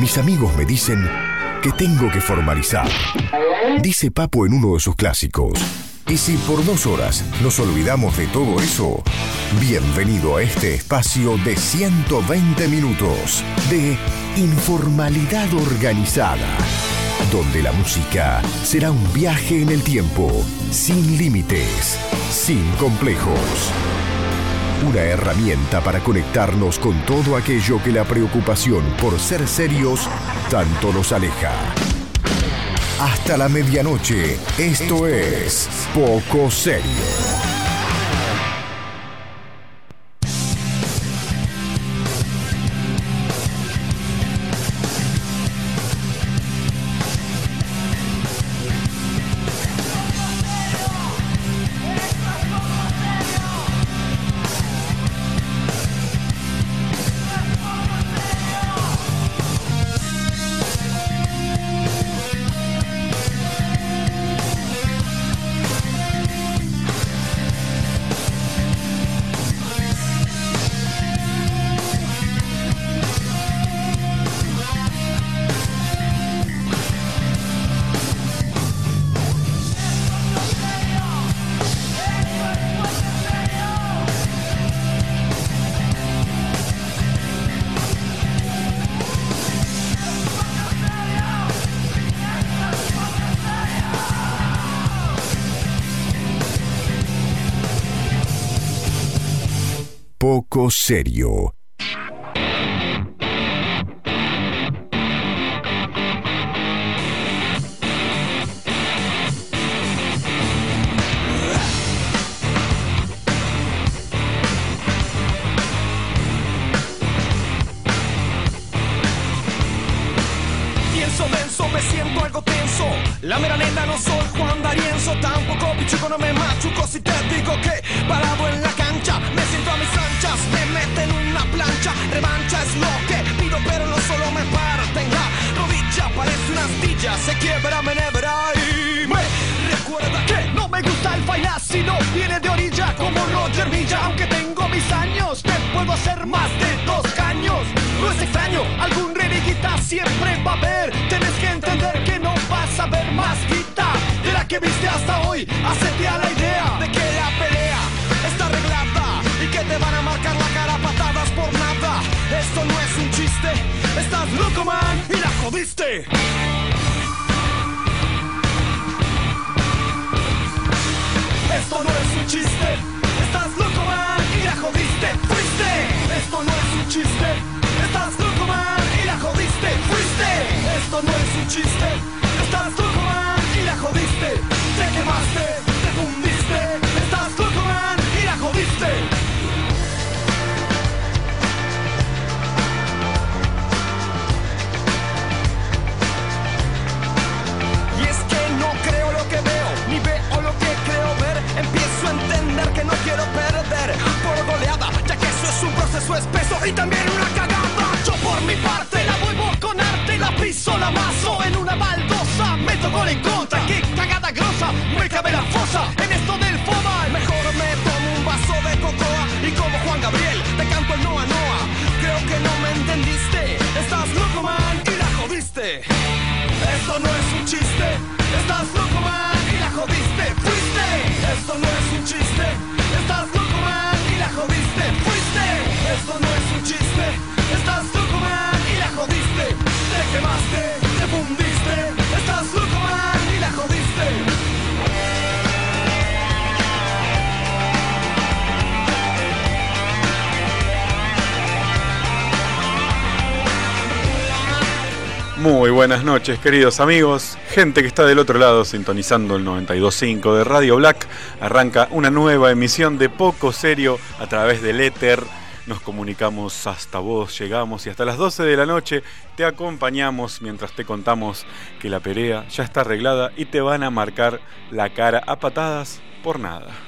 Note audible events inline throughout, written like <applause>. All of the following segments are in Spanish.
Mis amigos me dicen que tengo que formalizar. Dice Papo en uno de sus clásicos. Y si por dos horas nos olvidamos de todo eso, bienvenido a este espacio de 120 minutos de informalidad organizada, donde la música será un viaje en el tiempo, sin límites, sin complejos una herramienta para conectarnos con todo aquello que la preocupación por ser serios tanto nos aleja. Hasta la medianoche, esto es Poco Serio. serio. Muy buenas noches, queridos amigos, gente que está del otro lado sintonizando el 92.5 de Radio Black. Arranca una nueva emisión de Poco Serio a través del éter. Nos comunicamos hasta vos, llegamos y hasta las 12 de la noche te acompañamos mientras te contamos que la pelea ya está arreglada y te van a marcar la cara a patadas por nada.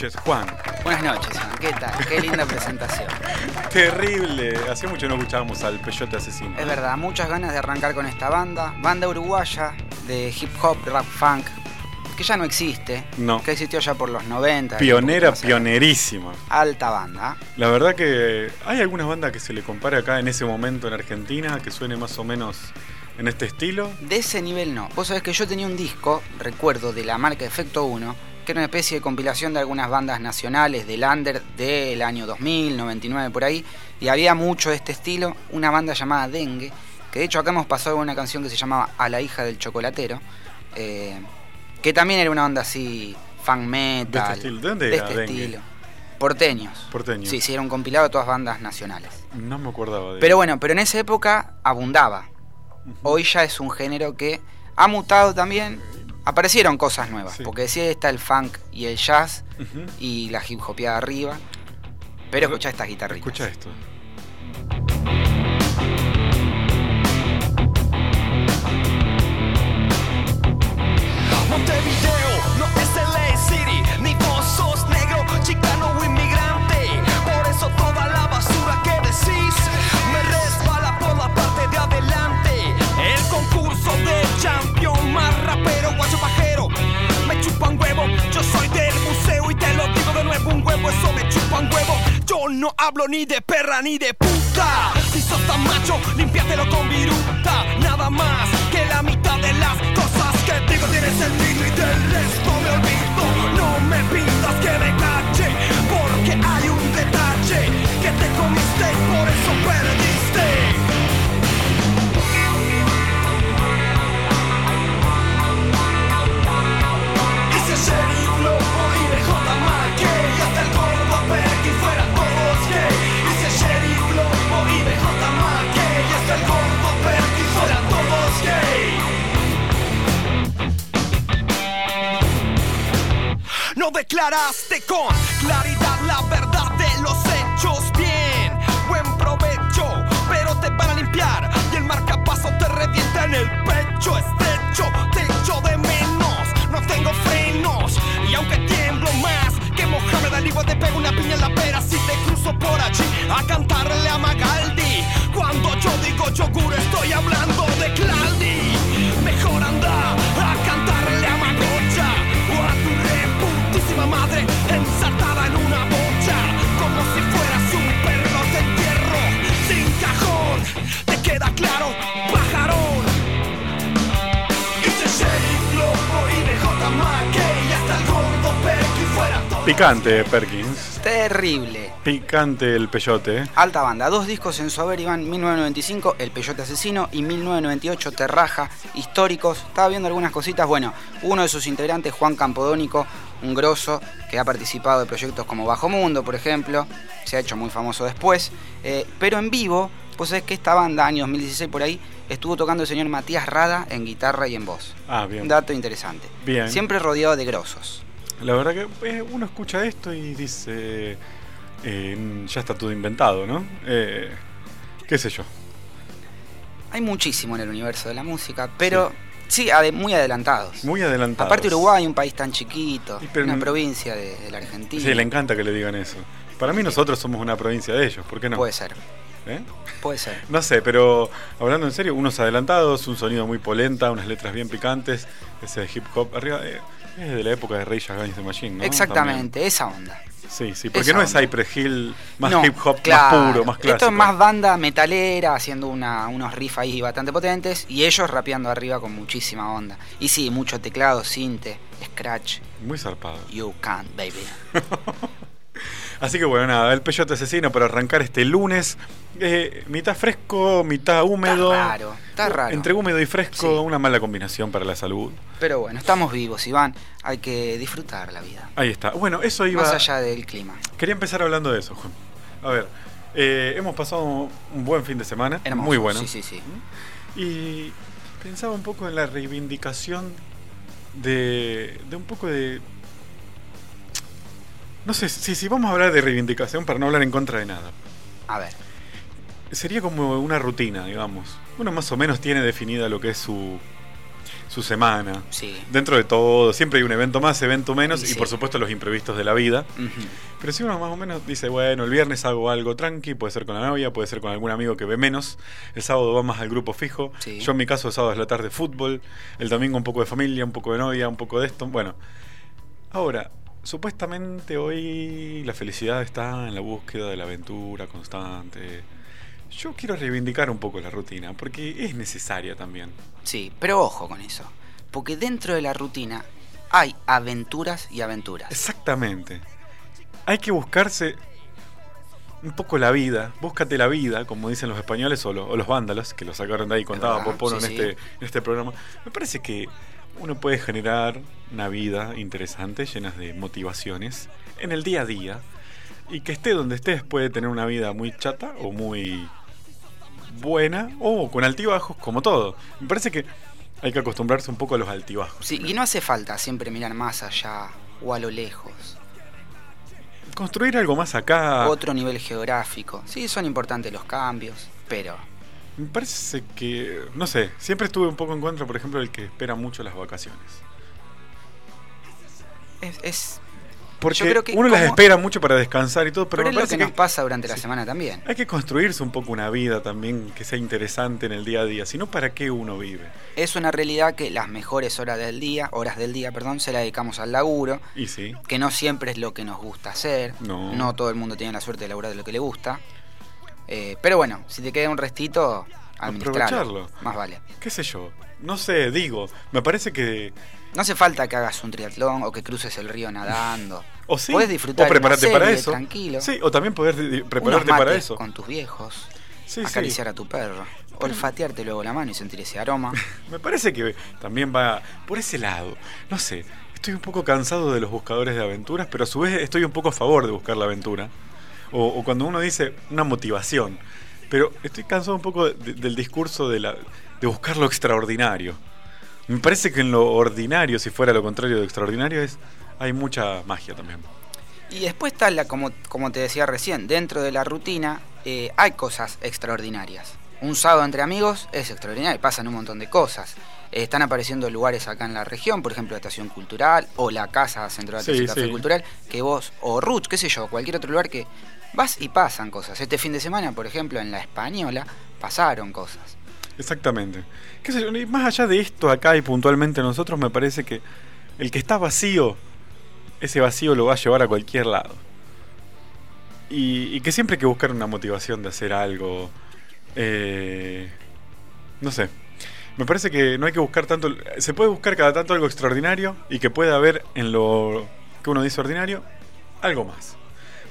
Noches, Juan. Buenas noches, Juan. ¿Qué tal? Qué linda presentación. <laughs> Terrible. Hacía mucho no escuchábamos al Peyote Asesino. Es verdad, muchas ganas de arrancar con esta banda. Banda uruguaya de hip hop, rap, funk, que ya no existe. No. Que existió ya por los 90. Pionera, pionerísima. Alta banda. La verdad que hay algunas bandas que se le compara acá en ese momento en Argentina que suene más o menos en este estilo. De ese nivel no. Vos sabés que yo tenía un disco, recuerdo, de la marca Efecto 1, que era una especie de compilación de algunas bandas nacionales del under del año 2000, 99 por ahí, y había mucho de este estilo, una banda llamada Dengue, que de hecho acá hemos pasado una canción que se llamaba A la hija del chocolatero, eh, que también era una banda así, fan metal. estilo. ¿De dónde de era este Dengue? estilo. Porteños. Porteños. Sí, sí, era un compilado de todas bandas nacionales. No me acordaba de Pero bueno, pero en esa época abundaba. Hoy ya es un género que ha mutado también. Aparecieron cosas nuevas, Sí. porque sí está el funk y el jazz y la hip hopeada arriba. Pero escucha estas guitarritas. Escucha esto. Champion más rapero, guacho pajero. Me chupan huevo, yo soy del museo y te lo digo de nuevo, un huevo, eso me chupan huevo. Yo no hablo ni de perra ni de puta. Si sos tan macho, limpiátelo con viruta. Nada más que la mitad de las cosas que digo tiene sentido y del resto me olvido. No me pidas que me cache, porque hay un detalle que te comiste y por eso perdiste. Declaraste con claridad la verdad de los hechos. Bien Buen provecho, pero te van a limpiar Y el marcapaso te revienta en el pecho. Estrecho, te echo de menos No tengo frenos. Y aunque tiemblo más que Mohamed Ali te pego una piña en la pera Si te cruzo por allí a cantarle a Magaldi. Cuando yo digo yogur estoy hablando de Claldi. Mejor anda a cantarle claro. Picante, Perkins. Terrible. Picante el Peyote. Alta banda. Dos discos en su haber iban 1995, El Peyote Asesino, y 1998, Terraja, históricos. Estaba viendo algunas cositas. Bueno, uno de sus integrantes, Juan Campodónico, un grosso que ha participado de proyectos como Bajo Mundo, por ejemplo. Se ha hecho muy famoso después. Eh, pero en vivo pues es que esta banda, año 2016 por ahí, estuvo tocando el señor Matías Rada en guitarra y en voz. Ah, bien. Un dato interesante. Bien. Siempre rodeado de grosos. La verdad que eh, uno escucha esto y dice, eh, ya está todo inventado, ¿no? Eh, ¿Qué sé yo? Hay muchísimo en el universo de la música, pero sí, muy adelantados. Muy adelantado. Aparte Uruguay, un país tan chiquito, pero una provincia de, de la Argentina. Sí, le encanta que le digan eso. Para mí nosotros somos una provincia de ellos, ¿por qué no? Puede ser, ¿Eh? puede ser. No sé, pero hablando en serio, unos adelantados, un sonido muy polenta, unas letras bien picantes, ese hip hop arriba. eh, es de la época de Rage Against the Machine, ¿no? Exactamente, esa onda. Sí, sí, porque Esa no es. Cypress Hill más No, hip hop, claro. más puro, más clásico. Esto es más banda metalera, haciendo una- unos riffs ahí bastante potentes, y ellos rapeando arriba con muchísima onda. Y sí, mucho teclado, cinte, scratch, Muy zarpado. you can, baby. <laughs> Así que bueno, nada, el peyote asesino para arrancar este lunes. eh, mitad fresco, mitad húmedo. Está raro, está raro. Entre húmedo y fresco, Sí. una mala combinación para la salud. Pero bueno, estamos vivos, Iván. Hay que disfrutar la vida. Ahí está. Bueno, eso iba. Más allá del clima. Quería empezar hablando de eso, Juan. A ver, eh, hemos pasado un buen fin de semana. Hermoso. Muy bueno. Sí, sí, sí. Y pensaba un poco en la reivindicación de, de un poco de... No sé, si, si vamos a hablar de reivindicación para no hablar en contra de nada. A ver, Sería como una rutina, digamos. Uno más o menos tiene definida lo que es su, su semana. sí. Dentro de todo, siempre hay un evento más, evento menos, Y y sí. por supuesto los imprevistos de la vida. Pero si uno más o menos dice, bueno, el viernes hago algo tranqui, puede ser con la novia, puede ser con algún amigo que ve menos, el sábado va más al grupo fijo, Sí. yo en mi caso el sábado es la tarde fútbol, el domingo un poco de familia, un poco de novia, un poco de esto, bueno. Ahora, supuestamente hoy la felicidad está en la búsqueda de la aventura constante. Yo quiero reivindicar un poco la rutina, porque es necesaria también. Sí, pero ojo con eso. Porque dentro de la rutina hay aventuras y aventuras. Exactamente. Hay que buscarse un poco la vida, búscate la vida, como dicen los españoles o, lo- o los vándalos, que lo sacaron de ahí, contaba Popono sí, en, sí. este, en este programa. Me parece que uno puede generar una vida interesante, llena de motivaciones, en el día a día, y que esté donde estés puede tener una vida muy chata o muy buena, o con altibajos, como todo. Me parece que hay que acostumbrarse un poco a los altibajos. Sí, y no hace falta siempre mirar más allá o a lo lejos. Construir algo más acá. Otro nivel geográfico. Sí, son importantes los cambios, pero Me parece que, no sé, siempre estuve un poco en contra, por ejemplo, del que espera mucho las vacaciones. es, es- Porque Yo creo que uno las como- espera mucho para descansar y todo, pero, pero, me es lo parece que que, nos pasa durante la sí. semana también. hay que construirse un poco una vida también que sea interesante en el día a día, si no, ¿para qué uno vive? Es una realidad que las mejores horas del día, horas del día, perdón, se las dedicamos al laburo, Y sí, que no siempre es lo que nos gusta hacer. No. todo el mundo tiene la suerte de laburar de lo que le gusta. Eh, pero bueno, si te queda un restito, administralo. Aprovecharlo. Más vale. qué sé yo, no sé, digo, me parece que... No hace falta que hagas un triatlón o que cruces el río nadando. O sí, Podés disfrutar o prepararte para eso. tranquilo. Sí, o también poder Unos prepararte para eso. con tus viejos. Sí, sí. acariciar a tu perro. Olfatearte luego la mano y sentir ese aroma. <laughs> Me parece que también va por ese lado. No sé, estoy un poco cansado de los buscadores de aventuras, pero a su vez estoy un poco a favor de buscar la aventura. O, o cuando uno dice una motivación. Pero estoy cansado un poco de- del discurso de, la, de buscar lo extraordinario. Me parece que en lo ordinario, si fuera lo contrario de extraordinario, es hay mucha magia también. Y después está la, como, como te decía recién, dentro de la rutina eh, hay cosas extraordinarias. Un sábado entre amigos es extraordinario, pasan un montón de cosas. Eh, están apareciendo lugares acá en la región, por ejemplo, la Estación Cultural o la Casa Centro de Sí, sí. Cultural, que vos, o Roots, qué sé yo, cualquier otro lugar que vas y pasan cosas. Este fin de semana, por ejemplo, en la Española, pasaron cosas. Exactamente. ¿Qué? Y más allá de esto acá y puntualmente nosotros, me parece que el que está vacío, ese vacío lo va a llevar a cualquier lado. Y, y que siempre hay que buscar una motivación de hacer algo. eh, no sé. Me parece que no hay que buscar tanto. Se puede buscar cada tanto algo extraordinario y que pueda haber en lo que uno dice ordinario algo más.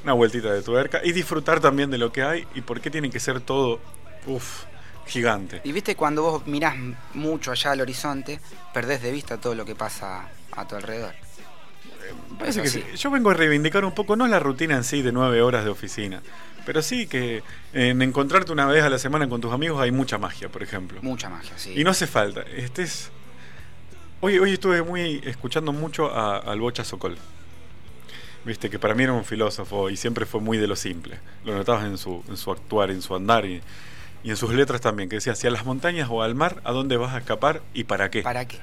Una vueltita de tuerca y disfrutar también de lo que hay y por qué tiene que ser todo, uff, gigante. Y viste, cuando vos mirás mucho allá al horizonte, perdés de vista todo lo que pasa a tu alrededor. Parece Es que sí. Yo vengo a reivindicar un poco, no la rutina en sí de nueve horas de oficina, pero sí que en encontrarte una vez a la semana con tus amigos hay mucha magia, por ejemplo. Mucha magia, sí. Y no hace falta. Este es... Hoy, hoy estuve muy escuchando mucho a- al Bocha Sokol. Viste, que para mí era un filósofo y siempre fue muy de lo simple. Lo notabas en su, en su actuar, en su andar y, y en sus letras también, que decía, si a las montañas o al mar, ¿a dónde vas a escapar y para qué? ¿Para qué?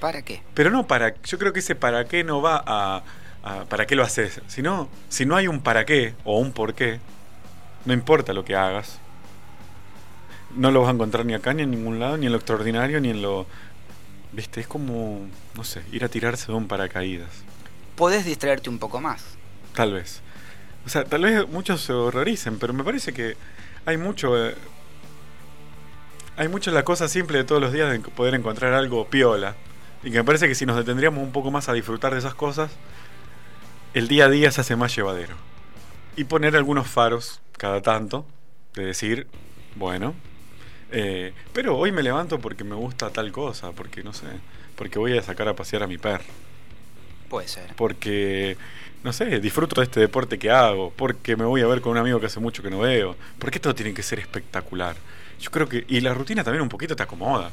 ¿Para qué? Pero no para, yo creo que ese para qué no va a, a para qué lo haces, sino si no hay un para qué o un por qué, no importa lo que hagas, no lo vas a encontrar ni acá ni en ningún lado, ni en lo extraordinario, ni en lo, viste, es como, no sé, ir a tirarse de un paracaídas, Podés distraerte un poco más. tal vez. O sea, tal vez muchos se horroricen, pero me parece que hay mucho, eh, hay mucho la cosa simple de todos los días de poder encontrar algo piola. Y que me parece que si nos detendríamos un poco más a disfrutar de esas cosas, el día a día se hace más llevadero. Y poner algunos faros cada tanto, de decir, bueno, eh, pero hoy me levanto porque me gusta tal cosa, porque no sé, porque voy a sacar a pasear a mi perro, Puede ser. porque, no sé, disfruto de este deporte que hago, porque me voy a ver con un amigo que hace mucho que no veo, porque todo tiene que ser espectacular. Yo creo que, y la rutina también un poquito te acomoda.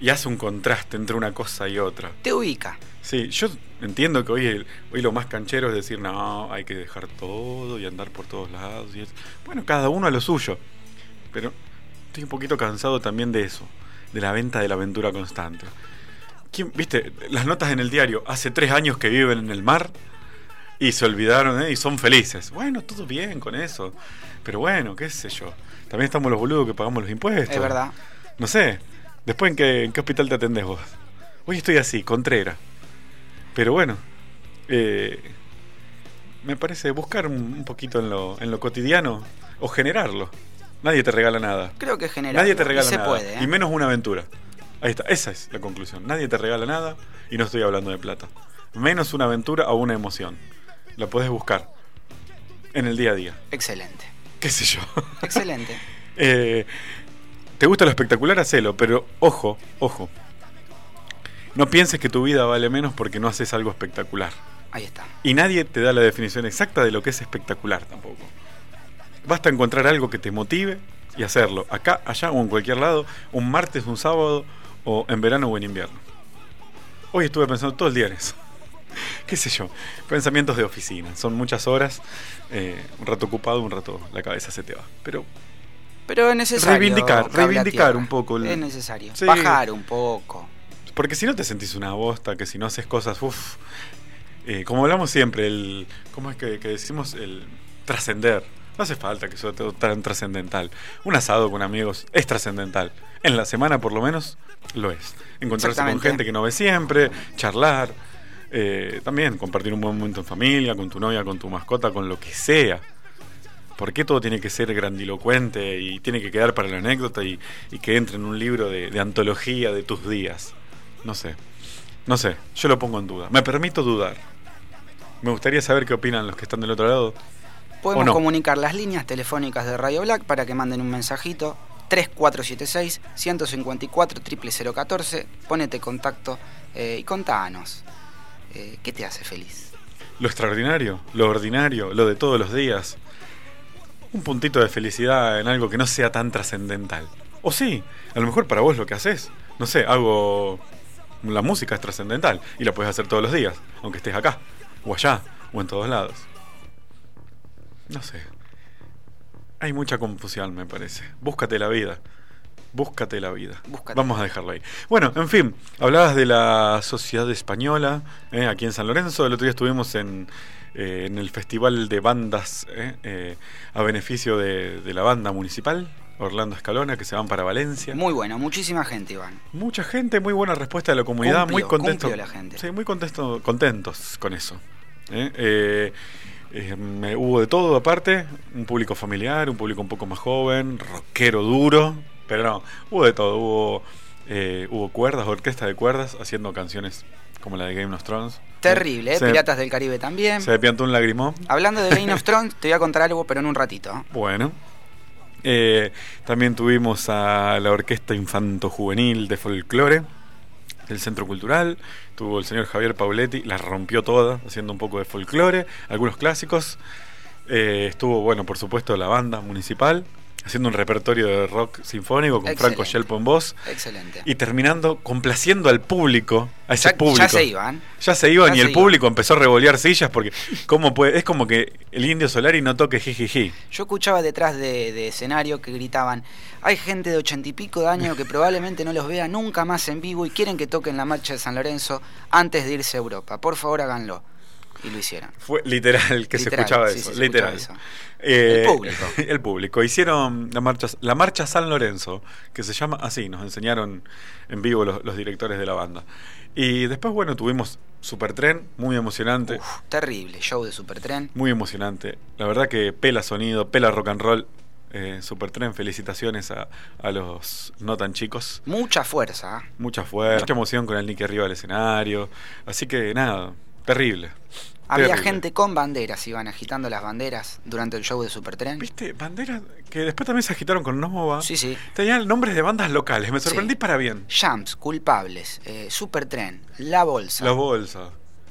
Y hace un contraste entre una cosa y otra. Te ubica. Sí, yo entiendo que hoy, el- hoy lo más canchero es decir, no, hay que dejar todo y andar por todos lados. Y es- Bueno, cada uno a lo suyo. Pero estoy un poquito cansado también de eso, de la venta de la aventura constante. ¿Quién- ¿Viste? Las notas en el diario, hace tres años que viven en el mar y se olvidaron ¿eh? y son felices. Bueno, todo bien con eso. Pero bueno, qué sé yo. También estamos los boludos que pagamos los impuestos. Es verdad. No sé. Después, ¿en qué, en qué hospital te atendés vos? Hoy estoy así, contrera. Pero bueno, eh, me parece buscar un, poquito en lo, en lo cotidiano o generarlo. Nadie te regala nada. Creo que genera. Nadie te regala se nada. puede, ¿eh? Y menos una aventura. Ahí está, esa es la conclusión. Nadie te regala nada y no estoy hablando de plata. Menos una aventura o una emoción. La puedes buscar en el día a día. Excelente. ¿Qué sé yo? <laughs> Excelente. Eh, ¿Te gusta lo espectacular? Hacelo, pero ojo, ojo. No pienses que tu vida vale menos porque no haces algo espectacular. Ahí está. Y nadie te da la definición exacta de lo que es espectacular tampoco. Basta encontrar algo que te motive y hacerlo, acá, allá o en cualquier lado, un martes, un sábado, o en verano o en invierno. Hoy estuve pensando todo el día en eso. <laughs> ¿Qué sé yo? Pensamientos de oficina. Son muchas horas, eh, un rato ocupado, un rato la cabeza se te va. Pero Pero es necesario. Reivindicar, reivindicar un poco el- Es necesario. Sí. Bajar un poco. Porque si no te sentís una bosta, que si no haces cosas, uff. como hablamos siempre, el. ¿Cómo es que, que decimos? El trascender. No hace falta que sea todo tan trascendental. Un asado con amigos es trascendental. En la semana, por lo menos, lo es. Encontrarse con gente que no ve siempre, charlar. eh, también compartir un buen momento en familia, con tu novia, con tu mascota, con lo que sea. ¿Por qué todo tiene que ser grandilocuente y tiene que quedar para la anécdota y, y que entre en un libro de, de antología de tus días? No sé. No sé. Yo lo pongo en duda. Me permito dudar. Me gustaría saber qué opinan los que están del otro lado. Podemos comunicar las líneas telefónicas de Radio Black para que manden un mensajito. 3476-154-014. Ponete contacto eh, y contanos. eh, ¿Qué te hace feliz? Lo extraordinario, lo ordinario, lo de todos los días. Un puntito de felicidad en algo que no sea tan trascendental. O sí, a lo mejor para vos lo que haces, no sé, hago... La música es trascendental y la puedes hacer todos los días, aunque estés acá, o allá, o en todos lados. No sé. Hay mucha confusión, me parece. Búscate la vida. Búscate la vida. Búscate. Vamos a dejarlo ahí. Bueno, en fin, hablabas de la Sociedad Española, eh, aquí en San Lorenzo. El otro día estuvimos en, eh, en el Festival de Bandas eh, eh, a beneficio de, de la banda municipal, Orlando Escalona, que se van para Valencia. Muy bueno, muchísima gente, Iván. Mucha gente, muy buena respuesta de la comunidad, Cumplió, muy contento. la gente. Sí, muy contento, contentos con eso. ¿eh? Eh, eh, me- hubo de todo aparte, un público familiar, un público un poco más joven, rockero duro, pero no, hubo de todo, hubo, eh, hubo cuerdas, orquesta de cuerdas haciendo canciones como la de Game of Thrones. Terrible, ¿eh? Se- Piratas del Caribe también. Se piantó un lagrimón. Hablando de Game of <laughs> Thrones, te voy a contar algo, pero en un ratito. Bueno. Eh, también tuvimos a la Orquesta Infanto Juvenil de Folclore del Centro Cultural. Tuvo el señor Javier Pauletti, la rompió toda, haciendo un poco de folclore, algunos clásicos. Eh, estuvo, bueno, por supuesto, la banda municipal, haciendo un repertorio de rock sinfónico con Franco. Shelpo en voz. Excelente. Y terminando complaciendo al público, a ese ya, público. ya se iban. Ya se iban Ya y se el iban. público empezó a revolear sillas porque ¿cómo puede? es como que el indio Solari no toque jijiji. Yo escuchaba detrás de, de escenario que gritaban, hay gente de ochenta y pico de años que probablemente no los vea nunca más en vivo y quieren que toquen la marcha de San Lorenzo antes de irse a Europa. Por favor háganlo. Y lo hicieron. Fue literal que se escuchaba sí, eso, sí, literal. escuchaba Eh, El público. <laughs> el público. Hicieron la marcha, la marcha San Lorenzo, que se llama así, nos enseñaron en vivo los, los directores de la banda. Y después, bueno, tuvimos Supertren, muy emocionante. Uf, terrible, show de Supertren. Muy emocionante. La verdad que pela sonido, pela rock and roll. Eh, Supertren, felicitaciones a, a los no tan chicos. Mucha fuerza. ¿eh? Mucha fuerza, mucha emoción con el Nicky arriba del escenario. Así que nada, terrible. Había Terrible. gente con banderas, iban agitando las banderas durante el show de Supertren. ¿Viste? Banderas que después también se agitaron con Nova. Sí, sí. Tenían nombres de bandas locales. Me sorprendí Sí. para bien. Jams, Culpables, eh, Supertren, La Bolsa. La bolsa.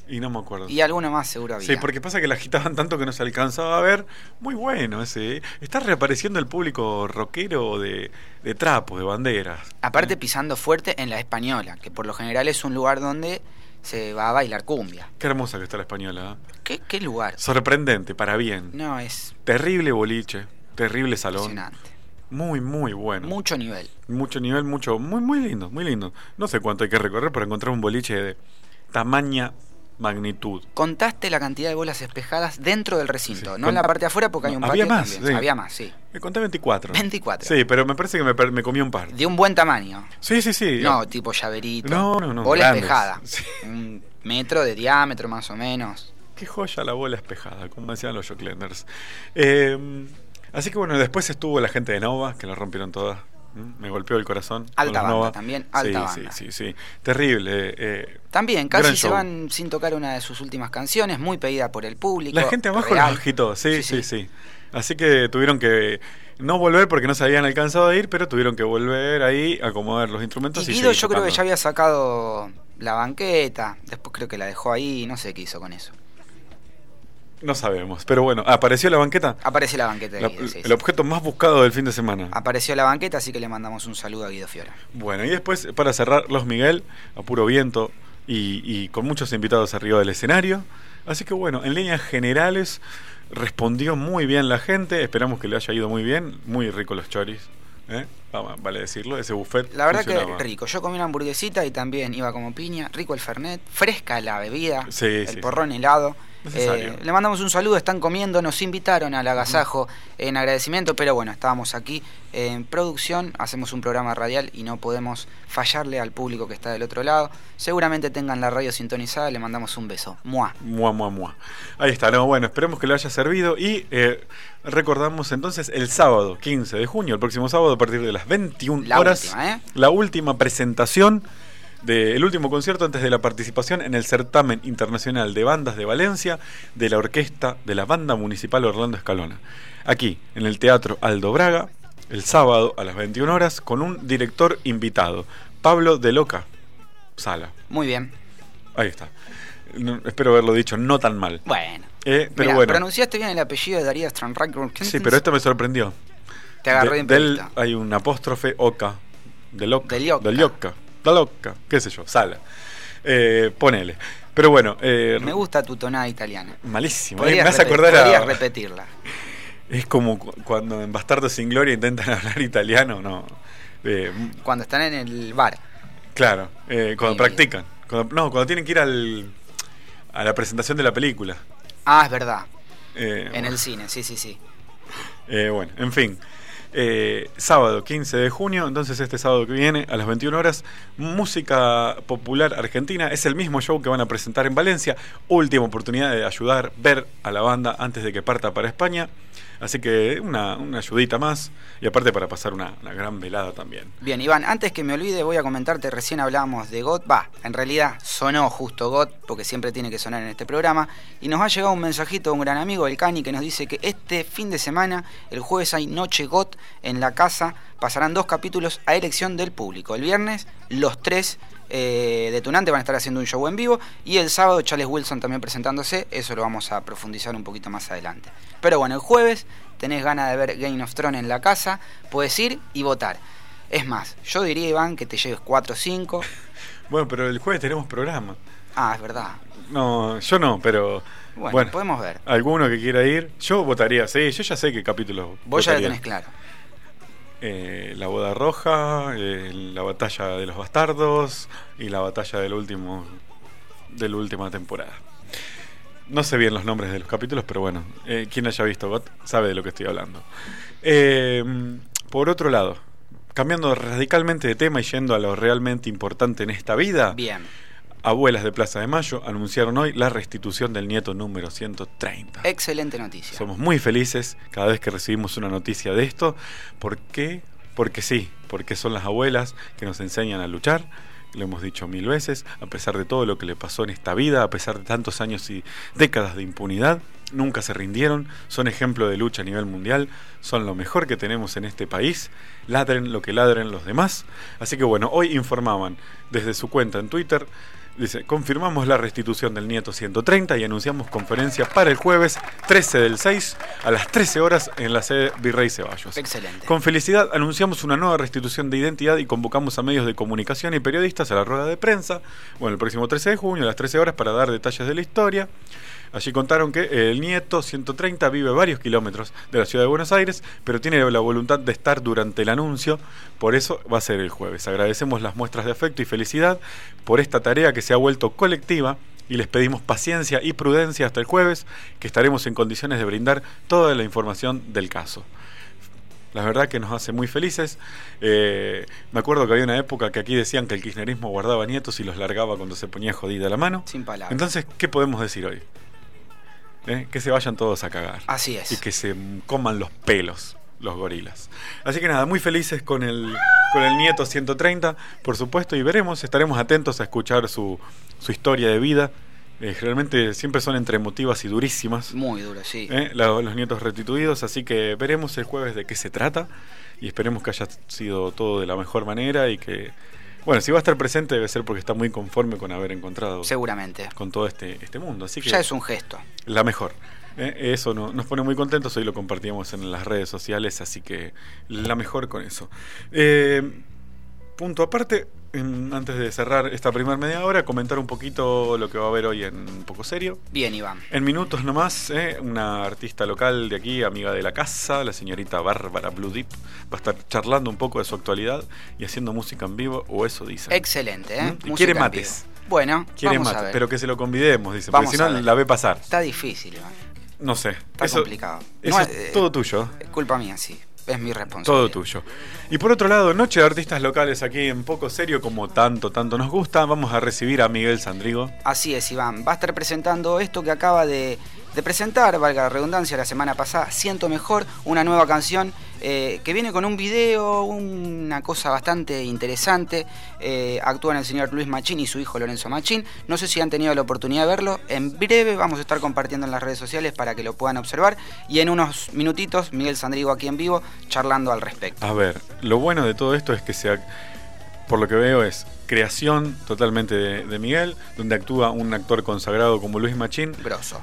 Y no me acuerdo. y alguno más seguro había. Sí, porque pasa que la agitaban tanto que no se alcanzaba a ver. Muy bueno ese. ¿eh? Está reapareciendo el público rockero de, de trapo, de banderas. Aparte ¿Eh? pisando fuerte en la española, que por lo general es un lugar donde se va a bailar cumbia. Qué hermosa que está la española. ¿eh? ¿Qué, qué lugar? Sorprendente, para bien. No, es Terrible boliche. Terrible salón. impresionante. Muy, muy bueno. Mucho nivel. Mucho nivel, mucho, muy, muy lindo, muy lindo. No sé cuánto hay que recorrer para encontrar un boliche de tamaña magnitud. Contaste la cantidad de bolas espejadas dentro del recinto, Sí. no en la parte de afuera porque hay un No, había patio más, también. sí. Había más, sí. Me conté 24. 24. Sí, pero me parece que me, comí un par. De un buen tamaño. Sí, sí, sí. No, tipo llaverito. No, no, no, Bola grandes. espejada. <laughs> Sí. Un metro de diámetro más o menos. Qué joya la bola espejada, como decían los Joclenders. Eh, así que bueno, después estuvo la gente de Nova, que la rompieron todas. Me golpeó el corazón. Alta banda Nova. también, alta sí, banda. Sí, sí, sí. Terrible. eh, También, Gran casi se show. van sin tocar una de sus últimas canciones, muy pedida por el público. La gente abajo real. los agitó, sí, sí, sí, Así que tuvieron que no volver porque no se habían alcanzado a ir, pero tuvieron que volver ahí, acomodar los instrumentos. Y Guido yo creo que ya había sacado la banqueta, después creo que la dejó ahí, no sé qué hizo con eso. No sabemos, pero bueno, apareció la banqueta. Apareció la banqueta de La- Guido, sí, el sí. objeto más buscado del fin de semana. Apareció la banqueta, así que le mandamos un saludo a Guido Fiora. Bueno, y después, para cerrar, Los Miguel, a puro viento y, y con muchos invitados arriba del escenario. Así que bueno, en líneas generales respondió muy bien la gente, esperamos que le haya ido muy bien, muy rico los choris. ¿eh? Vale decirlo, ese buffet. La verdad funcionaba. que rico. Yo comí una hamburguesita y también iba como piña. Rico el Fernet, fresca la bebida, Sí, el sí, porrón helado. Eh, le mandamos un saludo, están comiendo, nos invitaron al agasajo en agradecimiento, pero bueno, estábamos aquí en producción, hacemos un programa radial y no podemos fallarle al público que está del otro lado. Seguramente tengan la radio sintonizada, le mandamos un beso. Mua. Mua, mua, mua. Ahí está, no, bueno, esperemos que le haya servido y eh, recordamos entonces el sábado 15 de junio, el próximo sábado a partir de las 21 La horas, última, ¿eh? la última presentación del último concierto antes de la participación en el certamen internacional de bandas de Valencia de la orquesta de la banda municipal Orlando Escalona. Aquí, en el Teatro Aldo Braga, el sábado a las 21 horas, con un director invitado, Pablo de Loca Sala. Muy bien. Ahí está. No- espero haberlo dicho no tan mal. Bueno. Eh, pero Mirá, bueno. pronunciaste bien el apellido de Darío Stranrack. Sí, pero esto me sorprendió. Te agarré De- de del hay un apóstrofe oca. De loca. De Llocca. De Llocca. De loca. Qué sé yo. Sala. Eh, ponele. Pero bueno. eh, Me gusta tu tonada italiana. Malísimo. eh, me hace repe- acordar a. repetirla. Es como cu- cuando en Bastardo sin Gloria intentan <laughs> hablar italiano, ¿no? Eh, Cuando están en el bar. claro. cuando Sí. practican. Cuando- no, cuando tienen que ir al, a la presentación de la película. Ah, es verdad. En el cine, sí, sí, sí. Bueno, en fin. Eh, sábado 15 de junio, entonces este sábado que viene a las 21 horas, música popular argentina. Es el mismo show que van a presentar en Valencia. Última oportunidad de ayudar, ver a la banda antes de que parta para España. Así que una, una ayudita más y aparte para pasar una, una gran velada también. Bien, Iván, antes que me olvide voy a comentarte, recién hablábamos de GOT, va, en realidad sonó justo GOT, porque siempre tiene que sonar en este programa, y nos ha llegado un mensajito de un gran amigo, el Cani, que nos dice que este fin de semana, el jueves hay Noche GOT en la casa, pasarán dos capítulos a elección del público. El viernes, los tres eh, detonante van a estar haciendo un show en vivo y el sábado Charles Wilson también presentándose, eso lo vamos a profundizar un poquito más adelante. Pero bueno, el jueves tenés ganas de ver Game of Thrones en la casa, puedes ir y votar. Es más, yo diría Iván que te lleves 4 o 5. <laughs> Bueno, pero el jueves tenemos programa. Ah, es verdad. No, yo no, pero Bueno, bueno, podemos ver. alguno que quiera ir, yo votaría, sí, yo ya sé qué capítulo. Vos ya lo tenés claro. Eh, la boda roja, eh, la batalla de los bastardos y la batalla del último de la última temporada. No sé bien los nombres de los capítulos, pero bueno, eh, quien haya visto GOT sabe de lo que estoy hablando. Por otro lado, cambiando radicalmente de tema y yendo a lo realmente importante en esta vida, Bien. Abuelas de Plaza de Mayo anunciaron hoy la restitución del nieto número 130. Excelente noticia. Somos muy felices cada vez que recibimos una noticia de esto. ¿Por qué? Porque sí, porque son las abuelas que nos enseñan a luchar. Lo hemos dicho mil veces, a pesar de todo lo que le pasó en esta vida, a pesar de tantos años y décadas de impunidad, nunca se rindieron, son ejemplo de lucha a nivel mundial, son lo mejor que tenemos en este país, ladren lo que ladren los demás. Así que bueno, hoy informaban desde su cuenta en Twitter Dice, confirmamos la restitución del nieto 130 y anunciamos conferencia para el jueves 13 del 6 a las 13 horas en la sede Virrey Ceballos. Excelente. Con felicidad anunciamos una nueva restitución de identidad y convocamos a medios de comunicación y periodistas a la rueda de prensa, bueno, el próximo 13 de junio a las 13 horas para dar detalles de la historia. Allí contaron que el nieto 130 vive varios kilómetros de la ciudad de Buenos Aires, pero tiene la voluntad de estar durante el anuncio, por eso va a ser el jueves. Agradecemos las muestras de afecto y felicidad por esta tarea que se ha vuelto colectiva y les pedimos paciencia y prudencia hasta el jueves, que estaremos en condiciones de brindar toda la información del caso. La verdad que nos hace muy felices. Eh, me acuerdo que había una época que aquí decían que el kirchnerismo guardaba nietos y los largaba cuando se ponía jodida la mano. Sin palabras. Entonces, ¿qué podemos decir hoy? ¿Eh? Que se vayan todos a cagar. Así es. Y que se coman los pelos los gorilas. Así que nada, muy felices con el, con el nieto 130, por supuesto, y veremos, estaremos atentos a escuchar su, su historia de vida. Eh, realmente siempre son entre emotivas y durísimas. Muy duro, sí. ¿eh? La- los nietos restituidos, así que veremos el jueves de qué se trata y esperemos que haya sido todo de la mejor manera y que, bueno, si va a estar presente debe ser porque está muy conforme con haber encontrado Seguramente. con todo este, este mundo. Así que Ya es un gesto. la mejor. ¿eh? Eso no- nos pone muy contentos, hoy lo compartíamos en las redes sociales, así que la mejor con eso. Eh, punto aparte, en- antes de cerrar esta primera media hora, comentar un poquito lo que va a haber hoy en Poco Serio. Bien, Iván. En minutos nomás, ¿eh? una artista local de aquí, amiga de la casa, la señorita Bárbara Blue Deep, va a estar charlando un poco de su actualidad y haciendo música en vivo, o eso dicen. Excelente, ¿eh? ¿Mm? Quiere mates. Bueno, Quiere vamos más, a ver. pero que se lo convidemos, dice, Vamos porque si no la ve pasar. Está difícil, Iván. No sé. Está eso, complicado. Eso No, es eh, todo tuyo. Es culpa mía, sí. Es mi responsabilidad. Todo tuyo. Y por otro lado, Noche de Artistas Locales aquí en Poco Serio, como tanto, tanto nos gusta, vamos a recibir a Miguel Sandrigo. Así es, Iván. Va a estar presentando esto que acaba de, de presentar, valga la redundancia, la semana pasada, Siento Mejor, una nueva canción eh, que viene con un video, una cosa bastante interesante. Eh, actúan el señor Luis Machín y su hijo Lorenzo Machín. No sé si han tenido la oportunidad de verlo. En breve vamos a estar compartiendo en las redes sociales para que lo puedan observar. Y en unos minutitos, Miguel Sandrigo aquí en vivo, charlando al respecto. A ver, lo bueno de todo esto es que se, ac- por lo que veo es creación totalmente de, de Miguel, donde actúa un actor consagrado como Luis Machín, Grosso.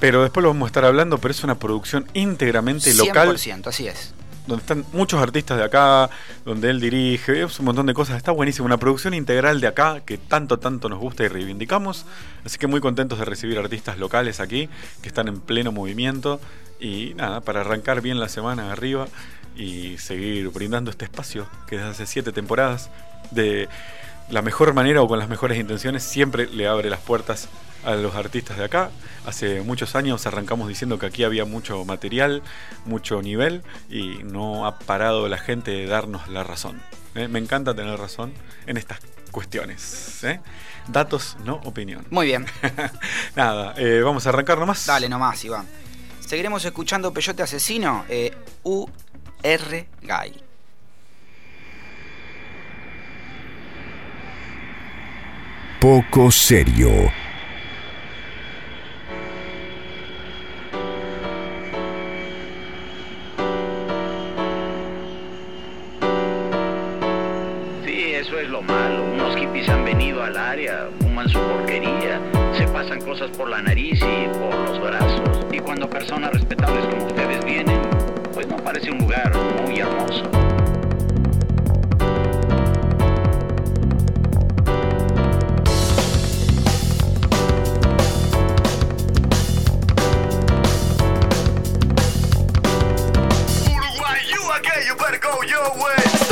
pero después lo vamos a estar hablando, pero es una producción íntegramente local, 100%, así es donde están muchos artistas de acá, donde él dirige, es un montón de cosas. Está buenísimo, una producción integral de acá que tanto, tanto nos gusta y reivindicamos. Así que muy contentos de recibir artistas locales aquí que están en pleno movimiento. Y nada, para arrancar bien la semana arriba y seguir brindando este espacio que desde hace siete temporadas de la mejor manera o con las mejores intenciones siempre le abre las puertas a los artistas de acá. Hace muchos años arrancamos diciendo que aquí había mucho material, mucho nivel y no ha parado la gente de darnos la razón. ¿eh? Me encanta tener razón en estas cuestiones. ¿eh? Datos, no opinión. Muy bien. <laughs> Nada, eh, vamos a arrancar nomás. Dale nomás, Iván. Seguiremos escuchando Peyote Asesino, UR Guy. Poco serio al área, fuman su porquería, se pasan cosas por la nariz y por los brazos. Y cuando personas respetables como ustedes vienen, pues no parece un lugar muy hermoso. Uruguay, you go.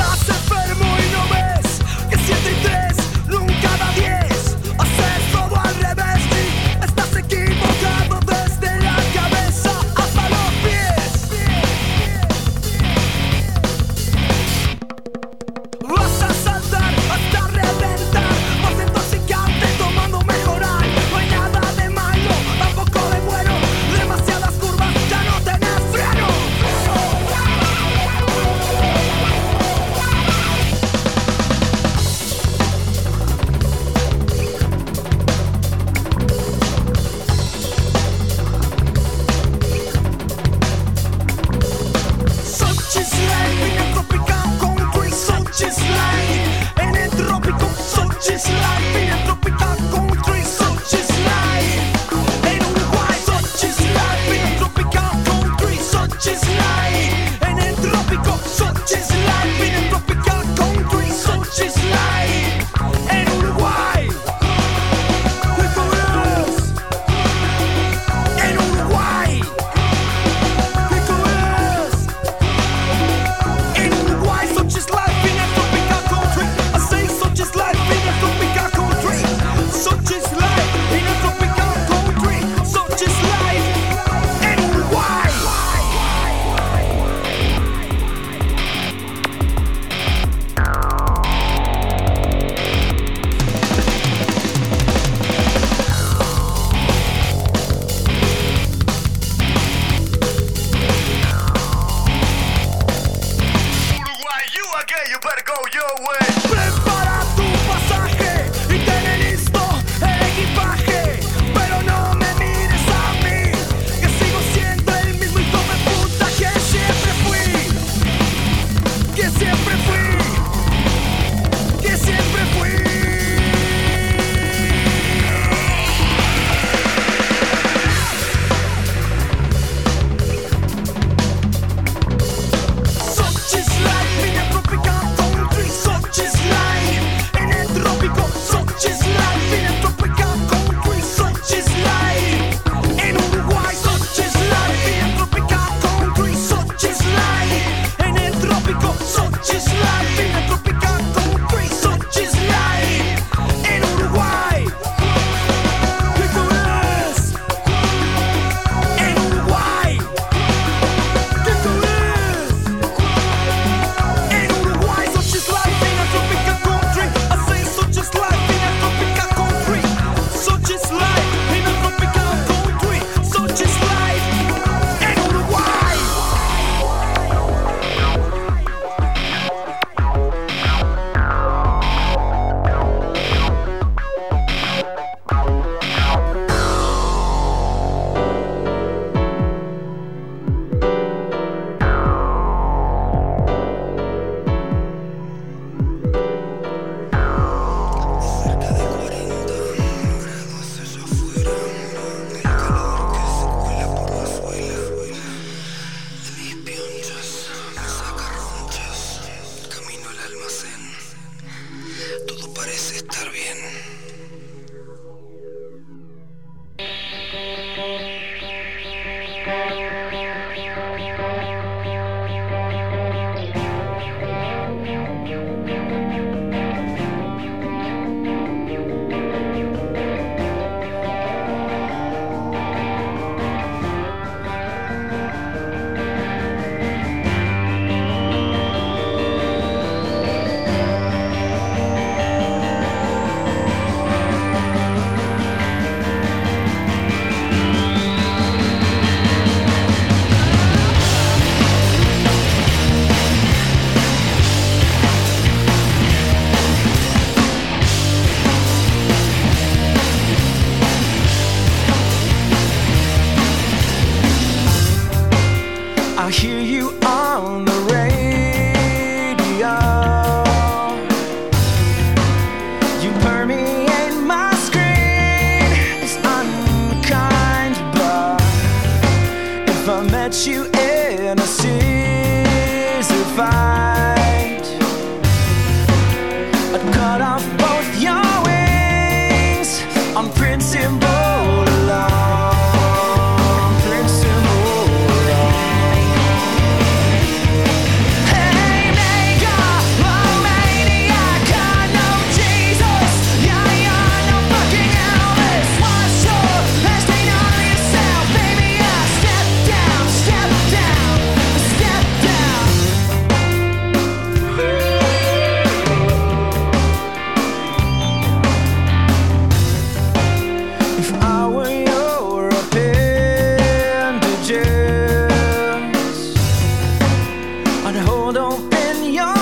Your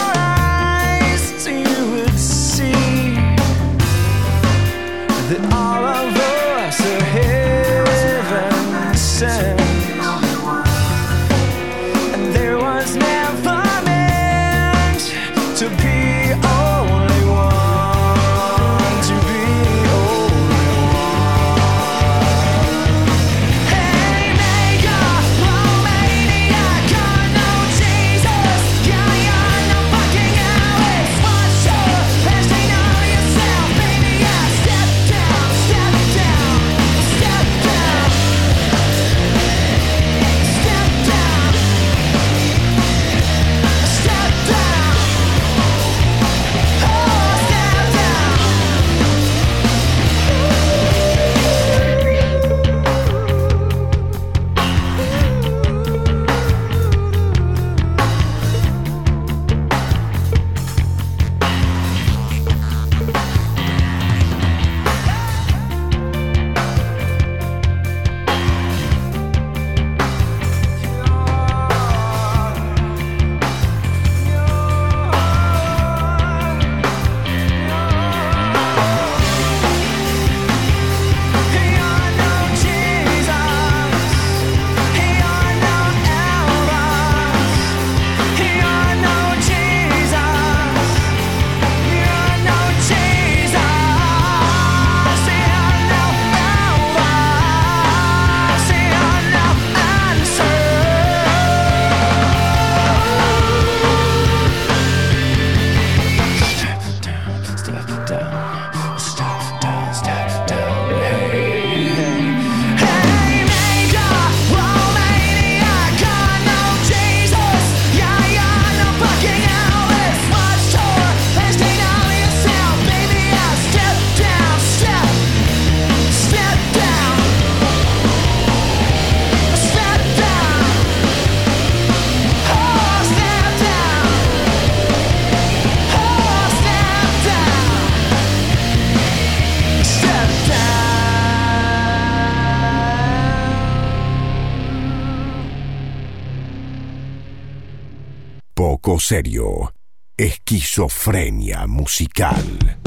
serio. Esquizofrenia musical.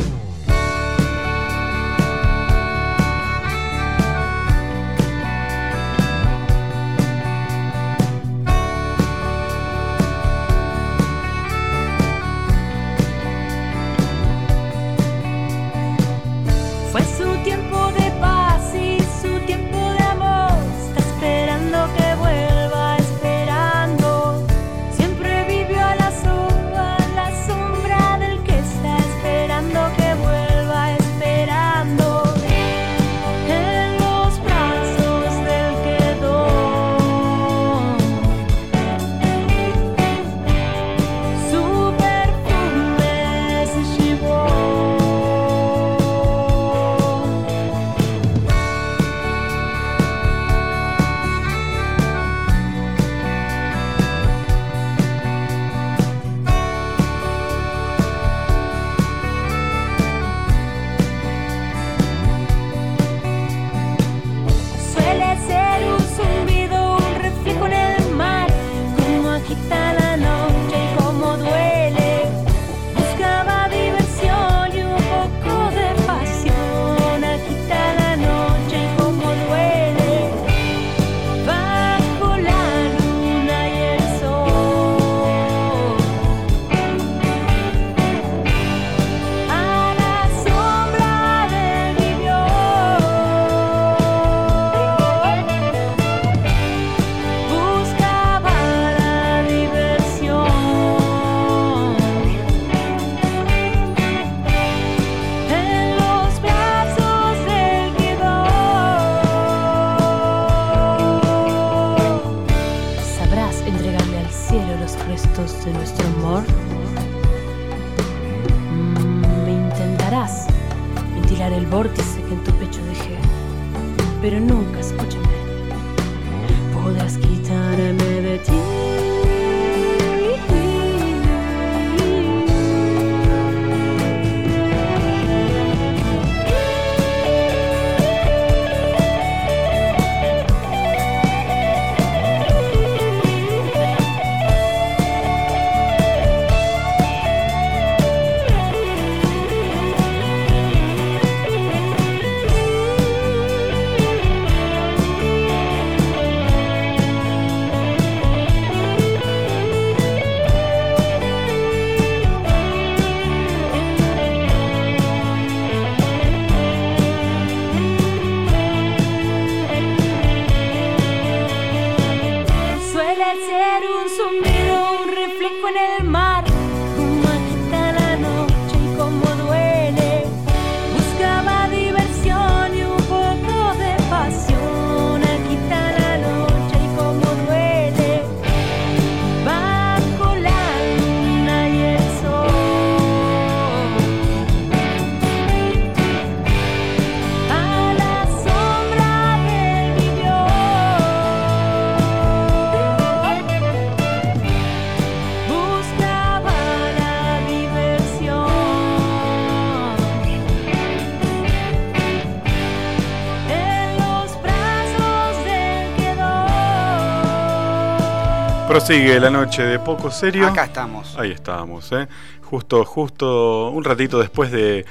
Prosigue la noche de poco serio. Acá estamos. Ahí estamos, ¿eh? Justo, justo un ratito después de,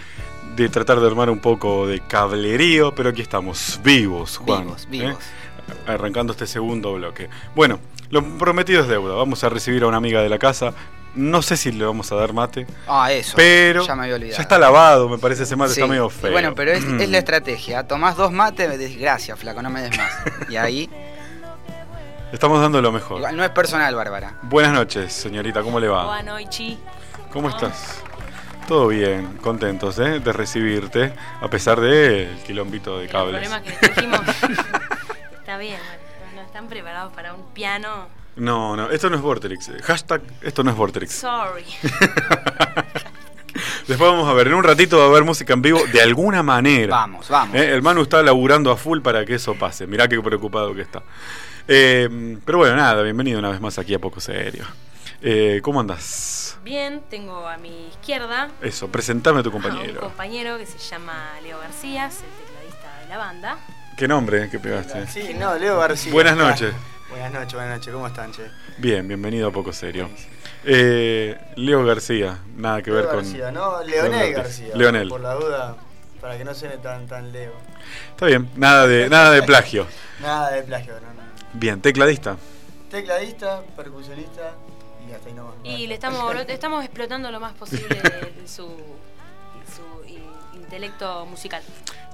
de tratar de armar un poco de cablerío, pero aquí estamos, vivos, Juan. Vivos, ¿eh? vivos. Arrancando este segundo bloque. Bueno, lo prometido es deuda. Vamos a recibir a una amiga de la casa. No sé si le vamos a dar mate, Ah, eso. pero ya me había olvidado. ya está lavado, me parece ese mate, Sí, está medio y feo. Bueno, pero es, es la <clears throat> estrategia. Tomás dos mates, me decís, gracias, flaco, no me des más. <laughs> Y ahí, Estamos dando lo mejor. igual, no es personal, Bárbara. Buenas noches, señorita, ¿cómo le va? Boa noite. ¿Cómo estás? Todo bien, contentos ¿eh? de recibirte, a pesar del quilombito de El cables. problema que le trajimos. <laughs> Está bien, no están preparados para un piano. No, no, esto no es Vorterix. Hashtag, esto no es Vorterix. Sorry. <laughs> Después vamos a ver, en un ratito va a haber música en vivo de alguna manera. Vamos, vamos. Eh, El Manu está laburando a full para que eso pase. Mirá qué preocupado que está. Eh, pero bueno, nada, bienvenido una vez más aquí a Poco Serio. Eh, ¿Cómo andas? Bien, tengo a mi izquierda Eso, presentame a tu <laughs> a un compañero. compañero que se llama Leo García, es el tecladista de la banda. ¿Qué nombre que pegaste? Sí, no, Leo García. Buenas noches. Buenas noches, buenas noches. ¿Cómo están, che? Bien, bienvenido a Poco Serio. Eh, Leo García, nada que ver Leo con... García, no, Leonel. García. Leonel. Por la duda, para que no suene tan, tan Leo. Está bien, nada de, nada de plagio. <laughs> Nada de plagio, no. Bien, tecladista. Tecladista, percusionista y hasta ahí nomás. Y le estamos, lo- estamos explotando lo más posible de, de su, de su intelecto musical.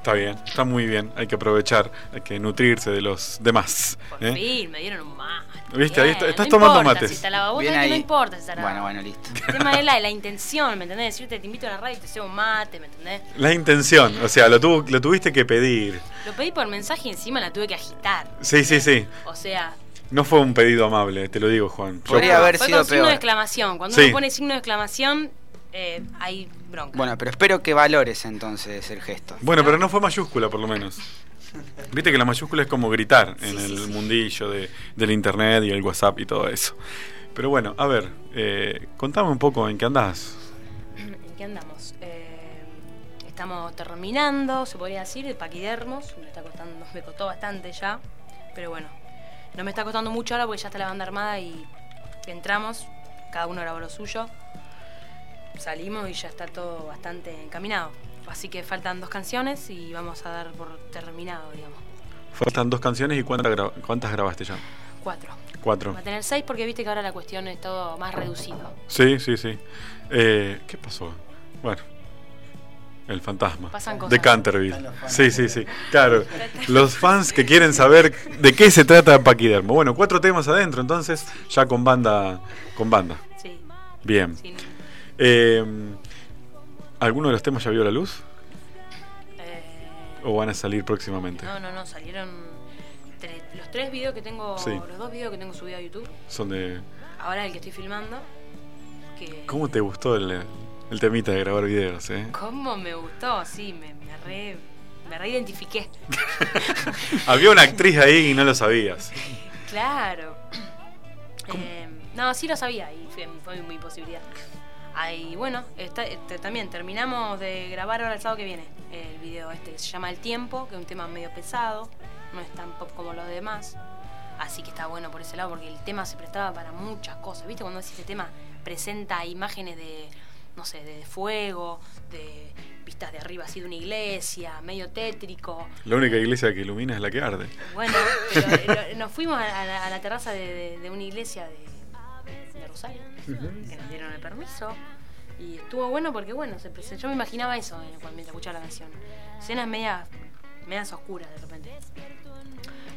Está bien, está muy bien. Hay que aprovechar, hay que nutrirse de los demás. Por ¿eh? fin, me dieron un mate. ¿Viste? Ahí está- estás no tomando importa mates. Si está que no importa si está lavado. Bueno, bueno, listo. El tema es la, la <laughs> intención, ¿me entendés? Decirte, te invito a la radio y te llevo un mate, ¿me entendés? La intención, o sea, lo, tuvo, lo tuviste que pedir. Lo pedí por mensaje y encima la tuve que agitar. Sí, sí, sí. O sea, No fue un pedido amable, te lo digo, Juan. Yo- Podría haber fue sido con signo peor. de exclamación. Cuando Sí. uno pone signo de exclamación, eh, hay bronca. Bueno, pero espero que valores entonces el gesto. Bueno, pero no fue mayúscula, por lo menos. Viste que la mayúscula es como gritar en Sí, sí, el sí. mundillo de, del internet y el WhatsApp y todo eso. Pero bueno, a ver, eh, contame un poco en qué andás. ¿En qué andamos? Eh, estamos terminando, se podría decir, de paquidermos. Me está costando, me costó bastante ya. Pero bueno, no me está costando mucho ahora porque ya está la banda armada y entramos, cada uno grabó lo suyo. Salimos y ya está todo bastante encaminado. Así que faltan dos canciones y vamos a dar por terminado, digamos. Faltan dos canciones y cuántas, gra- cuántas grabaste ya. Cuatro. Cuatro. Va a tener seis porque viste que ahora la cuestión es todo más reducido. Sí, sí, sí. Eh, ¿Qué pasó? Bueno, el fantasma Pasan cosas. de Canterville. Sí, sí, sí. Claro, <laughs> los fans que quieren saber de qué se trata Paquidermo. Bueno, cuatro temas adentro, entonces ya con banda, con banda. Sí. Bien. sin- Eh, ¿Alguno de los temas ya vio la luz eh, o van a salir próximamente? No, no, no, salieron tre- los tres videos que tengo, Sí. los dos videos que tengo subidos a YouTube. Son de ahora el que estoy filmando. Que, ¿Cómo te gustó el, el temita de grabar videos, eh? ¿Cómo me gustó? Sí, me, me re, me reidentifiqué. <laughs> Había una actriz ahí y no lo sabías. Claro. Eh, no, sí lo sabía y fue, fue mi posibilidad. Ah, y bueno, está- este, también terminamos de grabar ahora el sábado que viene el video este que se llama El Tiempo, que es un tema medio pesado, no es tan pop como los demás. Así que está bueno por ese lado porque el tema se prestaba para muchas cosas. ¿Viste? Cuando ese tema presenta imágenes de, no sé, de fuego, de vistas de arriba así de una iglesia, medio tétrico. La única iglesia que ilumina es la que arde. Bueno, pero, eh, nos fuimos a, a la, a la terraza de, de- de una iglesia de, de Rosario, que nos dieron el permiso. Y estuvo bueno porque, bueno, se yo me imaginaba eso eh, cuando mientras escuchaba la canción. Escenas medias, medias oscuras de repente.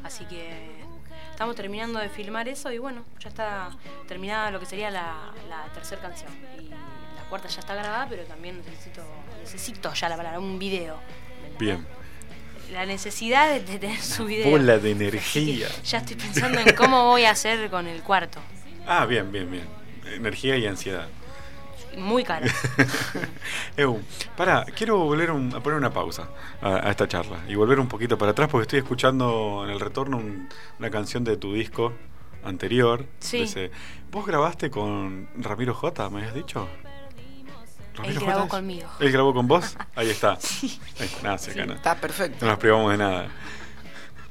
Así que estamos terminando de filmar eso y bueno, ya está terminada lo que sería la, la tercera canción. Y la cuarta ya está grabada, pero también necesito, necesito ya la palabra, un video. Bien. La necesidad de, de tener su video. Bola de energía. Ya estoy pensando en cómo voy a hacer con el cuarto. Ah, bien, bien, bien. Energía y ansiedad. Muy caro. <laughs> Eu, pará, quiero volver un- a poner una pausa a, a esta charla y volver un poquito para atrás porque estoy escuchando en el retorno un- una canción de tu disco anterior. Sí. ese- ¿Vos grabaste con Ramiro J, me habías dicho? Él ¿Ramiro grabó J conmigo. ¿Él grabó con vos? <laughs> Ahí está. Ahí, nada, gana. Está perfecto. No nos privamos de nada.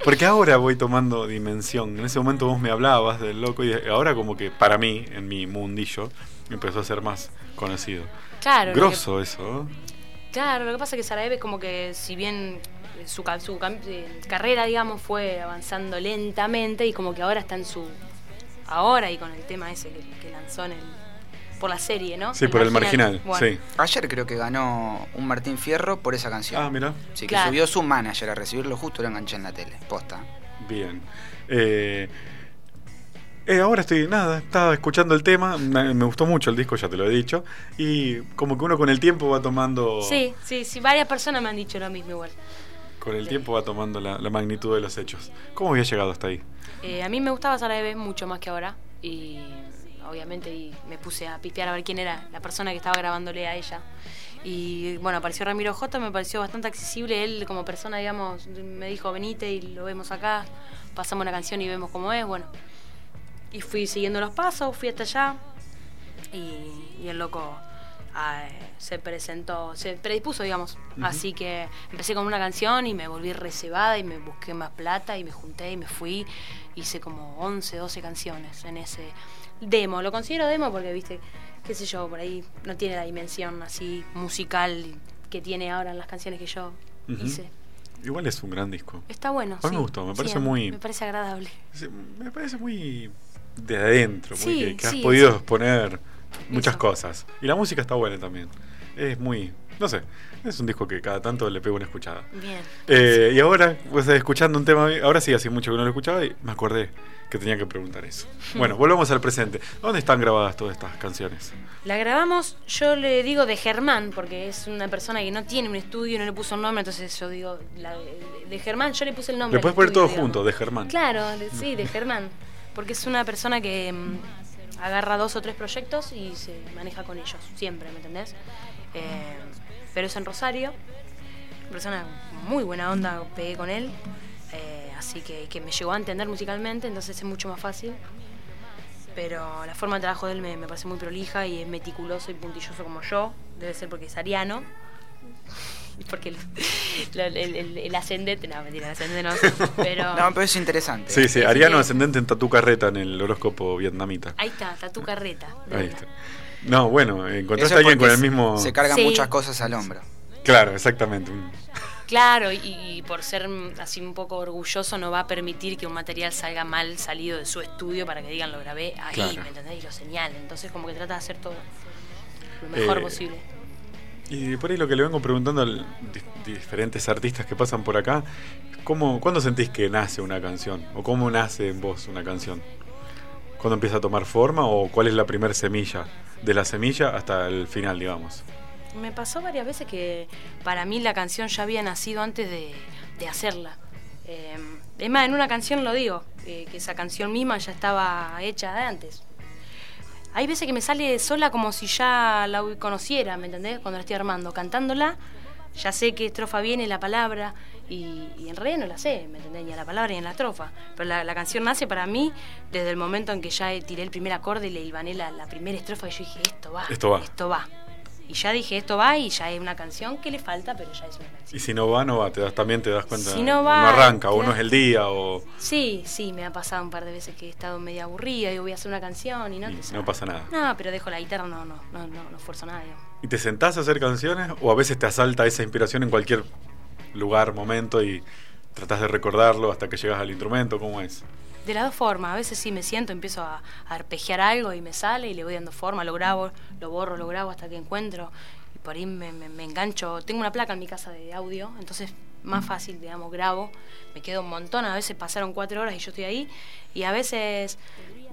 Porque ahora voy tomando dimensión. En ese momento vos me hablabas del loco y ahora como que para mí, en mi mundillo, empezó a ser más conocido. Claro. que- Grosso eso, ¿eh? claro, lo que pasa es que Sarajevo es como que si bien su, ca- su cam- eh, carrera, digamos, fue avanzando lentamente y como que ahora está en su... Ahora y con el tema ese que, que lanzó en el, por la serie, ¿no? Sí, por el marginal, Bueno, sí. Ayer creo que ganó un Martín Fierro por esa canción. Ah, mira. Sí, que subió su manager a recibirlo justo lo enganché en la tele. Posta. Bien. Eh, eh, ahora estoy, nada, estaba escuchando el tema, me me gustó mucho el disco, ya te lo he dicho, y como que uno con el tiempo va tomando, Sí, sí, sí, varias personas me han dicho lo mismo igual. con el tiempo va tomando la, la magnitud de los hechos. ¿Cómo había llegado hasta ahí? Eh, a mí me gustaba Sarajevo mucho más que ahora y obviamente y me puse a pistear a ver quién era la persona que estaba grabándole a ella. Y bueno, apareció Ramiro J, me pareció bastante accesible. Él como persona, digamos, me dijo, venite y lo vemos acá, pasamos una canción y vemos cómo es. Bueno, y fui siguiendo los pasos, fui hasta allá y, y el loco ah, se presentó, se predispuso, digamos. Así que empecé con una canción y me volví reservada y me busqué más plata y me junté y me fui. Hice como 11, 12 canciones en ese demo. Lo considero demo porque, viste, qué sé yo, por ahí no tiene la dimensión así musical que tiene ahora en las canciones que yo hice. Igual es un gran disco. Está bueno. A mí me sí. gustó, me parece muy- Me parece agradable. Me parece muy de adentro, muy Sí, que, que has podido exponer muchas Eso. cosas. Y la música está buena también. Es muy, no sé, es un disco que cada tanto le pego una escuchada. Bien. Eh, y ahora, pues escuchando un tema, ahora sí, hace mucho que no lo escuchaba y me acordé que tenía que preguntar eso. Bueno, volvamos al presente. ¿Dónde están grabadas todas estas canciones? La grabamos, yo le digo de Germán, porque es una persona que no tiene un estudio no le puso un nombre, entonces yo digo, la- de Germán, yo le puse el nombre. Le puedes poner todo digamos. junto, de Germán. Claro, de- sí, de Germán, porque es una persona que mm, agarra dos o tres proyectos y se maneja con ellos, siempre, ¿me entendés? Eh, pero es en Rosario, persona muy buena onda, pegué con él, eh, así que, que me llegó a entender musicalmente, entonces es mucho más fácil. Pero la forma de trabajo de él me, me parece muy prolija y es meticuloso y puntilloso como yo. Debe ser porque es ariano. <laughs> Porque el, <laughs> la- el, el- el ascendente, no, mentira, el ascendente no pero... <laughs> No, pero es interesante. Sí, sí, Ariano sí. ascendente en Tatu Carreta en el horóscopo vietnamita. Ahí está, está tu carreta. Ahí está. No, bueno, encontraste a alguien con el mismo... Se cargan Sí. muchas cosas al hombro. Claro, exactamente. Claro, y, y por ser así un poco orgulloso no va a permitir que un material salga mal salido de su estudio para que digan lo grabé ahí, Claro. ¿me entendés? Y lo señalen. Entonces como que trata de hacer todo lo mejor Eh, posible. Y por ahí lo que le vengo preguntando a di- diferentes artistas que pasan por acá, ¿cómo, ¿cuándo sentís que nace una canción? ¿O cómo nace en vos una canción? ¿Cuándo empieza a tomar forma o cuál es la primera semilla? De la semilla hasta el final, digamos. Me pasó varias veces que para mí la canción ya había nacido antes de, de hacerla. Eh, es más, en una canción lo digo, eh, que esa canción misma ya estaba hecha de antes. hay veces que me sale sola como si ya la conociera, ¿me entendés? Cuando la estoy armando, cantándola, ya sé qué estrofa viene la palabra y, y en realidad no la sé, ¿me entendés? Ni a la palabra ni en la estrofa. Pero la, la canción nace para mí desde el momento en que ya tiré el primer acorde y le hilvané la, la primera estrofa y yo dije, esto va, Esto va. esto va. Y ya dije, esto va y ya es una canción que le falta, pero ya es una canción. Y si no va, no va. Te das, también te das cuenta. Si no va, no arranca, o no es el día, o Sí, sí, me ha pasado un par de veces que he estado media aburrida y voy a hacer una canción y no y te no pasa nada. No, pero dejo la guitarra, no, no, no, no, no esfuerzo nada, digamos. ¿Y te sentás a hacer canciones o a veces te asalta esa inspiración en cualquier lugar, momento y tratás de recordarlo hasta que llegas al instrumento? ¿Cómo es? De las dos formas, a veces sí me siento, empiezo a, a algo y me sale y le voy dando forma, lo grabo, lo borro, lo grabo hasta que encuentro y por ahí me, me- engancho. Tengo una placa en mi casa de audio, entonces más fácil, digamos, grabo, me quedo un montón, a veces pasaron cuatro horas y yo estoy ahí y a veces,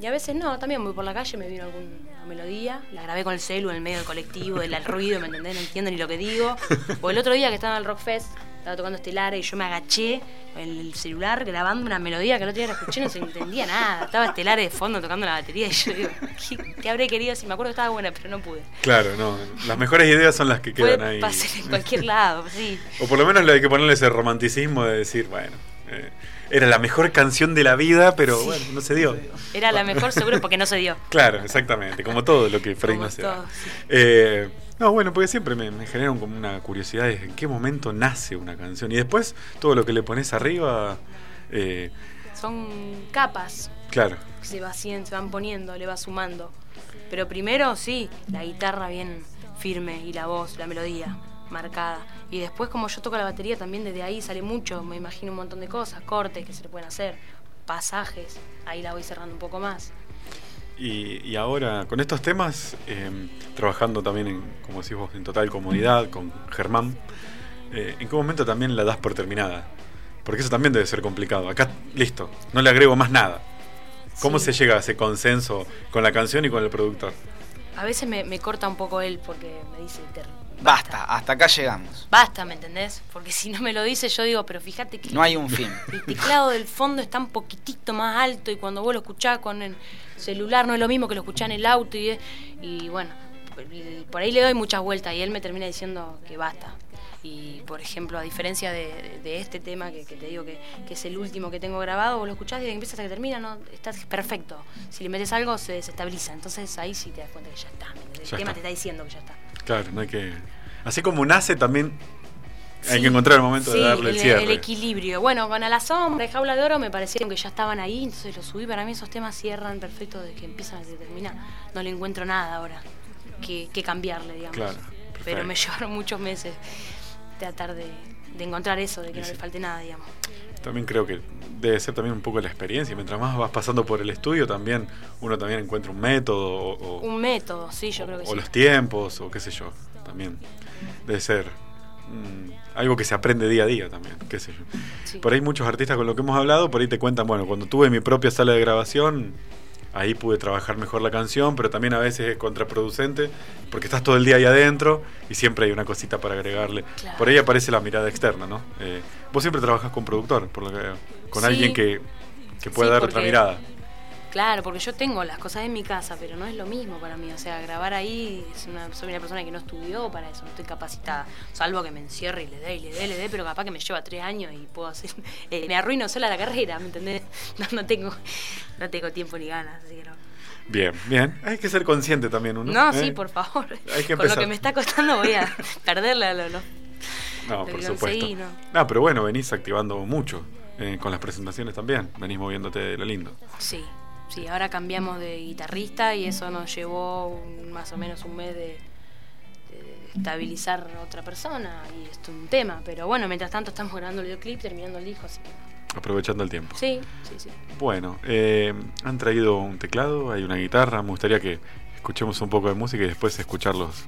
y a veces no, también voy por la calle, me vino alguna melodía, la grabé con el celu en el medio del colectivo, el, el ruido, ¿me entendés? No entiendo ni lo que digo. O el otro día que estaba en el Rockfest, estaba tocando Estelar y yo me agaché en el celular grabando una melodía que otro día la escuché y no se entendía nada. Estaba Estelar de fondo tocando la batería y yo digo, ¿qué, qué habré querido? Si me acuerdo que estaba buena, pero no pude. Claro, no. Las mejores ideas son las que quedan Puede ahí. pasar en cualquier lado, sí. O por lo menos le hay que ponerle ese romanticismo de decir, bueno, eh, era la mejor canción de la vida, pero Sí. bueno, no se dio. Era la mejor seguro porque no se dio. Claro, exactamente, como todo lo que Frey Como no se da. sí. Eh, no, bueno, porque siempre me, me como una curiosidad de en qué momento nace una canción. Y después todo lo que le pones arriba, eh, Son capas claro, que se, va se van poniendo, le va sumando. Pero primero sí, la guitarra bien firme y la voz, la melodía marcada. Y después como yo toco la batería también desde ahí sale mucho, me imagino un montón de cosas, cortes que se le pueden hacer, pasajes, ahí la voy cerrando un poco más. Y, y ahora, con estos temas, eh, trabajando también, en, como decís vos, en total comodidad con Germán, eh, ¿en qué momento también la das por terminada? Porque eso también debe ser complicado. Acá, listo, no le agrego más nada. ¿Cómo Sí. se llega a ese consenso con la canción y con el productor? A veces me, me corta un poco él porque me dice, "Ter- Basta, hasta acá llegamos. basta, ¿me entendés? Porque si no me lo dice yo digo, pero fíjate que No hay un fin. el teclado del fondo está un poquitito más alto y cuando vos lo escuchás con el celular no es lo mismo que lo escuchás en el auto y, y bueno, por- ahí le doy muchas vueltas y él me termina diciendo que basta. Y por ejemplo, a diferencia de, de este tema que, que te digo que, que es el último que tengo grabado, vos lo escuchás desde que empieza hasta que termina, no, está perfecto. Si le metes algo se desestabiliza, entonces ahí sí te das cuenta que ya está. el tema está. te está diciendo que ya está. Claro, no hay que. Así como nace, también hay que encontrar el momento sí, de darle el, cierre. el equilibrio. Bueno, con A la Sombra y Jaula de Oro me parecieron que ya estaban ahí, entonces los subí. Para mí esos temas cierran perfecto desde que empiezan a terminan. No le encuentro nada ahora que, que cambiarle, digamos. Claro, Pero me <laughs> llevaron muchos meses tratar de, de encontrar eso, de que no le falte nada, digamos. También creo que debe ser también un poco la experiencia. Mientras más vas pasando por el estudio, también uno también encuentra un método o, o- Un método, sí, yo creo que o sí. los tiempos o qué sé yo. También debe ser mm, algo que se aprende día a día también, qué sé yo. Sí. Por ahí muchos artistas con lo que hemos hablado, por ahí te cuentan, bueno, cuando tuve mi propia sala de grabación, ahí pude trabajar mejor la canción, pero también a veces es contraproducente porque estás todo el día ahí adentro y siempre hay una cosita para agregarle. Claro. Por ahí aparece la mirada externa, ¿no? Eh, vos siempre trabajas con productor, por lo que con Sí. alguien que, que pueda Sí, dar otra mirada. Claro, porque yo tengo las cosas en mi casa, pero no es lo mismo para mí. O sea, grabar ahí, es una, soy una persona que no estudió para eso, no estoy capacitada. Salvo que me encierre y le dé, y le dé, le dé, pero capaz que me lleva tres años y puedo hacer. <laughs> eh, me arruino sola la carrera, ¿me entendés? <laughs> No, no tengo, no tengo tiempo ni ganas, así que no. Bien, bien. Hay que ser consciente también uno. No, ¿eh? sí, por favor. Hay que Con lo que me está costando voy a <laughs> perderle a lo, lo- No, lo por supuesto. No, pero bueno, venís activando mucho. eh, con las presentaciones también. Venís moviéndote de lo lindo. Sí, sí, ahora cambiamos de guitarrista y eso nos llevó un- más o menos un mes de, de estabilizar a otra persona y esto es un tema. Pero bueno, mientras tanto estamos grabando el videoclip, terminando el disco, así que Aprovechando el tiempo. sí, sí, sí. Bueno, eh, han traído un teclado, hay una guitarra. Me gustaría que escuchemos un poco de música y después escucharlos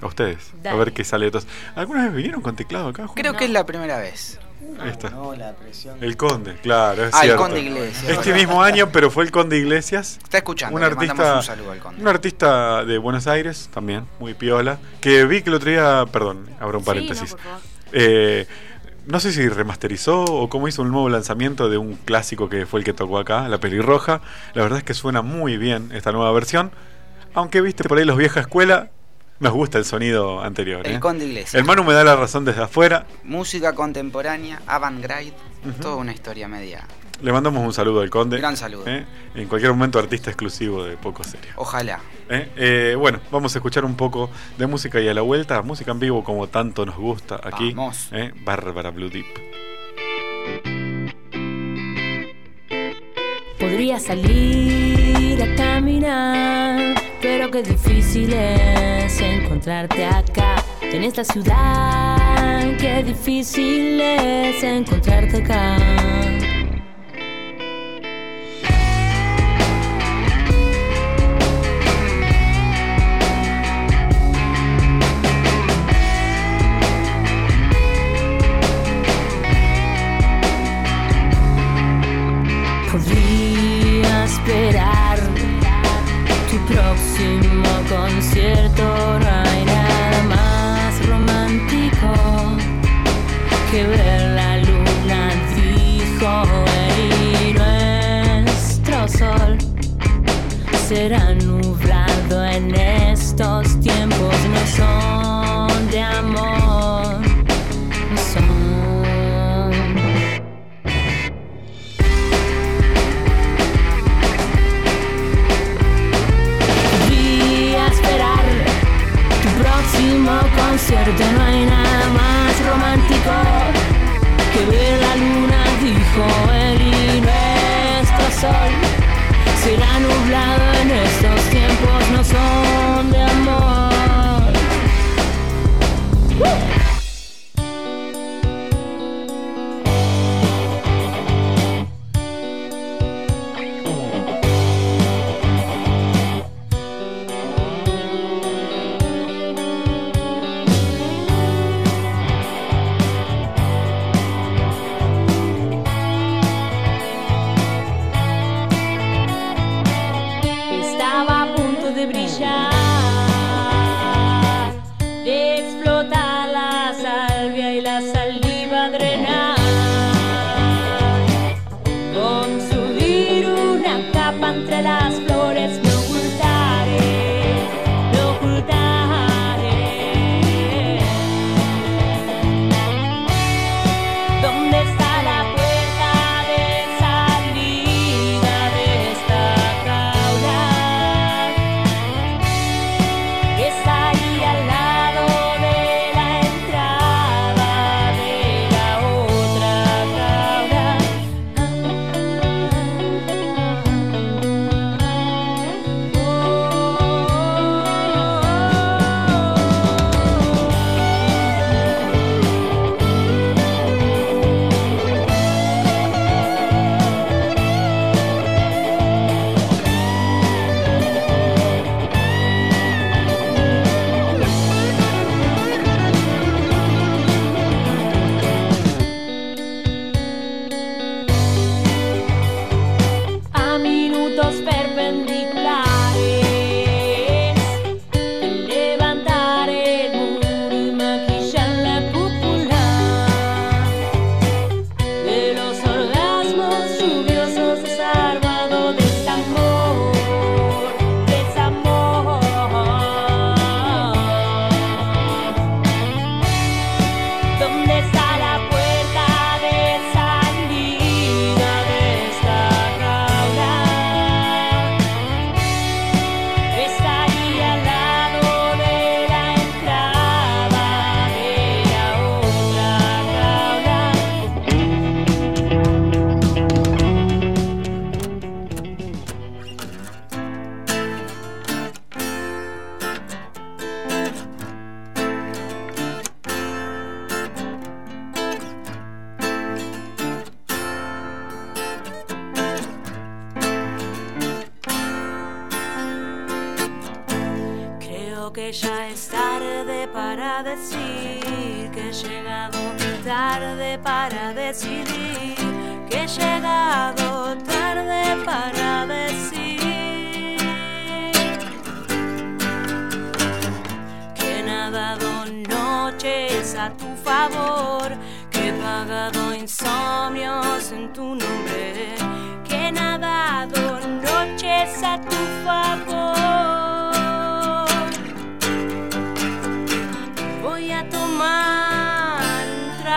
a ustedes. A ver qué sale de todos. ¿Alguna vez vinieron con teclado acá? Juan? Creo No. que es la primera vez. Ahí está. No, la presión. El Conde, claro, es Ah, el. Conde Iglesias. Este mismo año, pero fue el Conde Iglesias. Está escuchando, un le artista, mandamos un saludo al Conde. un artista de Buenos Aires también, muy piola, que vi que el otro día, perdón, abro un Sí, paréntesis. no, por favor. Eh, no sé si remasterizó o cómo hizo un nuevo lanzamiento de un clásico que fue el que tocó acá, La Pelirroja. La verdad es que suena muy bien esta nueva versión. Aunque viste por ahí los vieja escuela, nos gusta el sonido anterior. El ¿eh? Conde Iglesias. El Manu me da la razón desde afuera. Música contemporánea, avant-garde, toda una historia media. Le mandamos un saludo al Conde. Gran saludo. ¿eh? En cualquier momento artista exclusivo de Poco Serio. Ojalá. ¿eh? Bueno, vamos a escuchar un poco de música y a la vuelta, música en vivo como tanto nos gusta aquí. Vamos. Bárbara Blue Deep. Podría salir a caminar, pero qué difícil es encontrarte acá, en esta ciudad. Qué difícil es encontrarte acá. Podría esperar tu próximo concierto. No más romántico que ver la luna, dijo. Y nuestro sol será nublado en estos tiempos. No son próximo concierto. No hay nada más romántico que ver la luna, dijo él. Y nuestro sol será nublado en estos tiempos. No son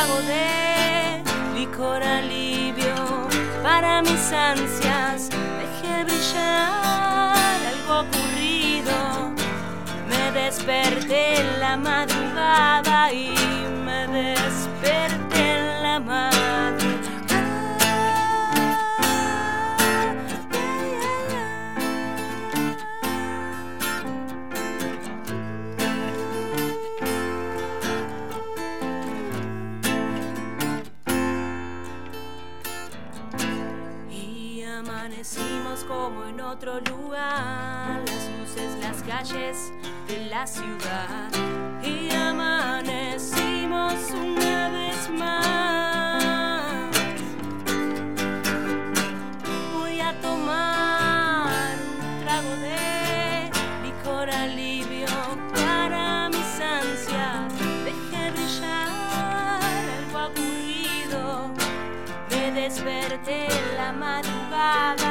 poder, licor alivio para mis ansias. Dejé brillar algo ocurrido, me desperté en la madrugada y otro lugar. Las luces, las calles de la ciudad. Y amanecimos una vez más. Voy a tomar un trago de licor alivio para mis ansias. Dejé brillar algo aburrido. Me desperté en la madrugada.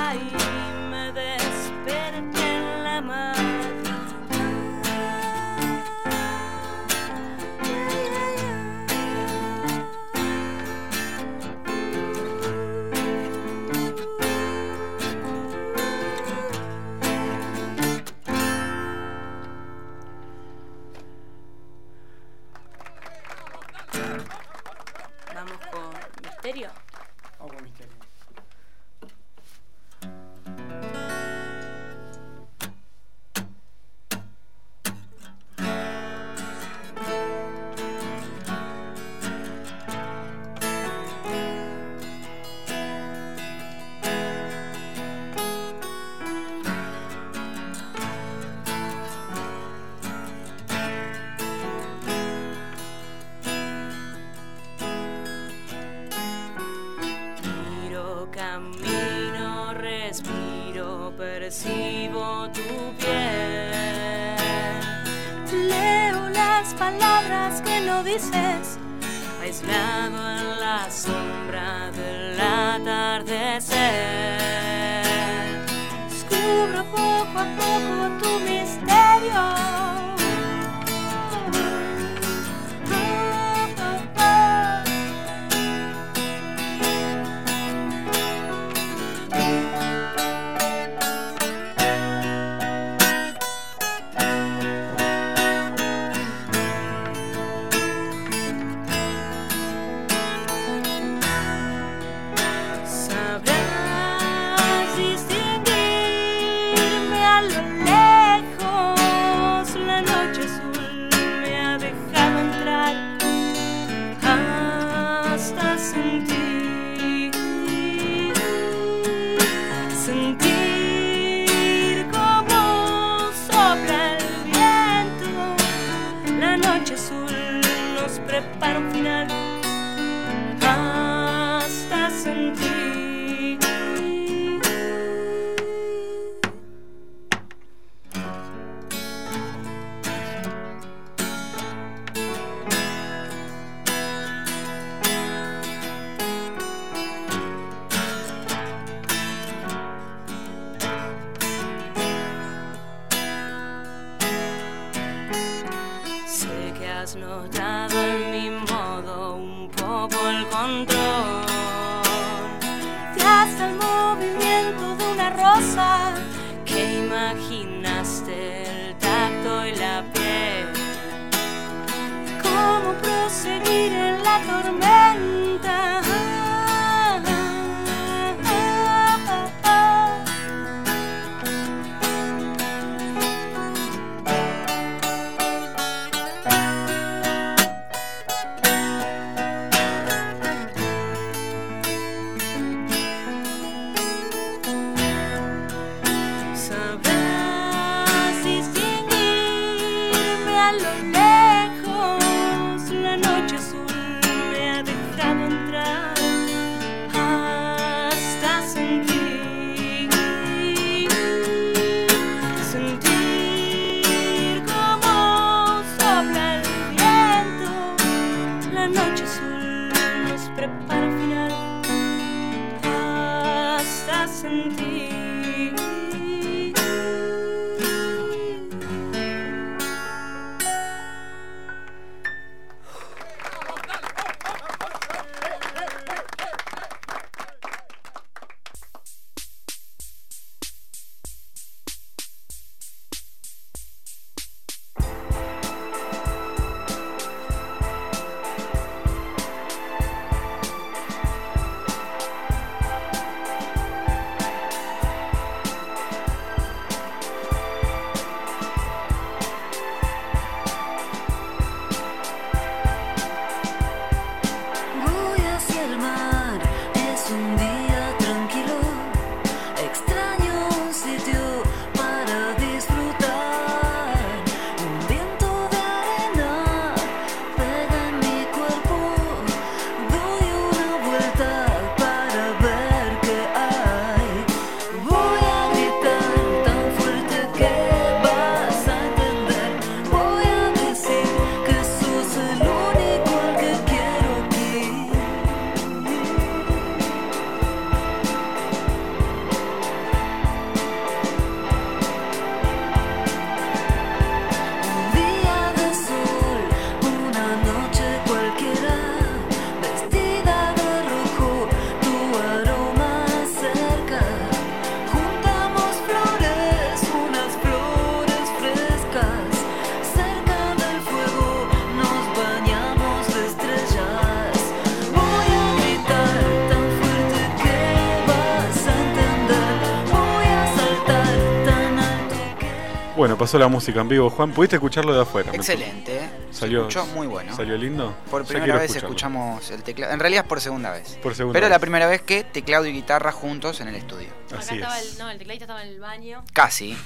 Pasó la música en vivo. Juan, ¿pudiste escucharlo de afuera? Excelente, ¿eh? Se Salió, escuchó muy bueno. ¿Salió lindo? Por primera vez escucharlo. escuchamos el teclado. En realidad es por segunda vez. Por segunda Pero vez. la primera vez que teclado y guitarra juntos en el estudio. Acá Así estaba es. el, no, el tecladista estaba en el baño Casi. y,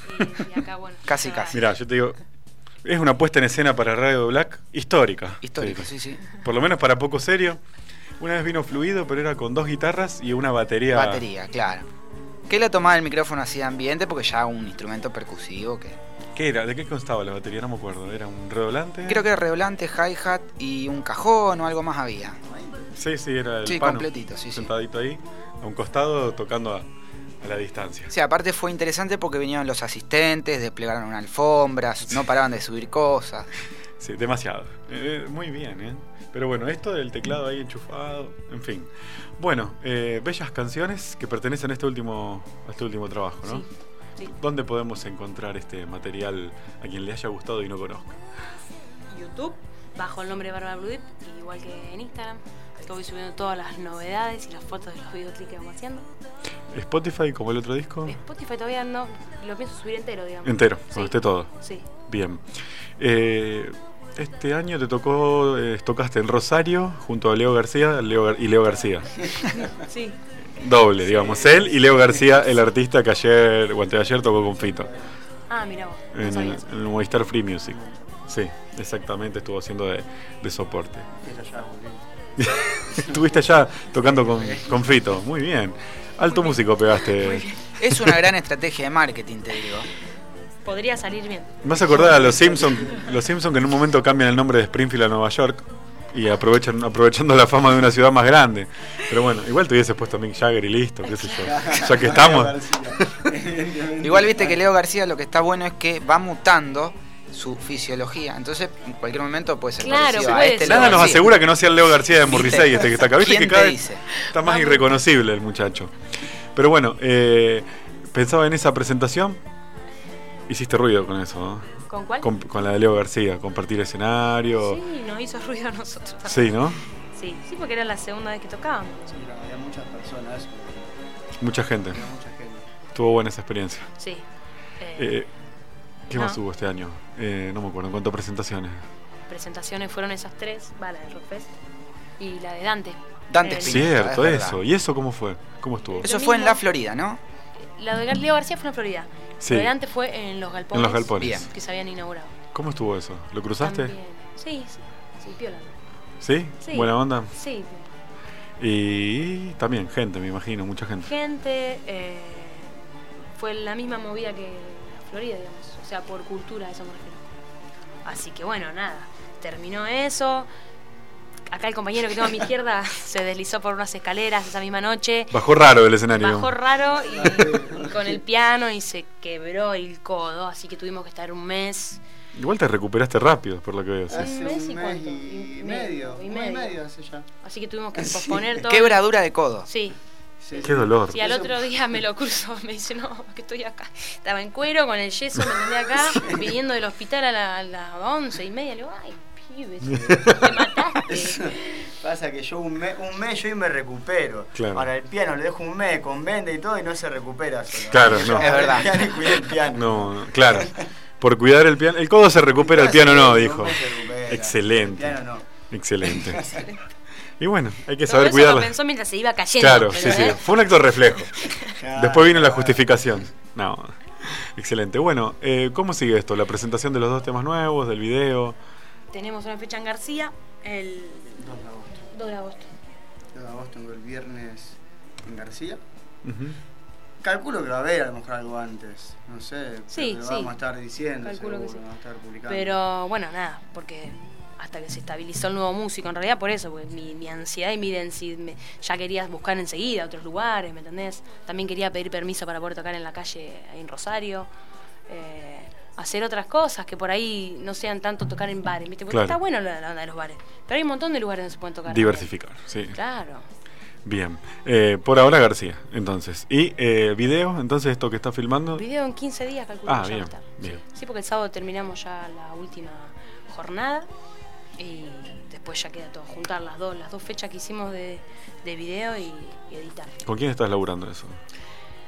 y acá, bueno. <laughs> Casi, estaba- casi. Mirá, yo te digo, es una puesta en escena para Radio Black histórica. Digo. sí, sí. Por lo menos para poco serio. Una vez vino fluido, pero era con dos guitarras y una batería. Batería, claro. Que la tomaba el micrófono así de ambiente porque ya un instrumento percusivo que. ¿Qué era? ¿De qué constaba la batería? No me acuerdo. ¿Era un redoblante? Creo que era redoblante, hi-hat y un cajón o algo más había. Sí, sí, era el Sí, pano, completito, sí, sí. Sentadito ahí, a un costado, tocando a, a la distancia. Sí, aparte fue interesante porque vinieron los asistentes, desplegaron una alfombra, no paraban de subir cosas. Sí, demasiado. Eh, muy bien, ¿eh? Pero bueno, esto del teclado ahí enchufado, en fin. Bueno, eh, bellas canciones que pertenecen a este último, a este último trabajo, ¿no? Sí, sí. ¿Dónde podemos encontrar este material a quien le haya gustado y no conozca? YouTube, bajo el nombre de Bárbara Blue Deep, igual que en Instagram. Que voy subiendo todas las novedades y las fotos de los videoclips que vamos haciendo. Spotify, como el otro disco, Spotify todavía no, lo pienso subir entero, digamos. entero, Sí. cuando esté todo. Sí. Bien. Eh, este año te tocó, eh, tocaste en Rosario junto a Leo García Leo y Leo García. <laughs> Sí. Doble, digamos. Él y Leo García, el artista que ayer o anteayer tocó con Fito. Ah, mira vos. No En el, sabía. en el Movistar Free Music. Sí, exactamente, estuvo haciendo de, de soporte. <laughs> Estuviste allá tocando con, con Fito, muy bien. Alto músico pegaste. Es una gran estrategia de marketing, te digo. Podría salir bien. Me vas a acordar a los Simpsons, los Simpsons que en un momento cambian el nombre de Springfield a Nueva York y aprovechan, aprovechando la fama de una ciudad más grande. Pero bueno, igual te hubiese puesto Mick Jagger y listo, qué sé yo. <laughs> Ya que estamos. Igual viste que Leo García lo que está bueno es que va mutando su fisiología. Entonces, en cualquier momento puede ser Claro, parecido a puede este ser. Leo Nada nos asegura que no sea el Leo García de ¿Viste? Morrissey este que está acá. Viste que ¿Quién cada vez dice? está más irreconocible el muchacho. Pero bueno, eh, pensaba en esa presentación. Hiciste ruido con eso, ¿no? ¿Con cuál? Con, con la de Leo García, compartir escenario. Sí, nos hizo ruido a nosotros. también. Sí, ¿no? Sí, sí, porque era la segunda vez que tocábamos. Sí, había muchas personas, Mucha gente. había mucha gente. Tuvo buena esa experiencia. Sí. Eh, Eh, ¿Qué No. más hubo este año? Eh, no me acuerdo, en cuanto a presentaciones. presentaciones fueron esas tres, va, la de Rockfest y la de Dante. Dante Eh, Spinetta. Cierto, es eso. ¿Y eso cómo fue? ¿Cómo estuvo? Eso fue en la Florida, ¿no? La de Leo García fue en Florida. Sí. La de Dante fue en los galpones. En los galpones. Bien. Que se habían inaugurado. ¿Cómo estuvo eso? ¿Lo cruzaste? También. Sí, sí, sí, piola. ¿Sí? Sí. ¿Buena onda? Sí, Y también gente, me imagino, mucha gente. gente. eh, fue la misma movida que Florida, digamos. O sea, por cultura, eso me refiero. Así que bueno, nada. Terminó eso. Acá el compañero que tengo a mi izquierda <laughs> se deslizó por unas escaleras esa misma noche. Bajó raro del escenario. Bajó raro y <laughs> con el piano y se quebró el codo, así que tuvimos que estar un mes. Igual te recuperaste rápido, por lo que veo. sí. Hace ¿Un mes y un mes cuánto? y Y medio. y Un mes y medio. medio hace ya. Así que tuvimos que <laughs> Sí. posponer todo. Quebradura de codo. Sí, Sí. Qué dolor. sí, al otro día me lo cruzo, me dice, no, que estoy acá. Estaba en cuero con el yeso, me entendí acá, viniendo del hospital a la- a las once y media. Le digo, ay, pibe, mataste. <laughs> Pasa que yo un mes, un mes yo y me recupero. Claro. Para el piano le dejo un mes con venda y todo y no se recupera solo. Claro, no. Es verdad. El <laughs> piano y cuidé el piano. No, no, claro. Por cuidar el piano. El codo se recupera, el piano no, dijo. Excelente. El piano no. Excelente. <laughs> Y bueno, hay que saber eso lo pensó mientras se iba cayendo. Claro, sí, sí. ¿eh? Fue un acto reflejo. Después vino la justificación. No. Excelente. Bueno, eh, ¿cómo sigue esto? La presentación de los dos temas nuevos, del video. Tenemos una fecha en García, el 2 de agosto. 2 de agosto. 2 de agosto tengo el viernes en García. Calculo que va a haber a lo mejor algo antes. No sé. Sí, lo sí. vamos a estar diciendo. Calculo que seguro, sí. vamos a estar publicando. Pero bueno, nada, porque hasta que se estabilizó el nuevo músico, en realidad por eso, porque mi, mi ansiedad y mi densidad, me- ya quería buscar enseguida otros lugares, ¿me entendés? También quería pedir permiso para poder tocar en la calle en Rosario, eh, hacer otras cosas que por ahí no sean tanto tocar en bares, ¿viste? Porque Claro. está bueno la, la onda de los bares, pero hay un montón de lugares donde se pueden tocar. Diversificar, sí. Claro. Bien. Eh, por ahora García, entonces. ¿Y eh, video? Entonces, esto que está filmando. Video en 15 días calculo Ah, bien, bien. Sí. Porque el sábado terminamos ya la última jornada y después ya queda todo, juntar las dos, las dos fechas que hicimos de, de video y, y editar. ¿Con quién estás laburando eso?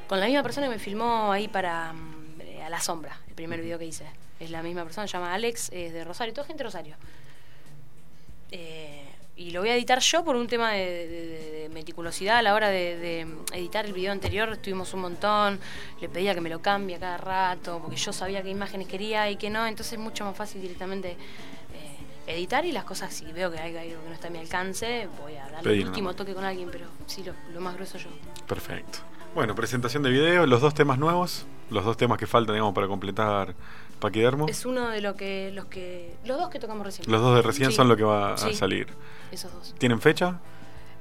Con la misma persona que me filmó ahí para a la sombra, el primer video que hice. Es la misma persona, se llama Alex, es de Rosario, toda gente de Rosario. Eh, y lo voy a editar yo por un tema de, de- de- de meticulosidad a la hora de, de editar el video anterior. Estuvimos un montón, le pedía que me lo cambie a cada rato, porque yo sabía qué imágenes quería y qué no, entonces es mucho más fácil directamente editar y las cosas, si veo que hay algo que no está a mi alcance, voy a darle el último toque con alguien, pero sí, lo, lo más grueso yo. Perfecto. Bueno, presentación de video, los dos temas nuevos, los dos temas que faltan, digamos, para completar Paquidermo. Es uno de lo que, los que, los dos que tocamos recién. Los dos de recién Sí. son lo que va a salir. Esos dos. ¿Tienen fecha?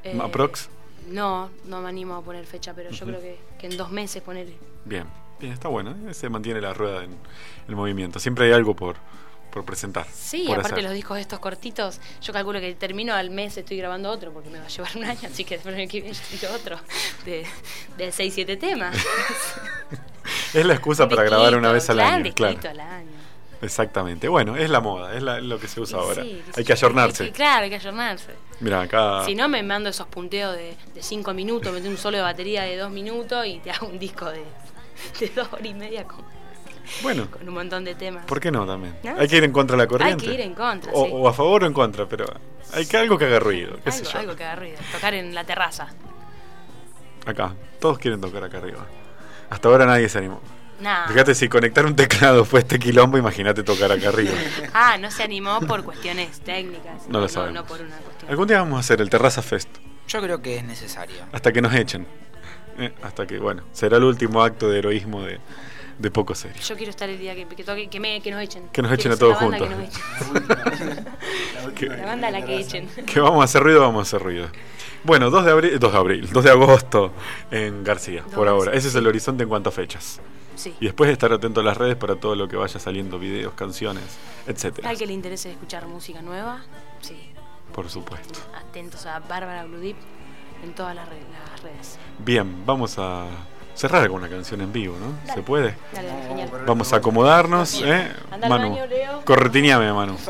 Eh, ¿Aprox? No, no me animo a poner fecha, pero yo creo que, que en dos meses poner. Bien, bien, está bueno. ¿eh? Se mantiene la rueda en el movimiento. Siempre hay algo por, por presentar. Sí, por aparte hacer. los discos estos cortitos, yo calculo que termino al mes estoy grabando otro porque me va a llevar un año, <laughs> así que después que viene otro de, de 6, 7 temas. <laughs> Es la excusa <laughs> para grabar una vez al Claro, año. Claro, al año. exactamente. Bueno, es la moda, es la- lo que se usa ahora. sí, hay que yo, ayornarse. claro, hay que ayornarse. Mira, acá. Si no, me mando esos punteos de 5 minutos, meto un solo de batería de 2 minutos y te hago un disco de, de 2 horas y media con, Bueno, con un montón de temas. ¿por qué no también? No, Hay que ir en contra de la corriente. Hay que ir en contra, o, sí. o a favor o en contra, pero hay que algo que haga ruido. ¿Qué sé Algo, yo? algo que haga ruido. Tocar en la terraza. Acá, todos quieren tocar acá arriba. Hasta ahora nadie se animó. Nah. Fíjate, si conectar un teclado fue este quilombo, imagínate tocar acá arriba. <laughs> Ah, no se animó por cuestiones técnicas. No lo sabemos. No, por una cuestión. Algún día vamos a hacer el Terraza Fest, Yo creo que es necesario. hasta que nos echen. Eh, hasta que, bueno, será el último acto de heroísmo de, de poco serio. Yo quiero estar el día que, que, toque- que, me, que nos echen. Que nos echen Quiero a ser todos la banda juntos. que nos <laughs> echen. Que, La banda a la que echen. que vamos a hacer ruido, vamos a hacer ruido. Bueno, 2 de abril, 2 de abril, 2 de agosto en García, por ahora. Ese es el horizonte en cuanto a fechas. Sí. Y después estar atento a las redes para todo lo que vaya saliendo, videos, canciones, etcétera. Al que le interese escuchar música nueva, sí. Por supuesto. Atentos a Bárbara Blue Deep en todas las redes. Bien, vamos a cerrar con una canción en vivo, ¿no? Dale. ¿Se puede? Dale, dale, genial. Vamos a acomodarnos, ¿eh? Manu, corretineame, Manu. <laughs>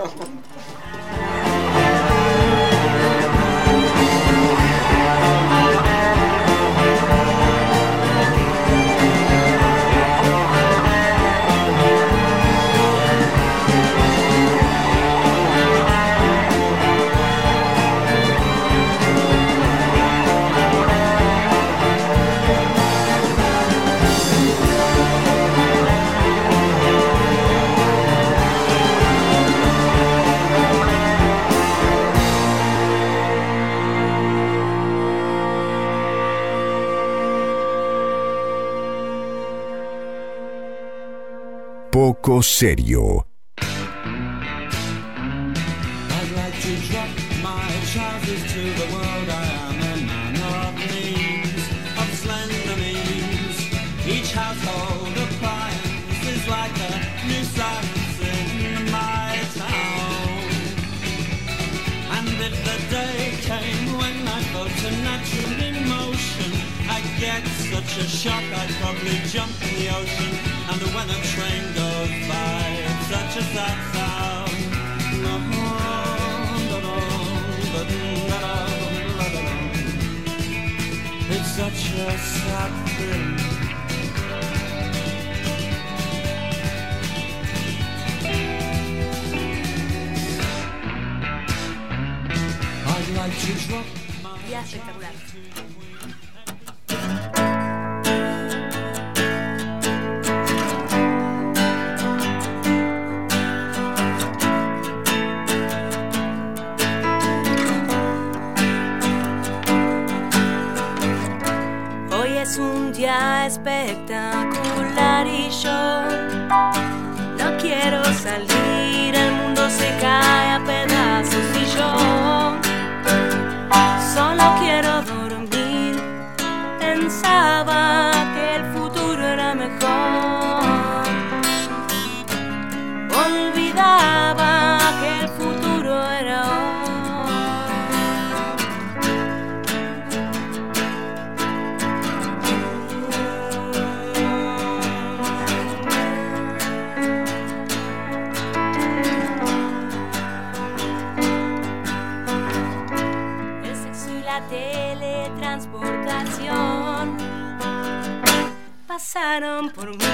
I'd get such a shock I'd probably jump such a espectacular y yo no quiero salir, el mundo se cae a pedazos y yo solo quiero dormir. Pensaba por mí,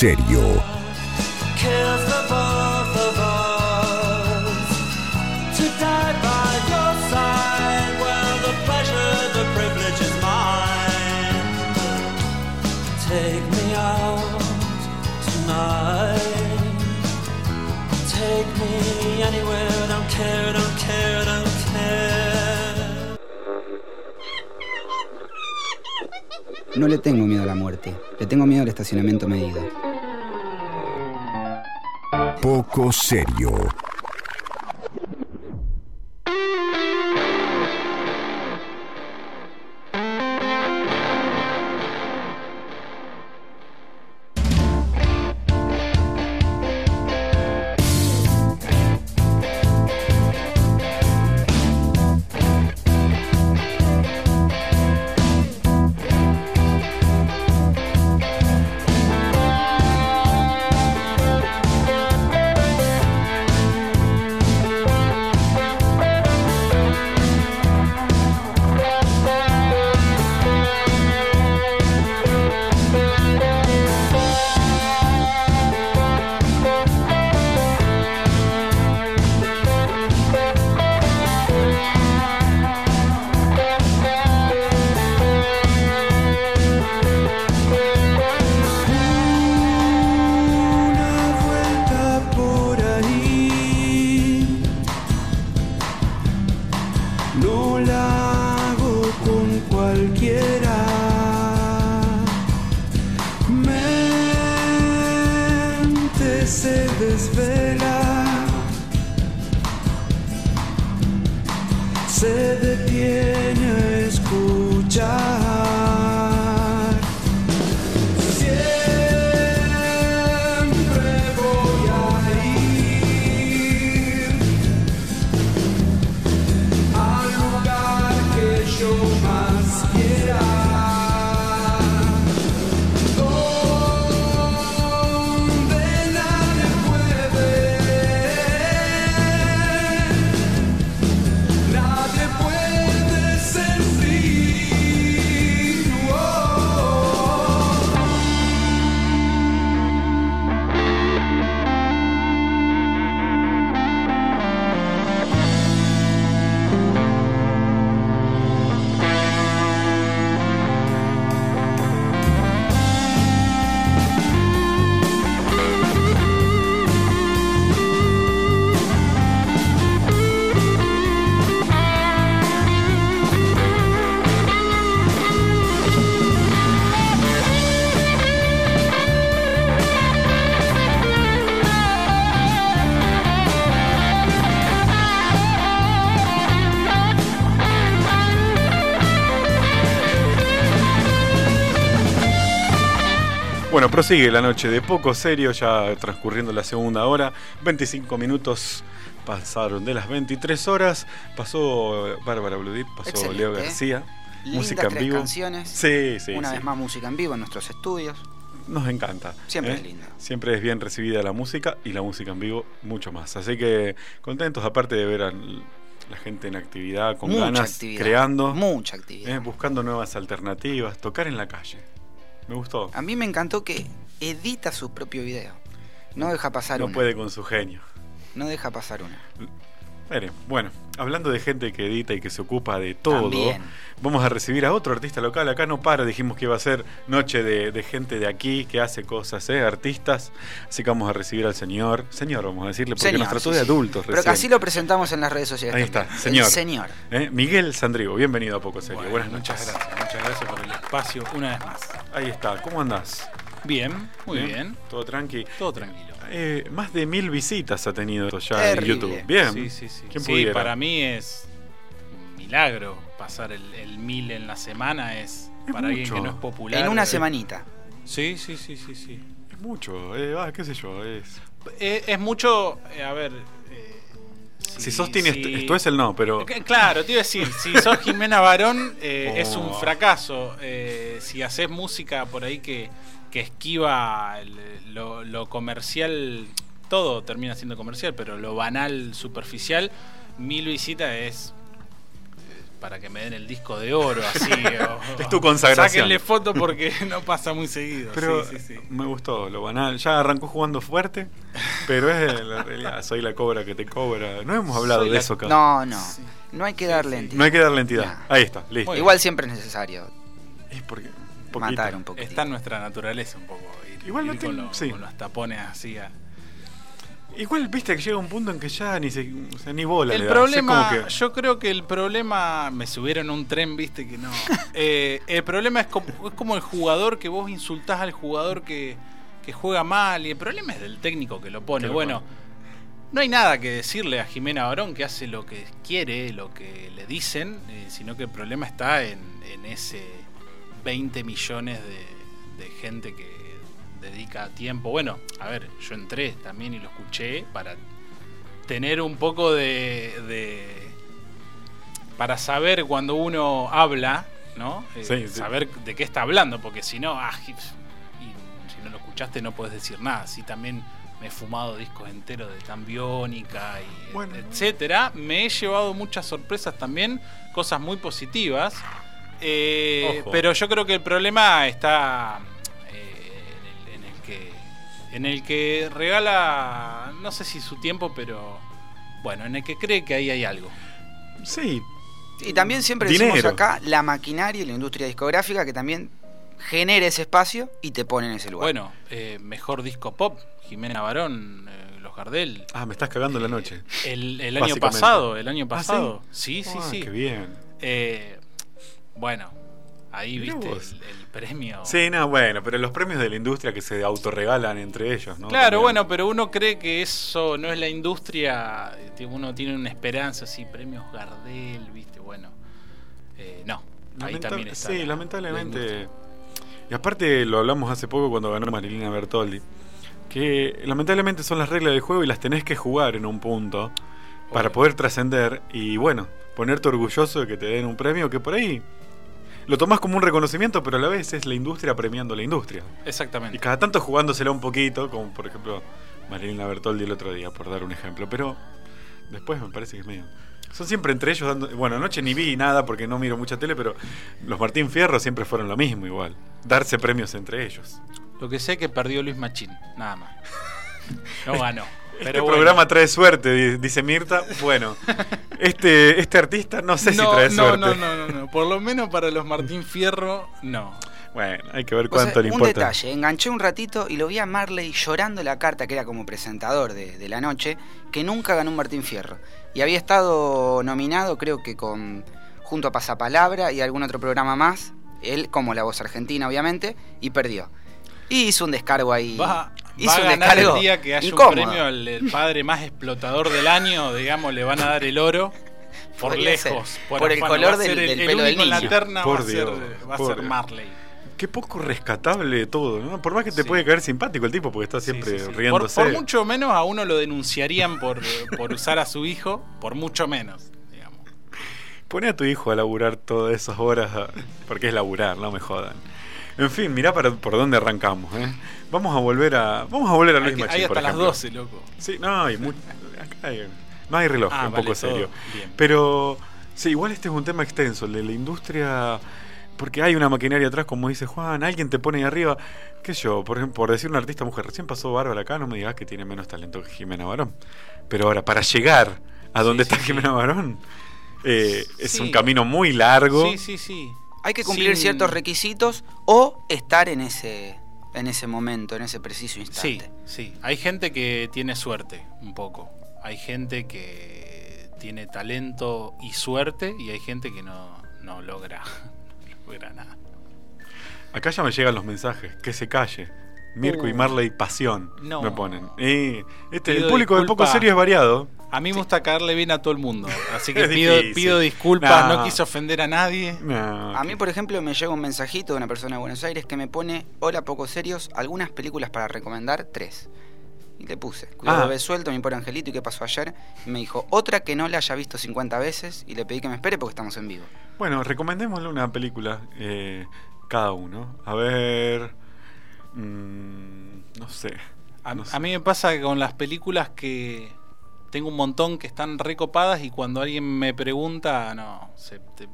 Poco serio. Que yo prosigue la noche de poco serio, ya transcurriendo la segunda hora, 25 minutos pasaron de las 23 horas. Pasó Bárbara Bludit, pasó Excelente, Leo ¿eh? García. Música en vivo. canciones. Sí, sí. Una sí. vez más música en vivo en nuestros estudios. Nos encanta. Siempre ¿eh? es linda. Siempre es bien recibida la música y la música en vivo mucho más. Así que contentos, aparte de ver a la gente en actividad, con Mucha ganas, actividad. creando, Mucha actividad. ¿eh? buscando nuevas alternativas, tocar en la calle. Me gustó. A mí me encantó que edita su propio video. No deja pasar No una. puede con su genio. No deja pasar una. Mire, bueno, hablando de gente que edita y que se ocupa de todo, También. vamos a recibir a otro artista local. Acá no para, dijimos que iba a ser noche de, de gente de aquí que hace cosas, ¿eh? artistas. Así que vamos a recibir al señor, señor, vamos a decirle, porque Señor, nos trató sí, de sí. adultos Pero que recién. así lo presentamos en las redes sociales. Ahí está, señor. El señor. ¿Eh? Miguel Sandrigo, bienvenido a Poco Serio. Bueno, Buenas muchas noches. gracias, muchas gracias por el espacio una vez más. Ahí está, ¿cómo andás? Bien, muy bien, Todo tranqui. todo tranquilo. Eh, más de mil visitas ha tenido esto ya Terrible. en YouTube. Bien. Sí, sí, sí. ¿Quién Sí, pudiera? para mí es un milagro pasar el, el mil en la semana. Es, Es para alguien que no es popular. En una eh, semanita. Sí, sí, sí, sí, sí. Es mucho, eh, ah, qué sé yo. Es... Eh, es mucho, eh, a ver. Si sos Tini, si- esto, es el no, pero. Claro, te iba a decir, si sos Jimena Barón, eh, es un <laughs> Oh. fracaso. Eh, si haces música por ahí que, que esquiva el- lo, lo comercial, todo termina siendo comercial, pero lo banal, superficial, mil visitas es eh, para que me den el disco de oro, así. <laughs> o- Es tu consagración. Sáquenle foto porque no pasa muy seguido. Pero sí, sí, sí. me gustó lo banal. Ya arrancó jugando fuerte, pero es la realidad. <laughs> Soy la cobra que te cobra. No hemos hablado Soy de la- eso acá. No, no. Sí. No hay que Sí, darle sí. entidad. No hay que darle entidad. Nah. Ahí está, listo. Igual siempre es necesario Es porque. Poquito. matar un poquito. Está en nuestra naturaleza un poco. Ir, Igual no ir con, tengo- sí. con los tapones así. a- Igual viste que llega un punto en que ya ni se, o sea, ni bola El le problema, que- yo creo que el problema, me subieron a un tren, viste que no. <laughs> Eh, el problema es como, es como el jugador que vos insultás al jugador que, que juega mal y el problema es del técnico que lo pone. Que lo bueno, pone. no hay nada que decirle a Jimena Barón que hace lo que quiere, lo que le dicen, eh, sino que el problema está en, en ese 20 millones de, de gente que dedica tiempo. Bueno, a ver, yo entré también y lo escuché para tener un poco de, de- para saber cuando uno habla, ¿no? Eh, Sí, sí. Saber de qué está hablando, porque si no, ah, y si no lo escuchaste no puedes decir nada. Sí, también me he fumado discos enteros de Tambiónica y Bueno. etcétera. Me he llevado muchas sorpresas también, cosas muy positivas. Eh, pero yo creo que el problema está eh, en, el, en el que en el que regala no sé si su tiempo pero bueno en el que cree que ahí hay algo Sí, Y también siempre Dinero. decimos acá la maquinaria y la industria discográfica que también genera ese espacio y te pone en ese lugar. bueno eh, mejor disco pop Jimena Barón eh, Los Gardel Ah, me estás cagando la noche. el, el año pasado el año ¿Ah, pasado sí sí Ah, sí, Qué bien. Bueno ahí Mirá viste vos. el, el premio Sí, no, bueno, pero los premios de la industria que se autorregalan entre ellos, ¿no? Claro, También. bueno, pero uno cree que eso no es la industria, eh, uno tiene una esperanza así, premios Gardel, viste, bueno, eh, no, ahí Lamenta- también está. Sí, la- la lamentablemente. y aparte lo hablamos hace poco cuando ganó Marilina Bertoldi. Que lamentablemente son las reglas del juego y las tenés que jugar en un punto para poder trascender y bueno, ponerte orgulloso de que te den un premio que por ahí lo tomás como un reconocimiento, pero a la vez es la industria premiando la industria. Y Exactamente. cada tanto jugándosela un poquito, como por ejemplo Marilina Bertoldi el otro día, por dar un ejemplo. Pero después me parece que es medio. Son siempre entre ellos dando. Bueno, anoche ni vi nada porque no miro mucha tele, pero los Martín Fierro siempre fueron lo mismo igual. Darse premios entre ellos. Lo que sé es que perdió Luis Machín, nada más. <laughs> No ganó. Pero este bueno. programa trae suerte, di- dice Mirta. Bueno, este, este artista no sé si no, trae no, suerte. no, no, no, no, por lo menos para los Martín Fierro, no. Bueno, hay que ver O sea, cuánto le un importa. detalle, enganché un ratito y lo vi a Marley llorando la carta que era como presentador de, de la noche, que nunca ganó un Martín Fierro. Y había estado nominado, creo que con junto a Pasapalabra y algún otro programa más, él como la voz argentina, obviamente, y perdió. Y hizo un descargo ahí. Va, hizo va a un ganar descargo el día que haya incómodo. un premio al el padre más explotador del año, digamos, le van a dar el oro. Por Podría lejos, ser. por, Por el afano. color del- el, del el pelo del único en la niño. terna Por va a ser, Dios, va a ser. Marley. Qué poco rescatable de todo, ¿no? Por más que te Sí. puede caer simpático el tipo, porque está siempre sí, riéndose. por mucho menos a uno lo denunciarían por, <laughs> por usar a su hijo, por mucho menos, digamos. Pone a tu hijo a laburar todas esas horas, porque es laburar, no me jodan. En fin, mirá para, por dónde arrancamos, ¿eh? Vamos a volver a. Vamos a volver a Luis Hay, que- Machín, hay hasta por las ejemplo. 12, loco. Sí, no, hay mu- acá hay- no hay reloj, Ah, un vale, poco todo serio. bien. Pero sí, igual este es un tema extenso, el de la industria, porque hay una maquinaria atrás, como dice Juan, alguien te pone ahí arriba, qué yo, por ejemplo, por decir una artista mujer, recién pasó Bárbara acá, no me digas que tiene menos talento que Jimena Barón. Pero ahora, para llegar a donde Sí, está sí, Jimena Barón, eh, es Sí. un camino muy largo. Sí, sí, sí. Hay que cumplir Sin- ciertos requisitos o estar en ese, en ese momento, en ese preciso Sí, instante. sí. Hay gente que tiene suerte, un poco. Hay gente que tiene talento y suerte y hay gente que no, no logra, <laughs> no logra nada. Acá ya me llegan los mensajes, que se calle. Mirko y Uh. Marley pasión No. me ponen. Y este, el público de poco disculpa. serio es variado. A mí me gusta caerle bien a todo el mundo, así que <laughs> pido, disculpas, No. no quise ofender a nadie. No, A mí, por ejemplo, me llega un mensajito de una persona de Buenos Aires que me pone, hola poco serios, algunas películas para recomendar, tres. Y le puse, cuidado Ah. bebé suelto, mi pobre angelito, ¿y qué pasó ayer? Y me dijo, otra que no la haya visto 50 veces, y le pedí que me espere porque estamos en vivo. Bueno, recomendémosle una película eh, cada uno. A ver. mm, no sé. A, No sé. a mí me pasa que con las películas que tengo un montón que están recopadas y cuando alguien me pregunta, no, se, te-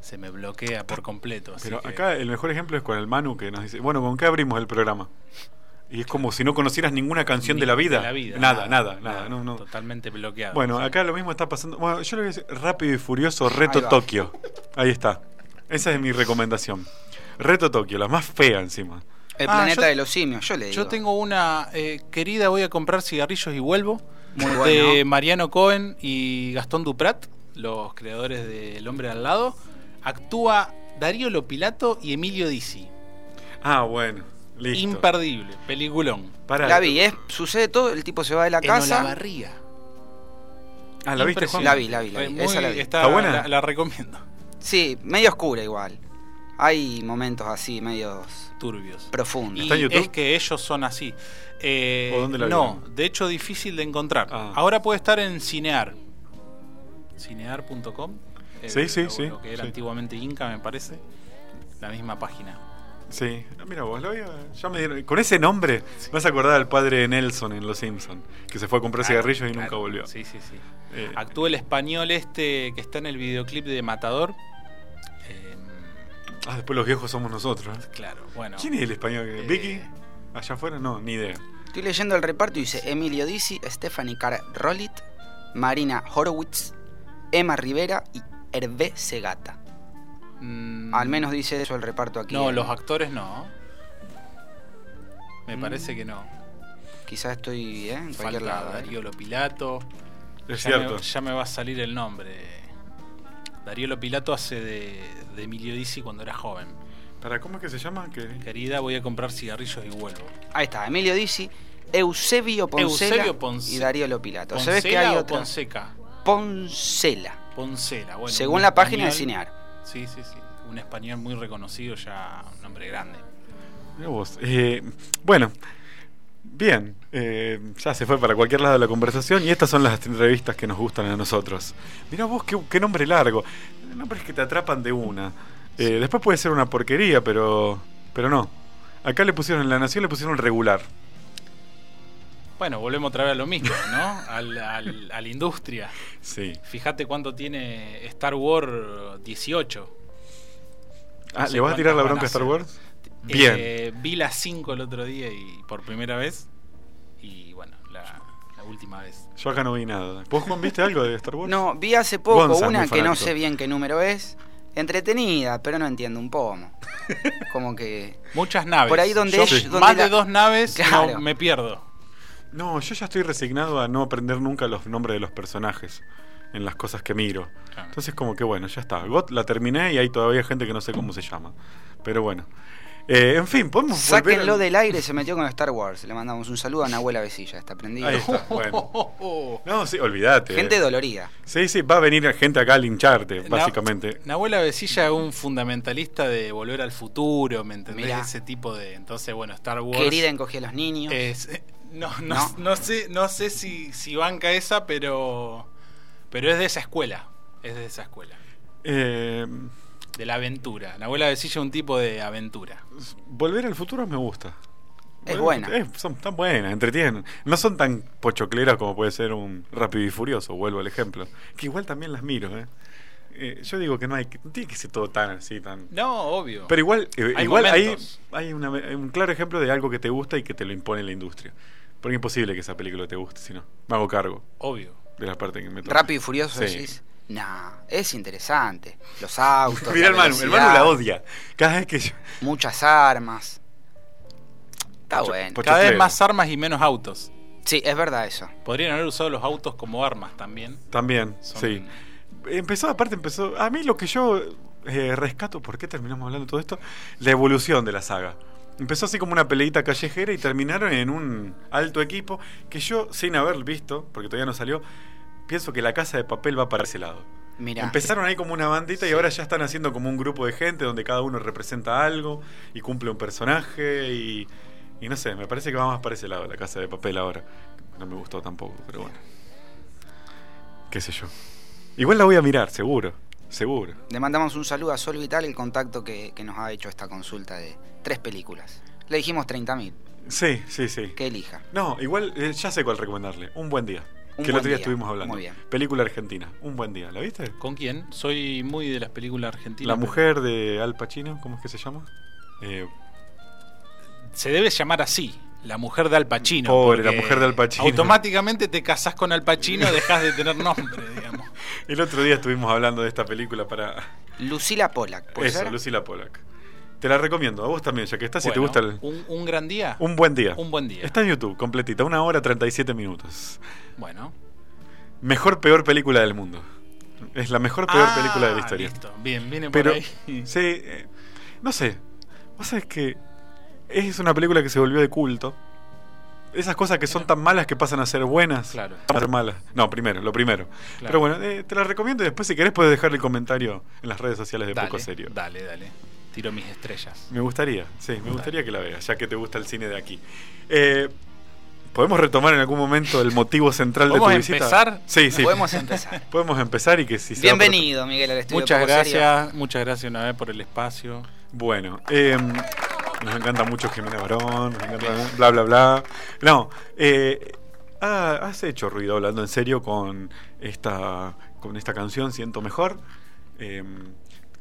se me bloquea por completo. así Pero que- acá el mejor ejemplo es con el Manu que nos dice: Bueno, ¿con qué abrimos el programa? Y es como si no conocieras ninguna canción ni- de la vida. de la vida, Nada, nada, nada. no, no. Totalmente bloqueado. Bueno, Sí. acá lo mismo está pasando. Bueno, yo le voy a decir Rápido y Furioso Reto Ahí. Tokio. Ahí está. Esa es mi recomendación. Reto Tokio, la más fea encima. El Ah, planeta yo- de los simios, yo le digo. Yo tengo una eh, querida, voy a comprar cigarrillos y vuelvo. Muy de bueno. Mariano Cohen y Gastón Duprat, los creadores de El hombre al lado. Actúa Darío Lopilato y Emilio Dizzi. Ah, bueno. Listo. Imperdible, peliculón. Pará. La vi, es, sucede todo, el tipo se va de la En casa. Olavarría. Ah, ¿la viste, Juan? La vi, la vi, la vi. muy- Esa la vi. Está, ¿Está buena? La, la recomiendo. Sí, medio oscura igual. Hay momentos así, medios Turbios. profundos. ¿Está en Y YouTube? es que ellos son así. Eh, ¿O dónde la no, de hecho difícil de encontrar. Ah. Ahora puede estar en Cinear. Cinear.com. eh, Sí, sí, lo- sí, Lo que era sí. antiguamente Inca, me parece. La misma página. Sí, Ah, mira vos, lo ya me dieron- con ese nombre me vas a acordar al padre de Nelson en Los Simpsons, que se fue a comprar Claro, cigarrillos y claro. nunca volvió. Sí, sí, sí. Eh, Actúa el español este que está en el videoclip de Matador. Eh, ah, después los viejos somos nosotros. ¿eh? claro, bueno. ¿Quién es el español? Eh, ¿Vicky? ¿Allá afuera? No, ni idea. Estoy leyendo el reparto y dice Emilio Dizzi, Stephanie Carr Rollit, Marina Horowitz, Emma Rivera y Hervé Segata. Mm, Al menos dice eso el reparto aquí. No, en- los actores no. Me Mm. parece que no. Quizás estoy ¿eh? en cualquier Falta lado. ¿eh? Darío Lopilato. Es ya cierto. Me, ya me va a salir el nombre. Darío Lopilato hace de, de Emilio Dizzi cuando era joven. ¿Para cómo es que se llama? Que... Querida, voy a comprar cigarrillos y vuelvo. Ahí está, Emilio Dizzi, Eusebio Poncela Eusebio Ponce- y Darío Lopilato. Se ve que ¿Poncela hay o otra. Ponseca? Poncela. Poncela, bueno. según la página de Cinear. Sí, sí, sí. Un español muy reconocido, ya un hombre grande. Eh, bueno, bien. eh, ya se fue para cualquier lado de la conversación y estas son las entrevistas que nos gustan a nosotros. Mirá vos, qué, qué nombre largo. Nombres que te atrapan de una. Eh, Después puede ser una porquería, pero, pero no. Acá le pusieron, en La Nación le pusieron regular. Bueno, volvemos otra vez a lo mismo, ¿no? <laughs> Al, al- a la industria. Sí. Fíjate cuánto tiene Star Wars 18. Ah, No ¿Le vas a tirar la bronca a Star. Wars? Bien. Eh, vi las 5 el otro día y por primera vez. Y bueno, la, la última vez. Yo acá no vi nada. ¿Vos, Juan, viste algo de Star Wars? No, vi hace poco Gonza es una que no sé bien qué número es. Entretenida, pero no entiendo un pomo. Como que. Muchas naves. Por ahí donde Yo, ellos- donde más la- de dos naves Claro. no, me pierdo. No, yo ya estoy resignado a no aprender nunca los nombres de los personajes en las cosas que miro. Entonces como que bueno, ya está. GOT la terminé y hay todavía gente que no sé cómo se llama. Pero bueno. Eh, en fin, podemos Sáquenlo al- del aire, se metió con Star Wars. Le mandamos un saludo a Nahuela Besilla, está prendido. Ahí está, <laughs> bueno. No, sí, olvídate. Gente dolorida. Sí, sí, va a venir gente acá a lincharte, Na- básicamente. Nahuela Besilla es un fundamentalista de volver al futuro, ¿me entendés? Mirá. Ese tipo de. Entonces, bueno, Star Wars. Querida encogía a los niños. es- eh, no, no, No. no sé, no sé si, si banca esa, pero. Pero es de esa escuela. Es de esa escuela. Eh, De la aventura. Nahuela Besilla es un tipo de aventura. volver al futuro me gusta. Es buena. son tan buenas, entretienen. No son tan pochocleras como puede ser un Rápido y Furioso, vuelvo al ejemplo. Que igual también las miro, ¿eh? Eh, yo digo que no hay que, no tiene que ser todo tan así, tan... No, obvio. Pero igual, eh, Hay igual hay, momentos. hay una- un claro ejemplo de algo que te gusta y que te lo impone la industria. Porque es imposible que esa película te guste, si no. Me hago cargo Obvio. de la parte que me toca. Rápido y Furioso, Sí. decís. Nah, es interesante. Los autos. Mirá, la el Manu, el Manu velocidad, la odia. Cada vez que yo... Muchas armas. Está Pocho- bueno. Cada vez más armas y menos autos. Sí, es verdad eso. Podrían haber usado los autos como armas también. También, Son- sí. Empezó, aparte empezó... A mí lo que yo eh, rescato, ¿por qué terminamos hablando de todo esto? La evolución de la saga. Empezó así como una peleita callejera y terminaron en un alto equipo que yo, sin haber visto, porque todavía no salió, pienso que la casa de papel va para ese lado. Empezaron ahí como una bandita y ahora ya están haciendo como un grupo de gente donde cada uno representa algo y cumple un personaje y, y no sé, me parece que va más para ese lado la casa de papel ahora. No me gustó tampoco, pero bueno. Qué sé yo. Igual la voy a mirar, seguro, seguro. Le mandamos un saludo a Sol Vital, el contacto que, que nos ha hecho esta consulta de tres películas. Le dijimos 30.000, Sí, sí, sí. que elija. No, igual eh, ya sé cuál recomendarle. Un buen día. Un que el otro día día. estuvimos hablando. Muy bien. Película argentina. Un buen día. ¿La viste? ¿Con quién? Soy muy de las películas argentinas. La mujer de Al Pacino, ¿cómo es que se llama? Eh, Se debe llamar así. La mujer de Al Pacino. Pobre, la mujer de Al Pacino. Automáticamente te casás con Al Pacino, <laughs> dejas de tener nombre, digamos. el otro día estuvimos hablando de esta película para Lucila Pollack, ¿puede Eso, ser? Lucila Pollack. Te la recomiendo, a vos también, ya que estás, si te Bueno, gusta el... un, un gran día. Un buen día. Un buen día. Está en YouTube, completita, una hora 37 minutos. Bueno. Mejor, peor película del mundo. Es la mejor, peor Ah, película de la historia. listo. Bien, viene Pero, por ahí. <laughs> sí, eh, no sé. Vos sabés que es una película que se volvió de culto. Esas cosas que son tan malas que pasan a ser buenas. Claro. A ser malas. No, primero, lo primero. Claro. Pero bueno, eh, te la recomiendo y después si querés puedes dejar el comentario en las redes sociales de Dale, Poco Serio. Dale, dale. Tiro mis estrellas. Me gustaría, sí, me gustaría que la veas, ya que te gusta el cine de aquí. Eh, ¿Podemos retomar en algún momento el motivo central de tu ¿Podemos visita? empezar? Sí, sí. Podemos <laughs> empezar. Podemos empezar y que si se Bienvenido, Miguel, al estudio Muchas Serio. gracias, muchas gracias una vez por el espacio. Bueno, eh, nos encanta mucho Jimena Barón, nos encanta bla bla bla. No, eh, ha- has hecho ruido hablando en serio con esta, con esta canción, Siento Mejor. Eh,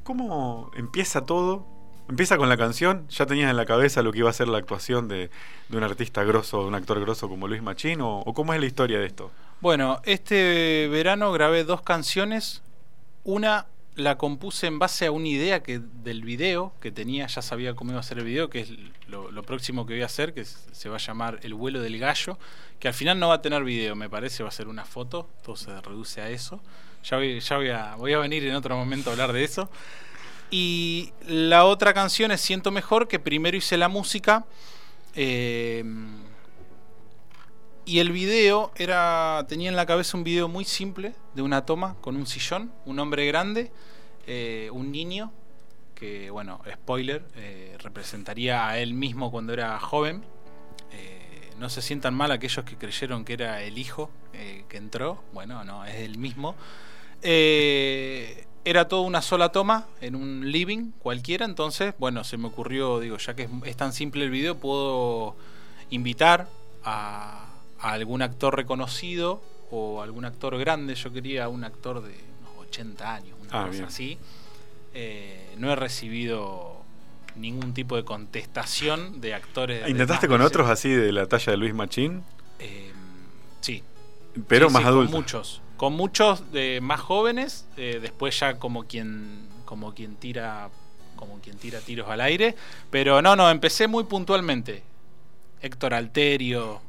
¿Cómo empieza todo? Empieza con la canción, ya tenías en la cabeza lo que iba a ser la actuación de, de un artista grosso, de un actor grosso como Luis Machín, o, cómo es la historia de esto? Bueno, este verano grabé dos canciones. Una la compuse en base a una idea que del video que tenía, ya sabía cómo iba a ser el video, que es lo, lo próximo que voy a hacer, que se va a llamar El vuelo del gallo, que al final no va a tener video, me parece, va a ser una foto, todo se reduce a eso. Ya voy, a, voy a venir en otro momento a hablar de eso. Y la otra canción es Siento Mejor, que primero hice la música. eh, y el video era. tenía en la cabeza un video muy simple de una toma con un sillón, un hombre grande, eh, un niño, que bueno, spoiler, eh, representaría a él mismo cuando era joven. No se sientan mal aquellos que creyeron que era el hijo que entró. Bueno, no, es el mismo. Eh, era todo una sola toma en un living cualquiera, entonces, bueno, se me ocurrió, digo, ya que es, es tan simple el video, puedo invitar a, a algún actor reconocido o algún actor grande. Yo quería un actor de unos 80 años, una Ah, cosa bien. así. Eh, no he recibido ningún tipo de contestación de actores. ¿Intentaste con otros así de la talla de Luis Machín? Eh, sí, Pero Sí, más sí, adultos. Muchos. Con muchos de más jóvenes, eh, después ya como quien, como quien tira, como quien tira tiros al aire. Pero no, no, empecé muy puntualmente. Héctor Alterio,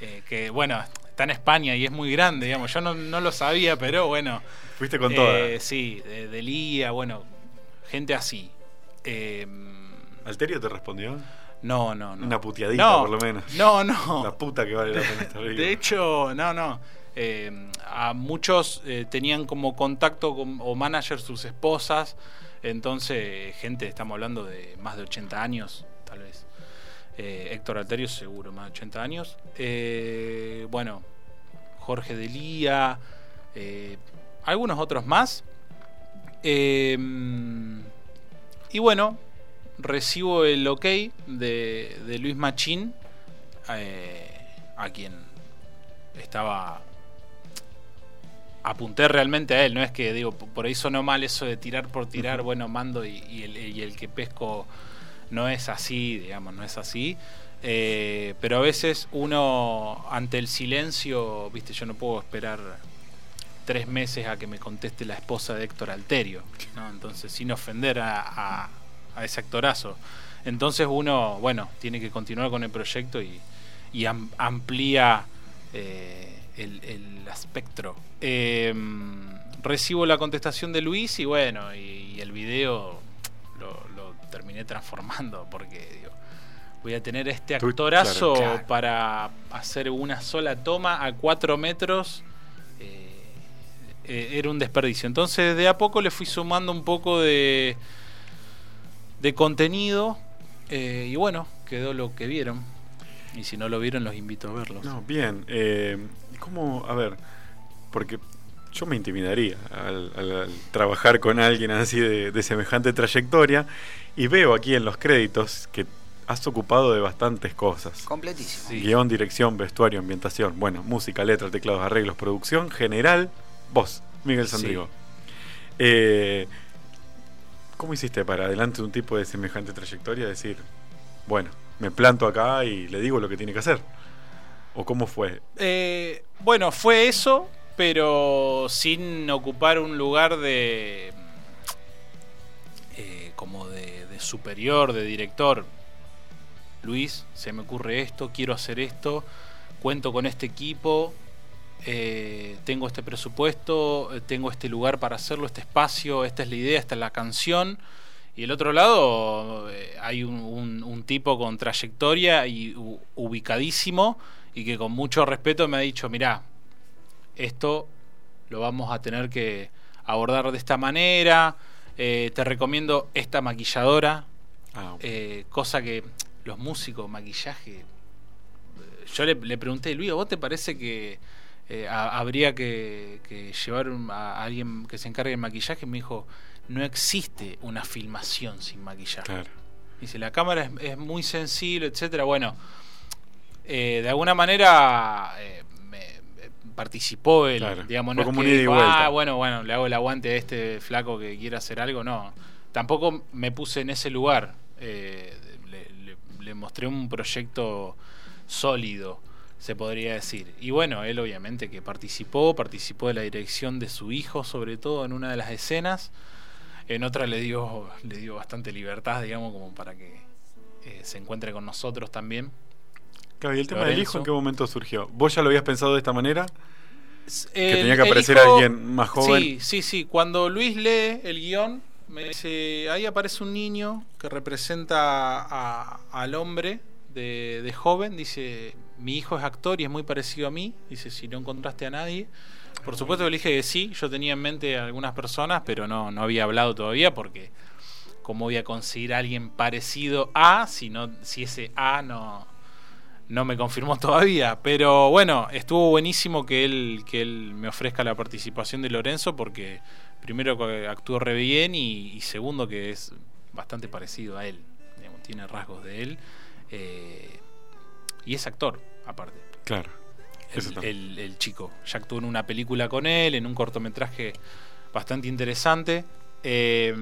eh, que bueno, está en España y es muy grande, digamos. Yo no, no lo sabía, pero bueno. Fuiste con Eh, todas. Sí, de, de Lía, bueno, gente así. Eh, ¿Alterio te respondió? No, no, no. Una puteadita, No, por lo menos. No, no. La puta que vale la pena estar vivo. De hecho, no, no. Eh, a muchos eh, tenían como contacto con, o manager sus esposas. Entonces, gente, estamos hablando de más de 80 años, tal vez. Eh, Héctor Alterio, seguro, más de 80 años. Bueno, Jorge Delía, algunos otros más. Y bueno, recibo el ok de, Luis Machín, a quien estaba. Apunté realmente a él, no es que digo, por ahí sonó mal eso de tirar por tirar, bueno, mando y, y el, y el que pesco no es así, digamos, no es así. Eh, pero a veces uno, ante el silencio, viste, yo no puedo esperar tres meses a que me conteste la esposa de Héctor Alterio, ¿no? Entonces, sin ofender a, a- a ese actorazo. Entonces uno, bueno, tiene que continuar con el proyecto y, y am- amplía eh, el, el espectro. Eh, recibo la contestación de Luis y bueno, y, y el video lo, lo terminé transformando porque digo, voy a tener este actorazo claro, claro. para hacer una sola toma a cuatro metros. eh, eh, era un desperdicio. Entonces de a poco le fui sumando un poco de, de contenido eh, y bueno, quedó lo que vieron. Y si no lo vieron, los invito a verlos. No, bien. ¿Cómo? A ver, porque yo me intimidaría al, al- al trabajar con alguien así de, de semejante trayectoria y veo aquí en los créditos que has ocupado de bastantes cosas. Completísimo. Sí. Guión, dirección, vestuario, ambientación. Bueno, música, letra, teclados, arreglos, producción, general, vos, Miguel Sí. Sandrigo. Eh, ¿Cómo hiciste para adelante un tipo de semejante trayectoria decir, bueno, me planto acá y le digo lo que tiene que hacer? ¿O cómo fue? Eh, bueno, fue eso, pero sin ocupar un lugar de. eh, como de, de superior, de director. Luis, se me ocurre esto, quiero hacer esto, cuento con este equipo, eh, tengo este presupuesto, tengo este lugar para hacerlo, este espacio, esta es la idea, esta es la canción. Y el otro lado hay un, tipo con trayectoria y ubicadísimo y que con mucho respeto me ha dicho, mirá, esto lo vamos a tener que abordar de esta manera, eh, te recomiendo esta maquilladora, Ah, eh, cosa que los músicos, maquillaje. eh, Yo le, le pregunté, Luis, ¿a vos te parece que eh, ha- habría que, que llevar un- a alguien que se encargue del maquillaje? Me dijo, no existe una filmación sin maquillaje. claro. Dice, la cámara es, es muy sensible, etcétera. Bueno, eh, de alguna manera eh, me- me participó él, Claro, digamos, no es que un ida y dijo, vuelta". ah, bueno, bueno, le hago el aguante a este flaco que quiere hacer algo, no. Tampoco me puse en ese lugar. Eh, le, le- le mostré un proyecto sólido, se podría decir. Y bueno, él obviamente que participó, participó de la dirección de su hijo, sobre todo en una de las escenas. En otra le dio, le dio bastante libertad, digamos, como para que eh, se encuentre con nosotros también. Claro, ¿y el tema del hijo en qué momento surgió? ¿Vos ya lo habías pensado de esta manera? Que tenía que aparecer alguien más joven. Sí, sí, sí. Cuando Luis lee el guion, me dice, ahí aparece un niño que representa a- al hombre de, de joven. Dice, mi hijo es actor y es muy parecido a mí. Dice, si no encontraste a nadie. Por supuesto que le dije que sí, yo tenía en mente a algunas personas, pero no, no había hablado todavía porque cómo voy a conseguir a alguien parecido a si no si ese A no no me confirmó todavía, pero bueno, estuvo buenísimo que él que él me ofrezca la participación de Lorenzo porque primero que actuó re bien y, y segundo que es bastante parecido a él, digamos, tiene rasgos de él eh, y es actor aparte Claro. El, el- el chico. Ya actuó en una película con él, en un cortometraje bastante interesante. Eh,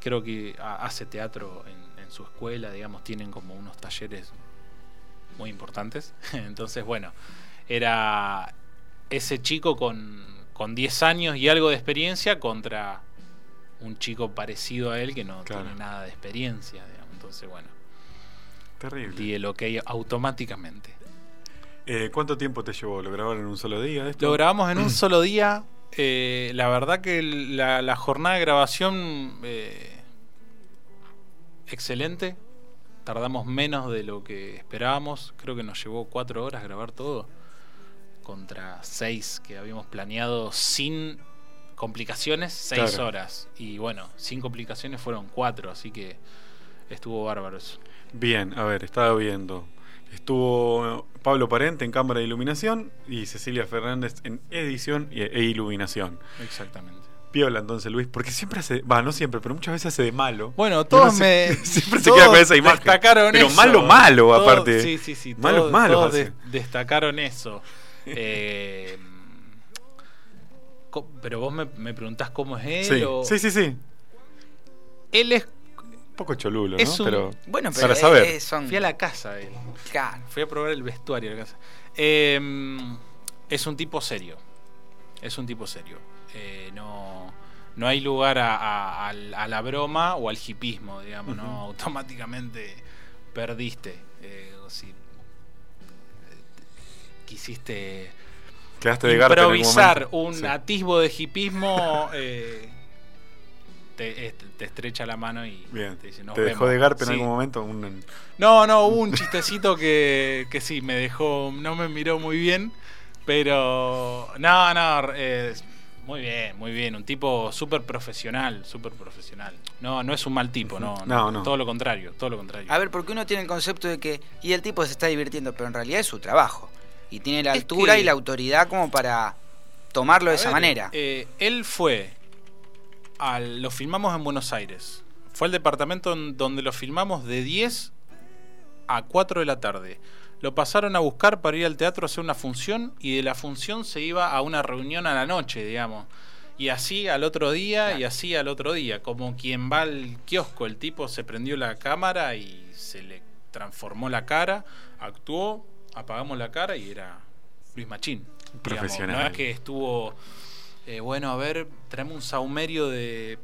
creo que ha- hace teatro en, en su escuela, digamos, tienen como unos talleres muy importantes. <laughs> Entonces, bueno, era ese chico con, con 10 años y algo de experiencia contra un chico parecido a él que no Claro. tiene nada de experiencia, digamos. Entonces, bueno, Terrible. di el ok automáticamente. Eh, ¿Cuánto tiempo te llevó? ¿Lo grabaron en un solo día? Esto? Lo grabamos en un <clears throat> solo día. Eh, la verdad que la jornada de grabación eh, excelente. Tardamos menos de lo que esperábamos. Creo que nos llevó cuatro horas grabar todo. Contra seis que habíamos planeado sin complicaciones, seis Claro. horas. Y bueno, sin complicaciones fueron cuatro, así que estuvo bárbaro eso. Bien, a ver, estaba viendo. Estuvo Pablo Parente en cámara de iluminación y Cecilia Fernández en edición e iluminación. Exactamente. Piola entonces Luis, porque siempre hace, va, no siempre, pero muchas veces hace de malo. Bueno, todos se- me. <laughs> siempre se queda con esa imagen. Destacaron pero eso. malo, malo, Todos- aparte. Sí, sí, sí. Malo, todos- malo. todos hace. de- destacaron eso. <laughs> Eh, pero vos me, me preguntás cómo es él Sí, o- sí, sí, sí. Él es. Un poco cholulo, Es ¿no? un- Pero Bueno, pero para saber. eh, son. Fui a la casa de él. Claro. Fui a probar el vestuario de la casa. Eh, es un tipo serio. Es un tipo serio. Eh, no, no hay lugar a, a- la broma o al hipismo, digamos, ¿no? Automáticamente perdiste. Eh, o si eh, quisiste quedaste de improvisar un Sí. atisbo de hipismo, <laughs> eh, te, te estrecha la mano y Bien. te dice, "Nos ¿Te dejó vemos". de garpe en Sí. algún momento? Un- No, no, hubo un chistecito que, que sí, me dejó, no me miró muy bien, pero no, no, eh, muy bien, muy bien, un tipo súper profesional, súper profesional. No, no es un mal tipo, no, No, no. todo lo contrario, todo lo contrario. A ver, porque uno tiene el concepto de que. Y el tipo se está divirtiendo, pero en realidad es su trabajo. Y tiene la Es altura que- y la autoridad como para tomarlo de A esa ver, manera. eh, él fue, al, lo filmamos en Buenos Aires, fue al departamento en donde lo filmamos de 10 a 4 de la tarde. Lo pasaron a buscar para ir al teatro a hacer una función y de la función se iba a una reunión a la noche, digamos. Y así al otro día y así al otro día. Como quien va al kiosco, el tipo se prendió la cámara y se le transformó la cara, actuó, apagamos la cara y era Luis Machín. digamos. Profesional. No es que estuvo, eh, bueno, a ver, traeme un saumerio de,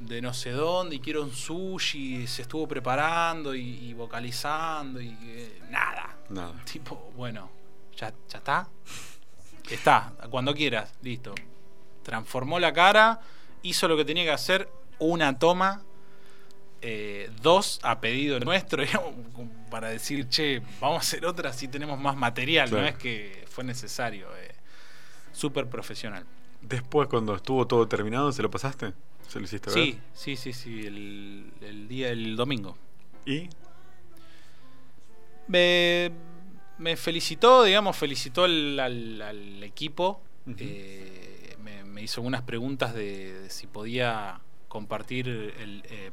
de no sé dónde y quiero un sushi, se estuvo preparando y, y vocalizando y eh, nada. Nada. Tipo, bueno, ya, ya está. Está, cuando quieras, listo. Transformó la cara, hizo lo que tenía que hacer, una toma, eh, dos a pedido nuestro, <laughs> digamos, para decir, che, vamos a hacer otra si tenemos más material, Claro. no es que fue necesario. eh, Súper profesional. Después, cuando estuvo todo terminado, ¿se lo pasaste? ¿Se lo hiciste ver? Sí, sí, sí, sí, el, el día, el domingo. ¿Y? Me, me felicitó, digamos, felicitó al, al- al equipo. Eh, me, me hizo unas preguntas de, de si podía compartir el... eh,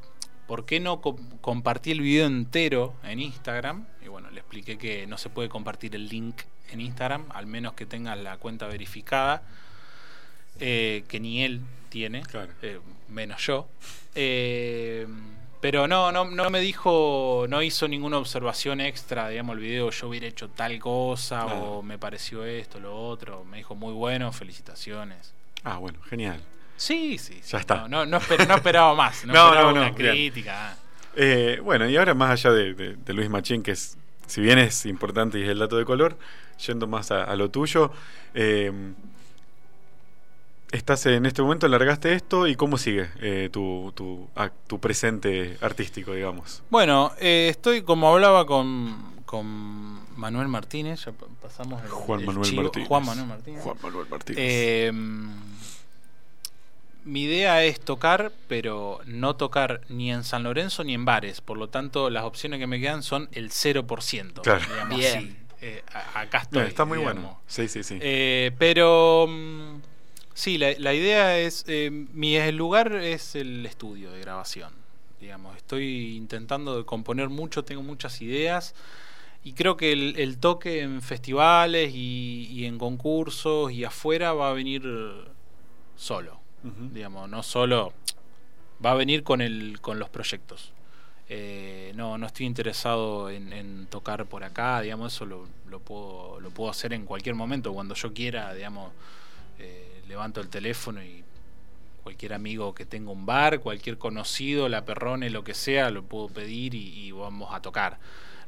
¿Por qué no co- compartí el video entero en Instagram? Y bueno, le expliqué que no se puede compartir el link en Instagram, al menos que tengas la cuenta verificada, eh, que ni él tiene, Claro. eh, menos yo. Eh, pero no, no, no me dijo, no hizo ninguna observación extra, digamos, el video, yo hubiera hecho tal cosa o me pareció esto, lo otro. Me dijo muy bueno, felicitaciones. Ah, bueno, genial. Sí, sí. sí. Ya está. No, no, no esper- no esperaba más. No, <laughs> No, esperaba una crítica. ah. Eh, bueno, y ahora más allá de, de- de Luis Machín, que es, si bien es importante y es el dato de color, yendo más a, a lo tuyo, eh, estás en este momento, largaste esto y cómo sigue eh, tu, tu, ah, tu presente artístico, digamos. Bueno, eh, estoy como hablaba con, con Manuel Martínez, ya pa- pasamos el, Juan el Manuel chivo. Martínez. Juan Manuel Martínez. Juan Manuel Martínez. Eh, mi idea es tocar, pero no tocar ni en San Lorenzo ni en bares. Por lo tanto, las opciones que me quedan son el 0%. Claro. digamos, Bien. sí. Eh, a- acá estoy. No, está muy digamos. bueno. Sí, sí, sí. Eh, pero mm, sí, la, la idea es, eh, mi el lugar es el estudio de grabación. Digamos, estoy intentando de componer mucho, tengo muchas ideas y creo que el, el toque en festivales y, y en concursos y afuera va a venir solo. Digamos, no solo va a venir con el con los proyectos. Eh, no, no estoy interesado en, en tocar por acá, digamos, eso lo, lo puedo, lo puedo hacer en cualquier momento, cuando yo quiera, digamos, eh, levanto el teléfono y cualquier amigo que tenga un bar, cualquier conocido, la perrone, lo que sea, lo puedo pedir y, y vamos a tocar.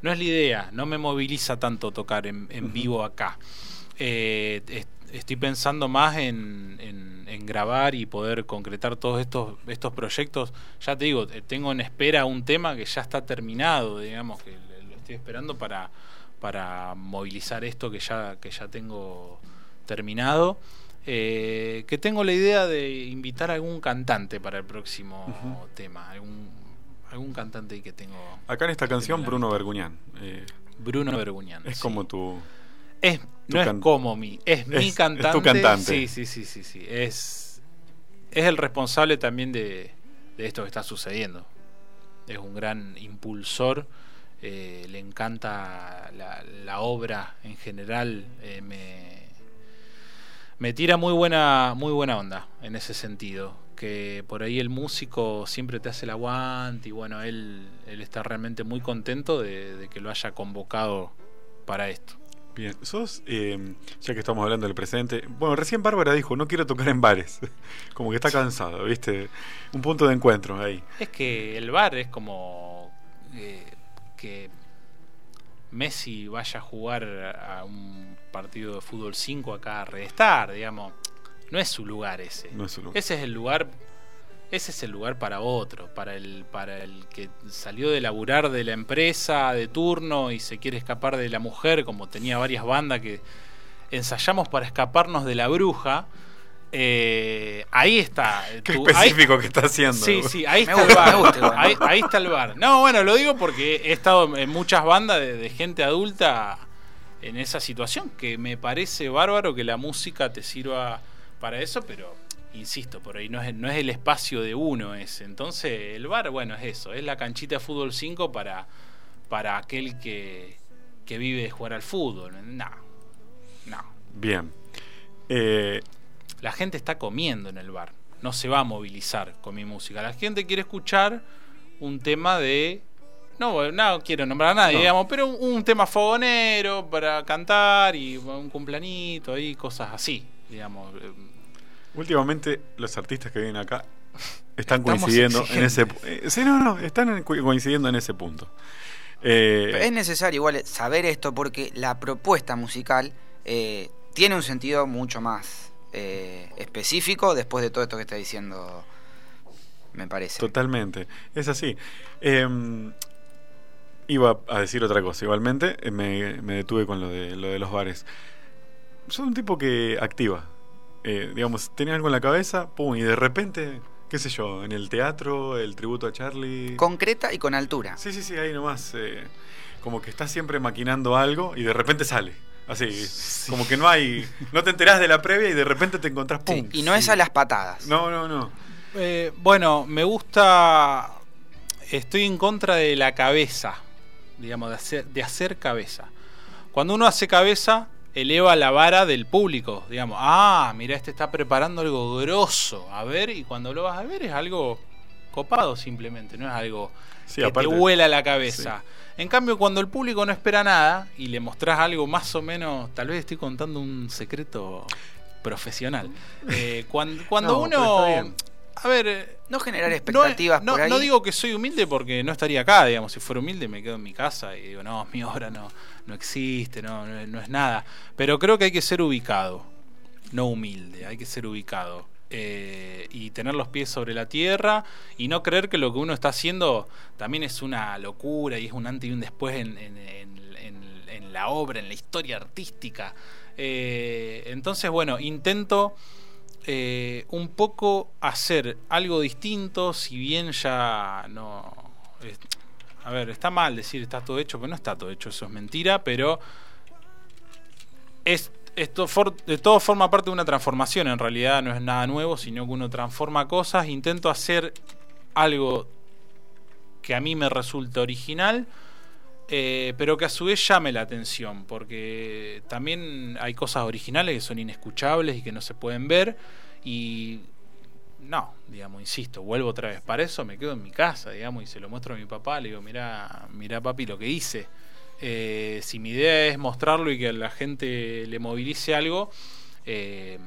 No es la idea, no me moviliza tanto tocar en, vivo acá. Eh, es- estoy pensando más en, en- en grabar y poder concretar todos estos, estos proyectos. Ya te digo, eh, tengo en espera un tema que ya está terminado, digamos, que lo estoy esperando para, para movilizar esto que ya, que ya tengo terminado. Eh, que tengo la idea de invitar a algún cantante para el próximo tema. Algún, algún cantante ahí que tengo. Acá en esta canción, Bruno. Verguñán. eh, Bruno Verguñán. es sí. como tu. Es, tu no es como mi, es, mi Es- es tu cantante. cantante. Sí, sí, sí, sí, sí. Es, es el responsable también de, de esto que está sucediendo. Es un gran impulsor. eh, le encanta la, la obra en general. eh, me, me tira muy buena, muy buena onda en ese sentido. Que por ahí el músico siempre te hace el aguante y bueno, él, él está realmente muy contento de, de que lo haya convocado para esto. Bien, sos, eh, ya que estamos hablando del presente, bueno, recién Bárbara dijo, no quiero tocar en bares, <laughs> como que está cansado, ¿viste? Un punto de encuentro ahí. Es que el bar es como eh, que Messi vaya a jugar a un partido de fútbol 5 acá a Redestar, digamos. No es su lugar ese. No es su lugar. Ese es el lugar. Ese es el lugar para otro, para el, para el que salió de laburar de la empresa de turno y se quiere escapar de la mujer, como tenía varias bandas que ensayamos para escaparnos de la bruja. Eh, ahí está. Qué tu- específico ahí- que está haciendo. Sí, sí, ahí está gusta, el bar. gusta ahí, ahí está el bar. No, bueno, lo digo porque he estado en muchas bandas de, de gente adulta en esa situación, que me parece bárbaro que la música te sirva para eso, pero insisto, por ahí no es, no es el espacio de uno ese. Entonces, el bar, bueno, es eso, es la canchita de fútbol 5 para, para aquel que, que vive de jugar al fútbol. No, no. Bien. Eh, La gente está comiendo en el bar. No se va a movilizar con mi música. La gente quiere escuchar un tema de. No, no quiero nombrar a nadie, No. digamos, pero un, un tema fogonero para cantar y un cumplanito y cosas así, digamos. Eh, últimamente los artistas que vienen acá están Estamos coincidiendo en ese... eh, sí, no, no, están en- coincidiendo en ese punto. Eh, es necesario igual saber esto porque la propuesta musical eh, tiene un sentido mucho más eh, específico después de todo esto que está diciendo, me parece. Totalmente, es así. Eh, iba a decir otra cosa, igualmente eh, me, me detuve con lo de, lo de los bares. Soy un tipo que activa. Eh, digamos, tenía algo en la cabeza, pum, y de repente, qué sé yo, en el teatro, el tributo a Charlie. Concreta y con altura. Sí, sí, sí, ahí nomás. eh, como que estás siempre maquinando algo y de repente sale. Así, como que no hay. No te enterás de la previa y de repente te encontrás, pum. Sí, y no es a las patadas. No, no, no. Eh, bueno, me gusta. Estoy en contra de la cabeza, digamos, de hacer, de hacer cabeza. Cuando uno hace cabeza, eleva la vara del público, digamos. Ah, mira, este está preparando algo grosso. A ver, y cuando lo vas a ver es algo copado simplemente, no es algo Sí, que aparte- te vuela la cabeza. En cambio, cuando el público no espera nada y le mostrás algo más o menos, tal vez estoy contando un secreto profesional. Eh, cuando cuando No, uno. A ver, eh, No generar expectativas no- por ahí. no digo que soy humilde porque no estaría acá, digamos, si fuera humilde me quedo en mi casa y digo, no, mi obra no, no existe, no, no, no es nada. Pero creo que hay que ser ubicado, no humilde, hay que ser ubicado. eh, y tener los pies sobre la tierra y no creer que lo que uno está haciendo también es una locura y es un antes y un después en- en- en la obra, en la historia artística. Eh, entonces, bueno, intento eh, un poco hacer algo distinto, si bien ya no... es- a ver, está mal decir está todo hecho, pero no está todo hecho, eso es mentira, pero es, esto de todo forma parte de una transformación, en realidad no es nada nuevo, sino que uno transforma cosas, intento hacer algo que a mí me resulta original, eh, pero que a su vez llame la atención, porque también hay cosas originales que son inescuchables y que no se pueden ver, y no, digamos, insisto, vuelvo otra vez. Para eso me quedo en mi casa, digamos, y se lo muestro a mi papá, le digo, mira, mira papi lo que hice. Eh, si mi idea es mostrarlo y que a la gente le movilice algo, eh,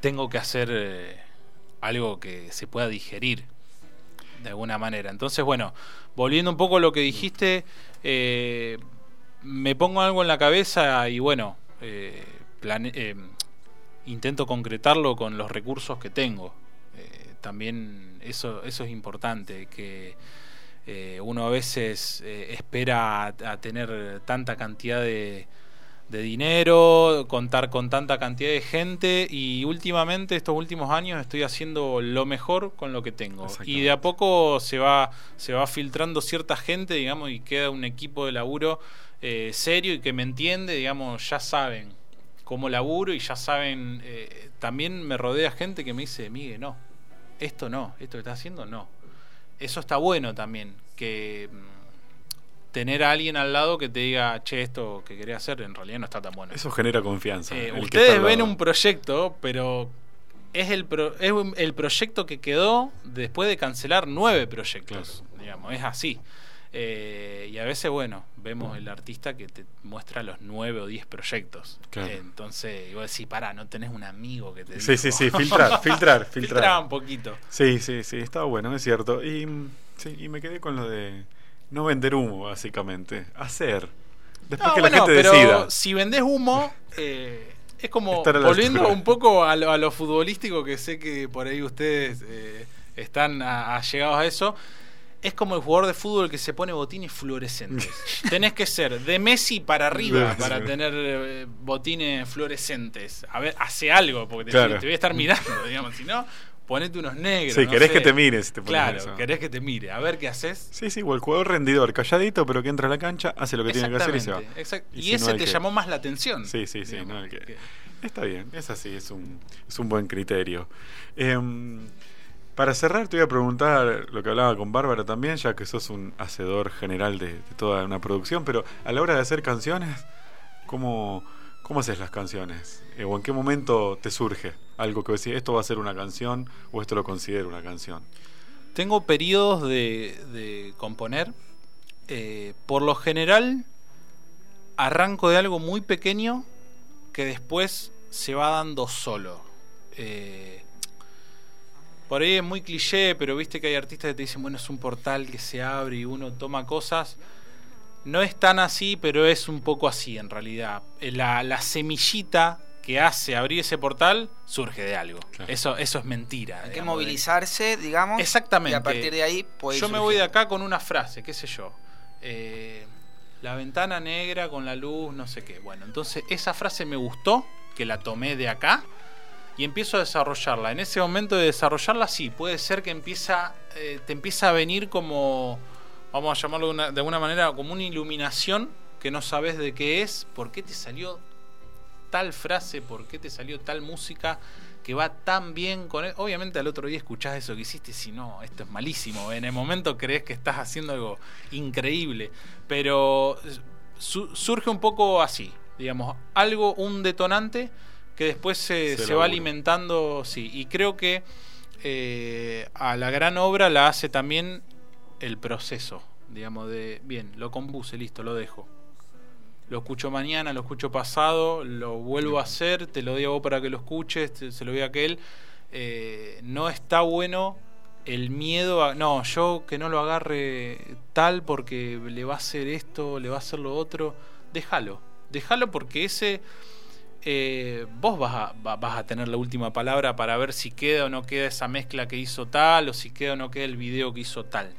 tengo que hacer eh, algo que se pueda digerir de alguna manera. Entonces, bueno, volviendo un poco a lo que dijiste, eh, me pongo algo en la cabeza y bueno, eh, eh, intento concretarlo con los recursos que tengo. Eh, también eso, eso es importante, que uno a veces espera a tener tanta cantidad de, de dinero, contar con tanta cantidad de gente y últimamente, estos últimos años, estoy haciendo lo mejor con lo que tengo. Y de a poco se va, se va filtrando cierta gente, digamos, y queda un equipo de laburo eh, serio y que me entiende, digamos, ya saben cómo laburo y ya saben, eh, también me rodea gente que me dice, Miguel, no, esto no, esto que estás haciendo no. Eso está bueno también, que mm, tener a alguien al lado que te diga, che, esto que quería hacer en realidad no está tan bueno. Eso genera confianza. Eh, ustedes ven un proyecto, pero es el, pro- es el proyecto que quedó después de cancelar nueve proyectos. Digamos, es así. Eh, y a veces, bueno, vemos el artista que te muestra los nueve o diez proyectos. Claro. Eh, entonces, y vos decís, pará, no tenés un amigo que te Sí, dijo. sí, sí, filtrar, <laughs> filtrar, filtrar. Filtrá un poquito. Sí, sí, sí, está bueno, es cierto. Y, mm, sí, y me quedé con lo de no vender humo, básicamente. Hacer. Después No, que bueno, la gente pero decida. si vendés humo, <laughs> eh, es como a volviendo un poco a lo, a lo futbolístico, que sé que por ahí ustedes eh, están a- allegados a eso. Es como el jugador de fútbol que se pone botines fluorescentes. <laughs> Tenés que ser de Messi para arriba para tener eh, botines fluorescentes. A ver, hace algo, porque te, Claro. te voy a estar mirando, <laughs> digamos. Si no, ponete unos negros. Sí, no querés sé. que te mire si te pones Claro, eso. querés que te mire. A ver qué haces. Sí, sí, o el jugador rendidor, calladito, pero que entra a la cancha, hace lo que tiene que hacer y se va. Y, si no, ese te que- llamó más la atención. Sí, sí, sí. digamos, no, que- Está bien, es así, es un, es un buen criterio. Em, para cerrar, te voy a preguntar lo que hablaba con Bárbara también, ya que sos un hacedor general de, de toda una producción, pero a la hora de hacer canciones, ¿cómo, cómo haces las canciones? Eh, ¿O en qué momento te surge algo que decís, esto va a ser una canción o esto lo considero una canción? Tengo periodos de, de componer. Eh, por lo general, arranco de algo muy pequeño que después se va dando solo. Eh, por ahí es muy cliché, pero viste que hay artistas que te dicen, bueno, es un portal que se abre y uno toma cosas. No es tan así, pero es un poco así en realidad. La, la semillita que hace abrir ese portal surge de algo. Eso, eso es mentira. Hay que de- movilizarse, digamos. Exactamente. Y a partir de ahí puede Yo ir me voy de acá con una frase, qué sé yo. Eh, la ventana negra con la luz, no sé qué. Bueno, entonces esa frase me gustó, que la tomé de acá, y empiezo a desarrollarla. En ese momento de desarrollarla, sí, puede ser que empieza, eh, te empieza a venir como, vamos a llamarlo de, una- de alguna manera, como una iluminación que no sabes de qué es, por qué te salió tal frase, por qué te salió tal música que va tan bien con él. Obviamente al otro día escuchás eso que hiciste y si no, esto es malísimo. En el momento crees que estás haciendo algo increíble. Pero su- surge un poco así, digamos, algo, un detonante que después se, Se se va alimentando, sí. Y creo que eh, a la gran obra la hace también el proceso, digamos, de, bien, lo compuse, listo, lo dejo lo escucho mañana, lo escucho pasado, lo vuelvo a hacer, te lo vos para que lo escuches, se lo doy a aquel. Eh, no está bueno el miedo a. No, yo que no lo agarre tal porque le va a hacer esto, le va a hacer lo otro. Déjalo, déjalo porque ese. eh, vos vas a, va- vas a tener la última palabra para ver si queda o no queda esa mezcla que hizo tal o si queda o no queda el video que hizo tal.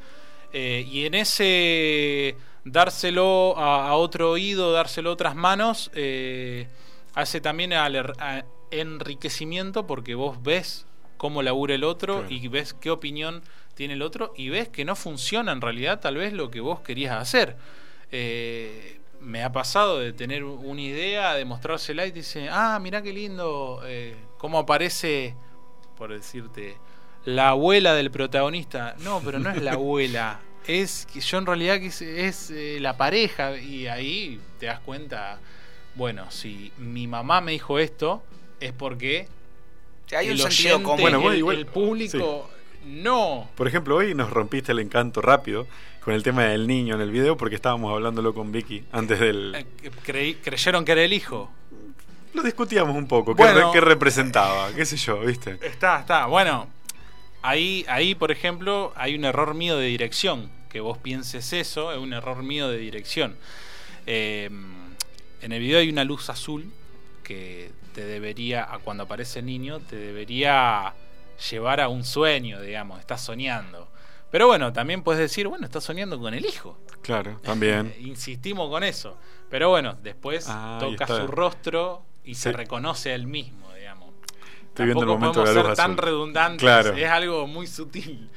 Eh, y en ese dárselo a, a otro oído, dárselo a otras manos, eh, hace también al er- a- enriquecimiento porque vos ves cómo labura el otro Claro. y ves qué opinión tiene el otro y ves que no funciona en realidad tal vez lo que vos querías hacer. Eh, me ha pasado de tener una idea, de mostrársela y te dice, ah, mirá qué lindo, eh, cómo aparece, por decirte, la abuela del protagonista. No, pero no es la <laughs> abuela. Es que yo en realidad quise- es eh, la pareja. Y ahí te das cuenta, bueno, si mi mamá me dijo esto, es porque hay un sentido oyente, común. Bueno, el, el público, no. Por ejemplo, hoy nos rompiste el encanto rápido con el tema del niño en el video porque estábamos hablándolo con Vicky antes del... Eh, creí- creyeron que era el hijo. Lo discutíamos un poco, qué, Bueno. re- qué representaba, qué sé yo, ¿viste? Está, está. Bueno, ahí, ahí, por ejemplo, hay un error mío de dirección. Que vos pienses eso, es un error mío de dirección. Eh, en el video hay una luz azul que te debería, a cuando aparece el niño, te debería llevar a un sueño, digamos, estás soñando. Pero bueno, también puedes decir, bueno, estás soñando con el hijo. Claro, también. <laughs> Insistimos con eso. Pero bueno, después Ah, toca su rostro y se reconoce a él mismo. Estoy viendo el momento de la luz ser tan azul. redundantes, Claro. es algo muy sutil.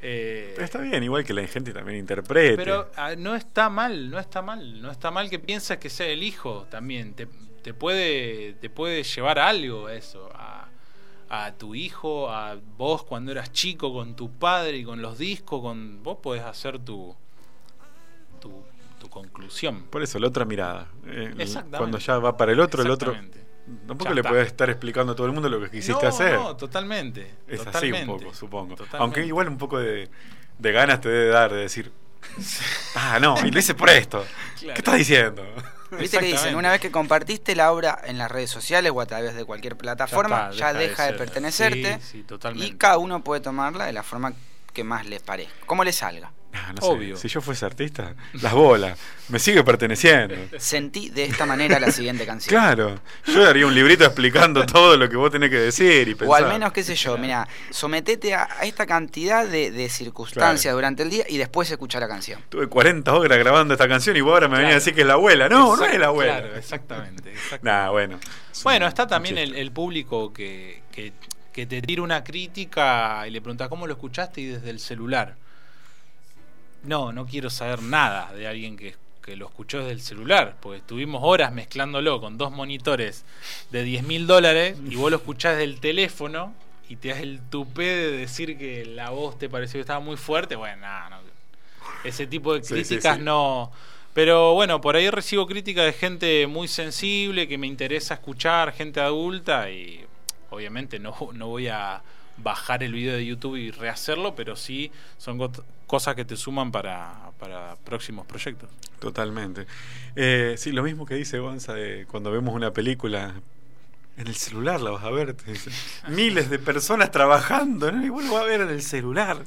Eh, Está bien, igual que la gente también interprete. pero ah, no está mal, no está mal, no está mal que pienses que sea el hijo también. Te, te puede, te puede llevar a algo eso, a, a tu hijo, a vos cuando eras chico con tu padre y con los discos, con vos podés hacer tu, tu, tu conclusión. Por eso, la otra mirada. Eh, Exactamente. Cuando ya va para el otro, el otro. Tampoco Ya le puedes estar explicando a todo el mundo lo que quisiste no, hacer. No, totalmente. es así un poco, supongo. totalmente. Aunque igual un poco de, de ganas te debe dar de decir. Ah, no, y lo hice por esto. <laughs> Claro. ¿Qué estás diciendo? Viste que dicen, una vez que compartiste la obra en las redes sociales o a través de cualquier plataforma, está, ya, deja de deja de, ser. pertenecerte Sí, sí, totalmente. y cada uno puede tomarla de la forma que más les parezca, como le salga. Ah, no sé, Obvio. Si yo fuese artista, las bolas. Me sigue perteneciendo. Sentí de esta manera la siguiente canción. Claro, yo daría un librito explicando todo lo que vos tenés que decir y pensar. O al menos, qué sé yo, mira, sometete a, esta cantidad de, de circunstancias Claro. durante el día y después escucha la canción. Tuve 40 horas grabando esta canción y vos ahora me venís a Claro. decir que es la abuela. No, no es la abuela. Claro, exactamente. exactamente. Nah, bueno. Bueno, está también el, el público que, que, que te tira una crítica y le pregunta cómo lo escuchaste y desde el celular. No, no quiero saber nada de alguien que, que lo escuchó desde el celular, porque estuvimos horas mezclándolo con dos monitores de 10 mil dólares y vos lo escuchás del teléfono y te das el tupé de decir que la voz te pareció que estaba muy fuerte. Bueno, nada, no. ese tipo de Sí, sí, críticas sí. no. Pero bueno, por ahí recibo críticas de gente muy sensible, que me interesa escuchar, gente adulta y obviamente no, <laughs> no voy a bajar el video de YouTube y rehacerlo, pero sí son cosas que te suman para, para próximos proyectos. Totalmente. Eh, sí, lo mismo que dice Gonza de cuando vemos una película. En el celular la vas a ver. <laughs> Miles de personas trabajando, ¿no? Y vos lo vas a ver en el celular.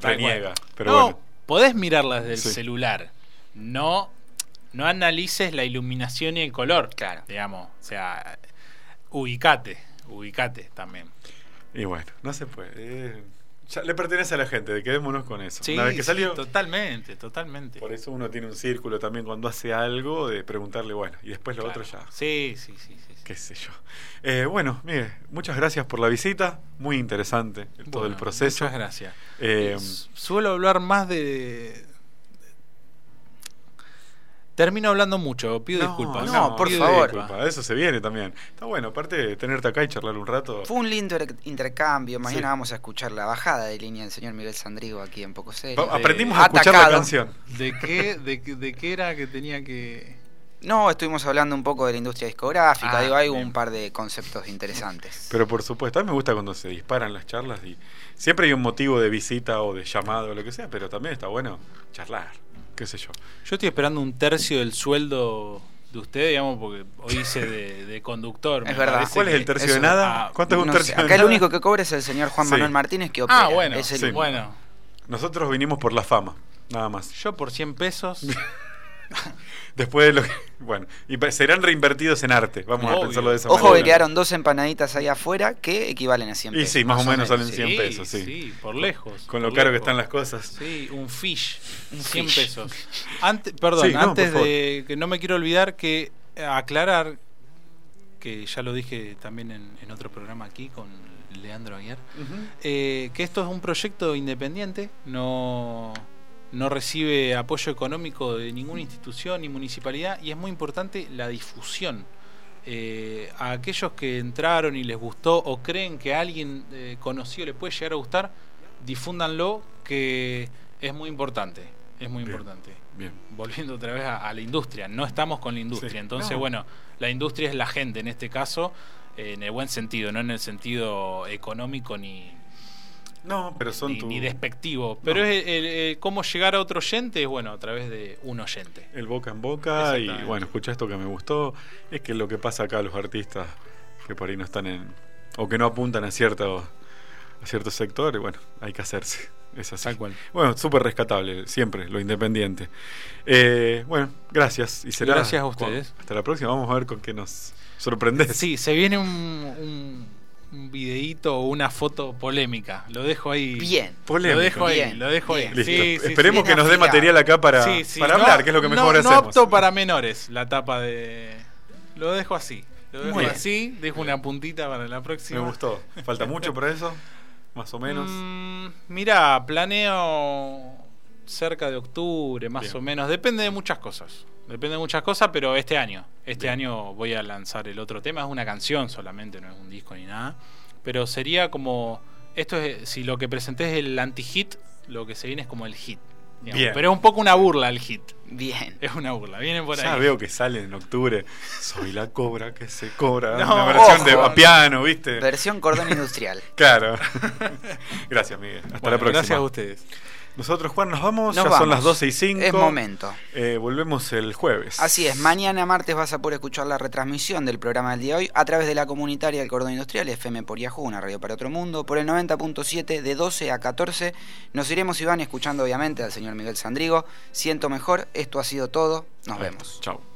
Reniega. Pero no, bueno. podés mirarla desde el Sí. celular. No, no analices la iluminación y el color. Claro. Digamos, o sea, ubicate, ubicate también. Y bueno, no se puede. Eh, ya le pertenece a la gente, quedémonos con eso. Sí, Una vez que sí, salió. totalmente, totalmente. Por eso uno tiene un círculo también cuando hace algo de preguntarle, bueno, y después lo Claro. otro ya. Sí, sí, sí, sí. qué sé yo. Eh, bueno, mire, muchas gracias por la visita, muy interesante todo el proceso. Muchas gracias. Eh, Suelo hablar más de. Termino hablando mucho, pido no, disculpas. no, por pido favor. disculpas. Eso se viene también. Está bueno, aparte de tenerte acá y charlar un rato. Fue un lindo inter- intercambio. Mañana Sí. vamos a escuchar la bajada de línea del señor Miguel Sandrigo aquí en Poco Serio. Aprendimos a escuchar la canción. ¿De qué, de, qué- de qué era que tenía que.? No, estuvimos hablando un poco de la industria discográfica. Ah, digo, hay bien. un par de conceptos interesantes. <laughs> Pero por supuesto, a mí me gusta cuando se disparan las charlas y siempre hay un motivo de visita o de llamado o lo que sea, pero también está bueno charlar, qué sé yo. Yo estoy esperando un tercio del sueldo de usted, digamos, porque hoy hice de, de conductor. Es verdad. ¿Cuál es el tercio eso- de nada? ah, ¿Cuánto es un No tercio sé, de acá el nada? único que cobra es el señor Juan Sí. Manuel Martínez que opera. Ah, bueno, Es el sí. único. bueno. Nosotros vinimos por la fama, nada más. Yo por 100 pesos. <laughs> <laughs> Después de lo que. Bueno, y serán reinvertidos en arte, vamos a pensarlo de esa Ojo manera. que quedaron dos empanaditas ahí afuera que equivalen a 100 Y pesos. sí, más o menos salen sí. 100 pesos, sí. Sí, por lejos. Con lo caro que están las cosas. Sí, un fish, Un 100 fish. pesos. Antes, perdón, Sí, no, antes de que no me quiero olvidar que aclarar que ya lo dije también en, en otro programa aquí con Leandro Aguiar, eh, que esto es un proyecto independiente, no, no recibe apoyo económico de ninguna institución ni municipalidad y es muy importante la difusión. Eh, a aquellos que entraron y les gustó o creen que a alguien eh, conocido le puede llegar a gustar, difúndanlo que es muy importante. Es muy Bien. importante. Bien. Volviendo otra vez a, a la industria, no estamos con la industria. Sí. Entonces, No. bueno, la industria es la gente en este caso, eh, en el buen sentido, no en el sentido económico ni, No, pero son ni, tu- ni despectivo. Pero No. es el- el- cómo llegar a otro oyente es bueno a través de un oyente. el boca en boca y bueno, escucha esto que me gustó. Es que lo que pasa acá a los artistas que por ahí no están en. o que no apuntan a cierto, a cierto sector, y bueno, hay que hacerse. Es así. Tal cual. Bueno, súper rescatable, siempre, lo independiente. Eh, bueno, gracias. Y será Gracias a ustedes. Hasta la próxima. Vamos a ver con qué nos, sorprendés. Sí, se viene un, un, un videíto o una foto polémica. Lo dejo ahí. Bien. Polémica. Lo dejo ahí, Bien, lo dejo bien. ahí. Listo. Sí, sí, Esperemos sí. que nos dé material acá para, Sí, sí, para no- hablar, que es lo que no- mejor no hacemos. apto para menores, la tapa de. Lo dejo así. Lo dejo Muy bien. así, dejo una puntita para la próxima. Me gustó. ¿Falta mucho para eso? Más o menos. Mm, mira, planeo cerca de octubre, más Bien. o menos. Depende de muchas cosas. Depende de muchas cosas, pero este año. Este Bien. año voy a lanzar el otro tema. Es una canción solamente, no es un disco ni nada. Pero sería como. Esto es. Si lo que presenté es el anti-hit, lo que se viene es como el hit. digamos. Bien. Pero es un poco una burla el hit. Bien. Es una burla. Viene por Ya ahí. veo que sale en octubre. Soy la cobra que se cobra. No, una versión de a piano, ¿viste? Versión cordón <laughs> industrial. Claro. <laughs> Gracias, Miguel. Hasta Bueno, la próxima. Gracias a ustedes. Nosotros, Juan, nos vamos. Nos ya son las 12 y 5. Es momento. Eh, volvemos el jueves. Así es, mañana martes vas a poder escuchar la retransmisión del programa del día de hoy a través de la comunitaria del Cordón Industrial, FM por Yahoo, una radio para otro mundo, por el 90.7 de 12 a 14. Nos iremos, Iván, escuchando obviamente al señor Miguel Sandrigo. Siento mejor, esto ha sido todo. Nos Ahí vemos. Chao.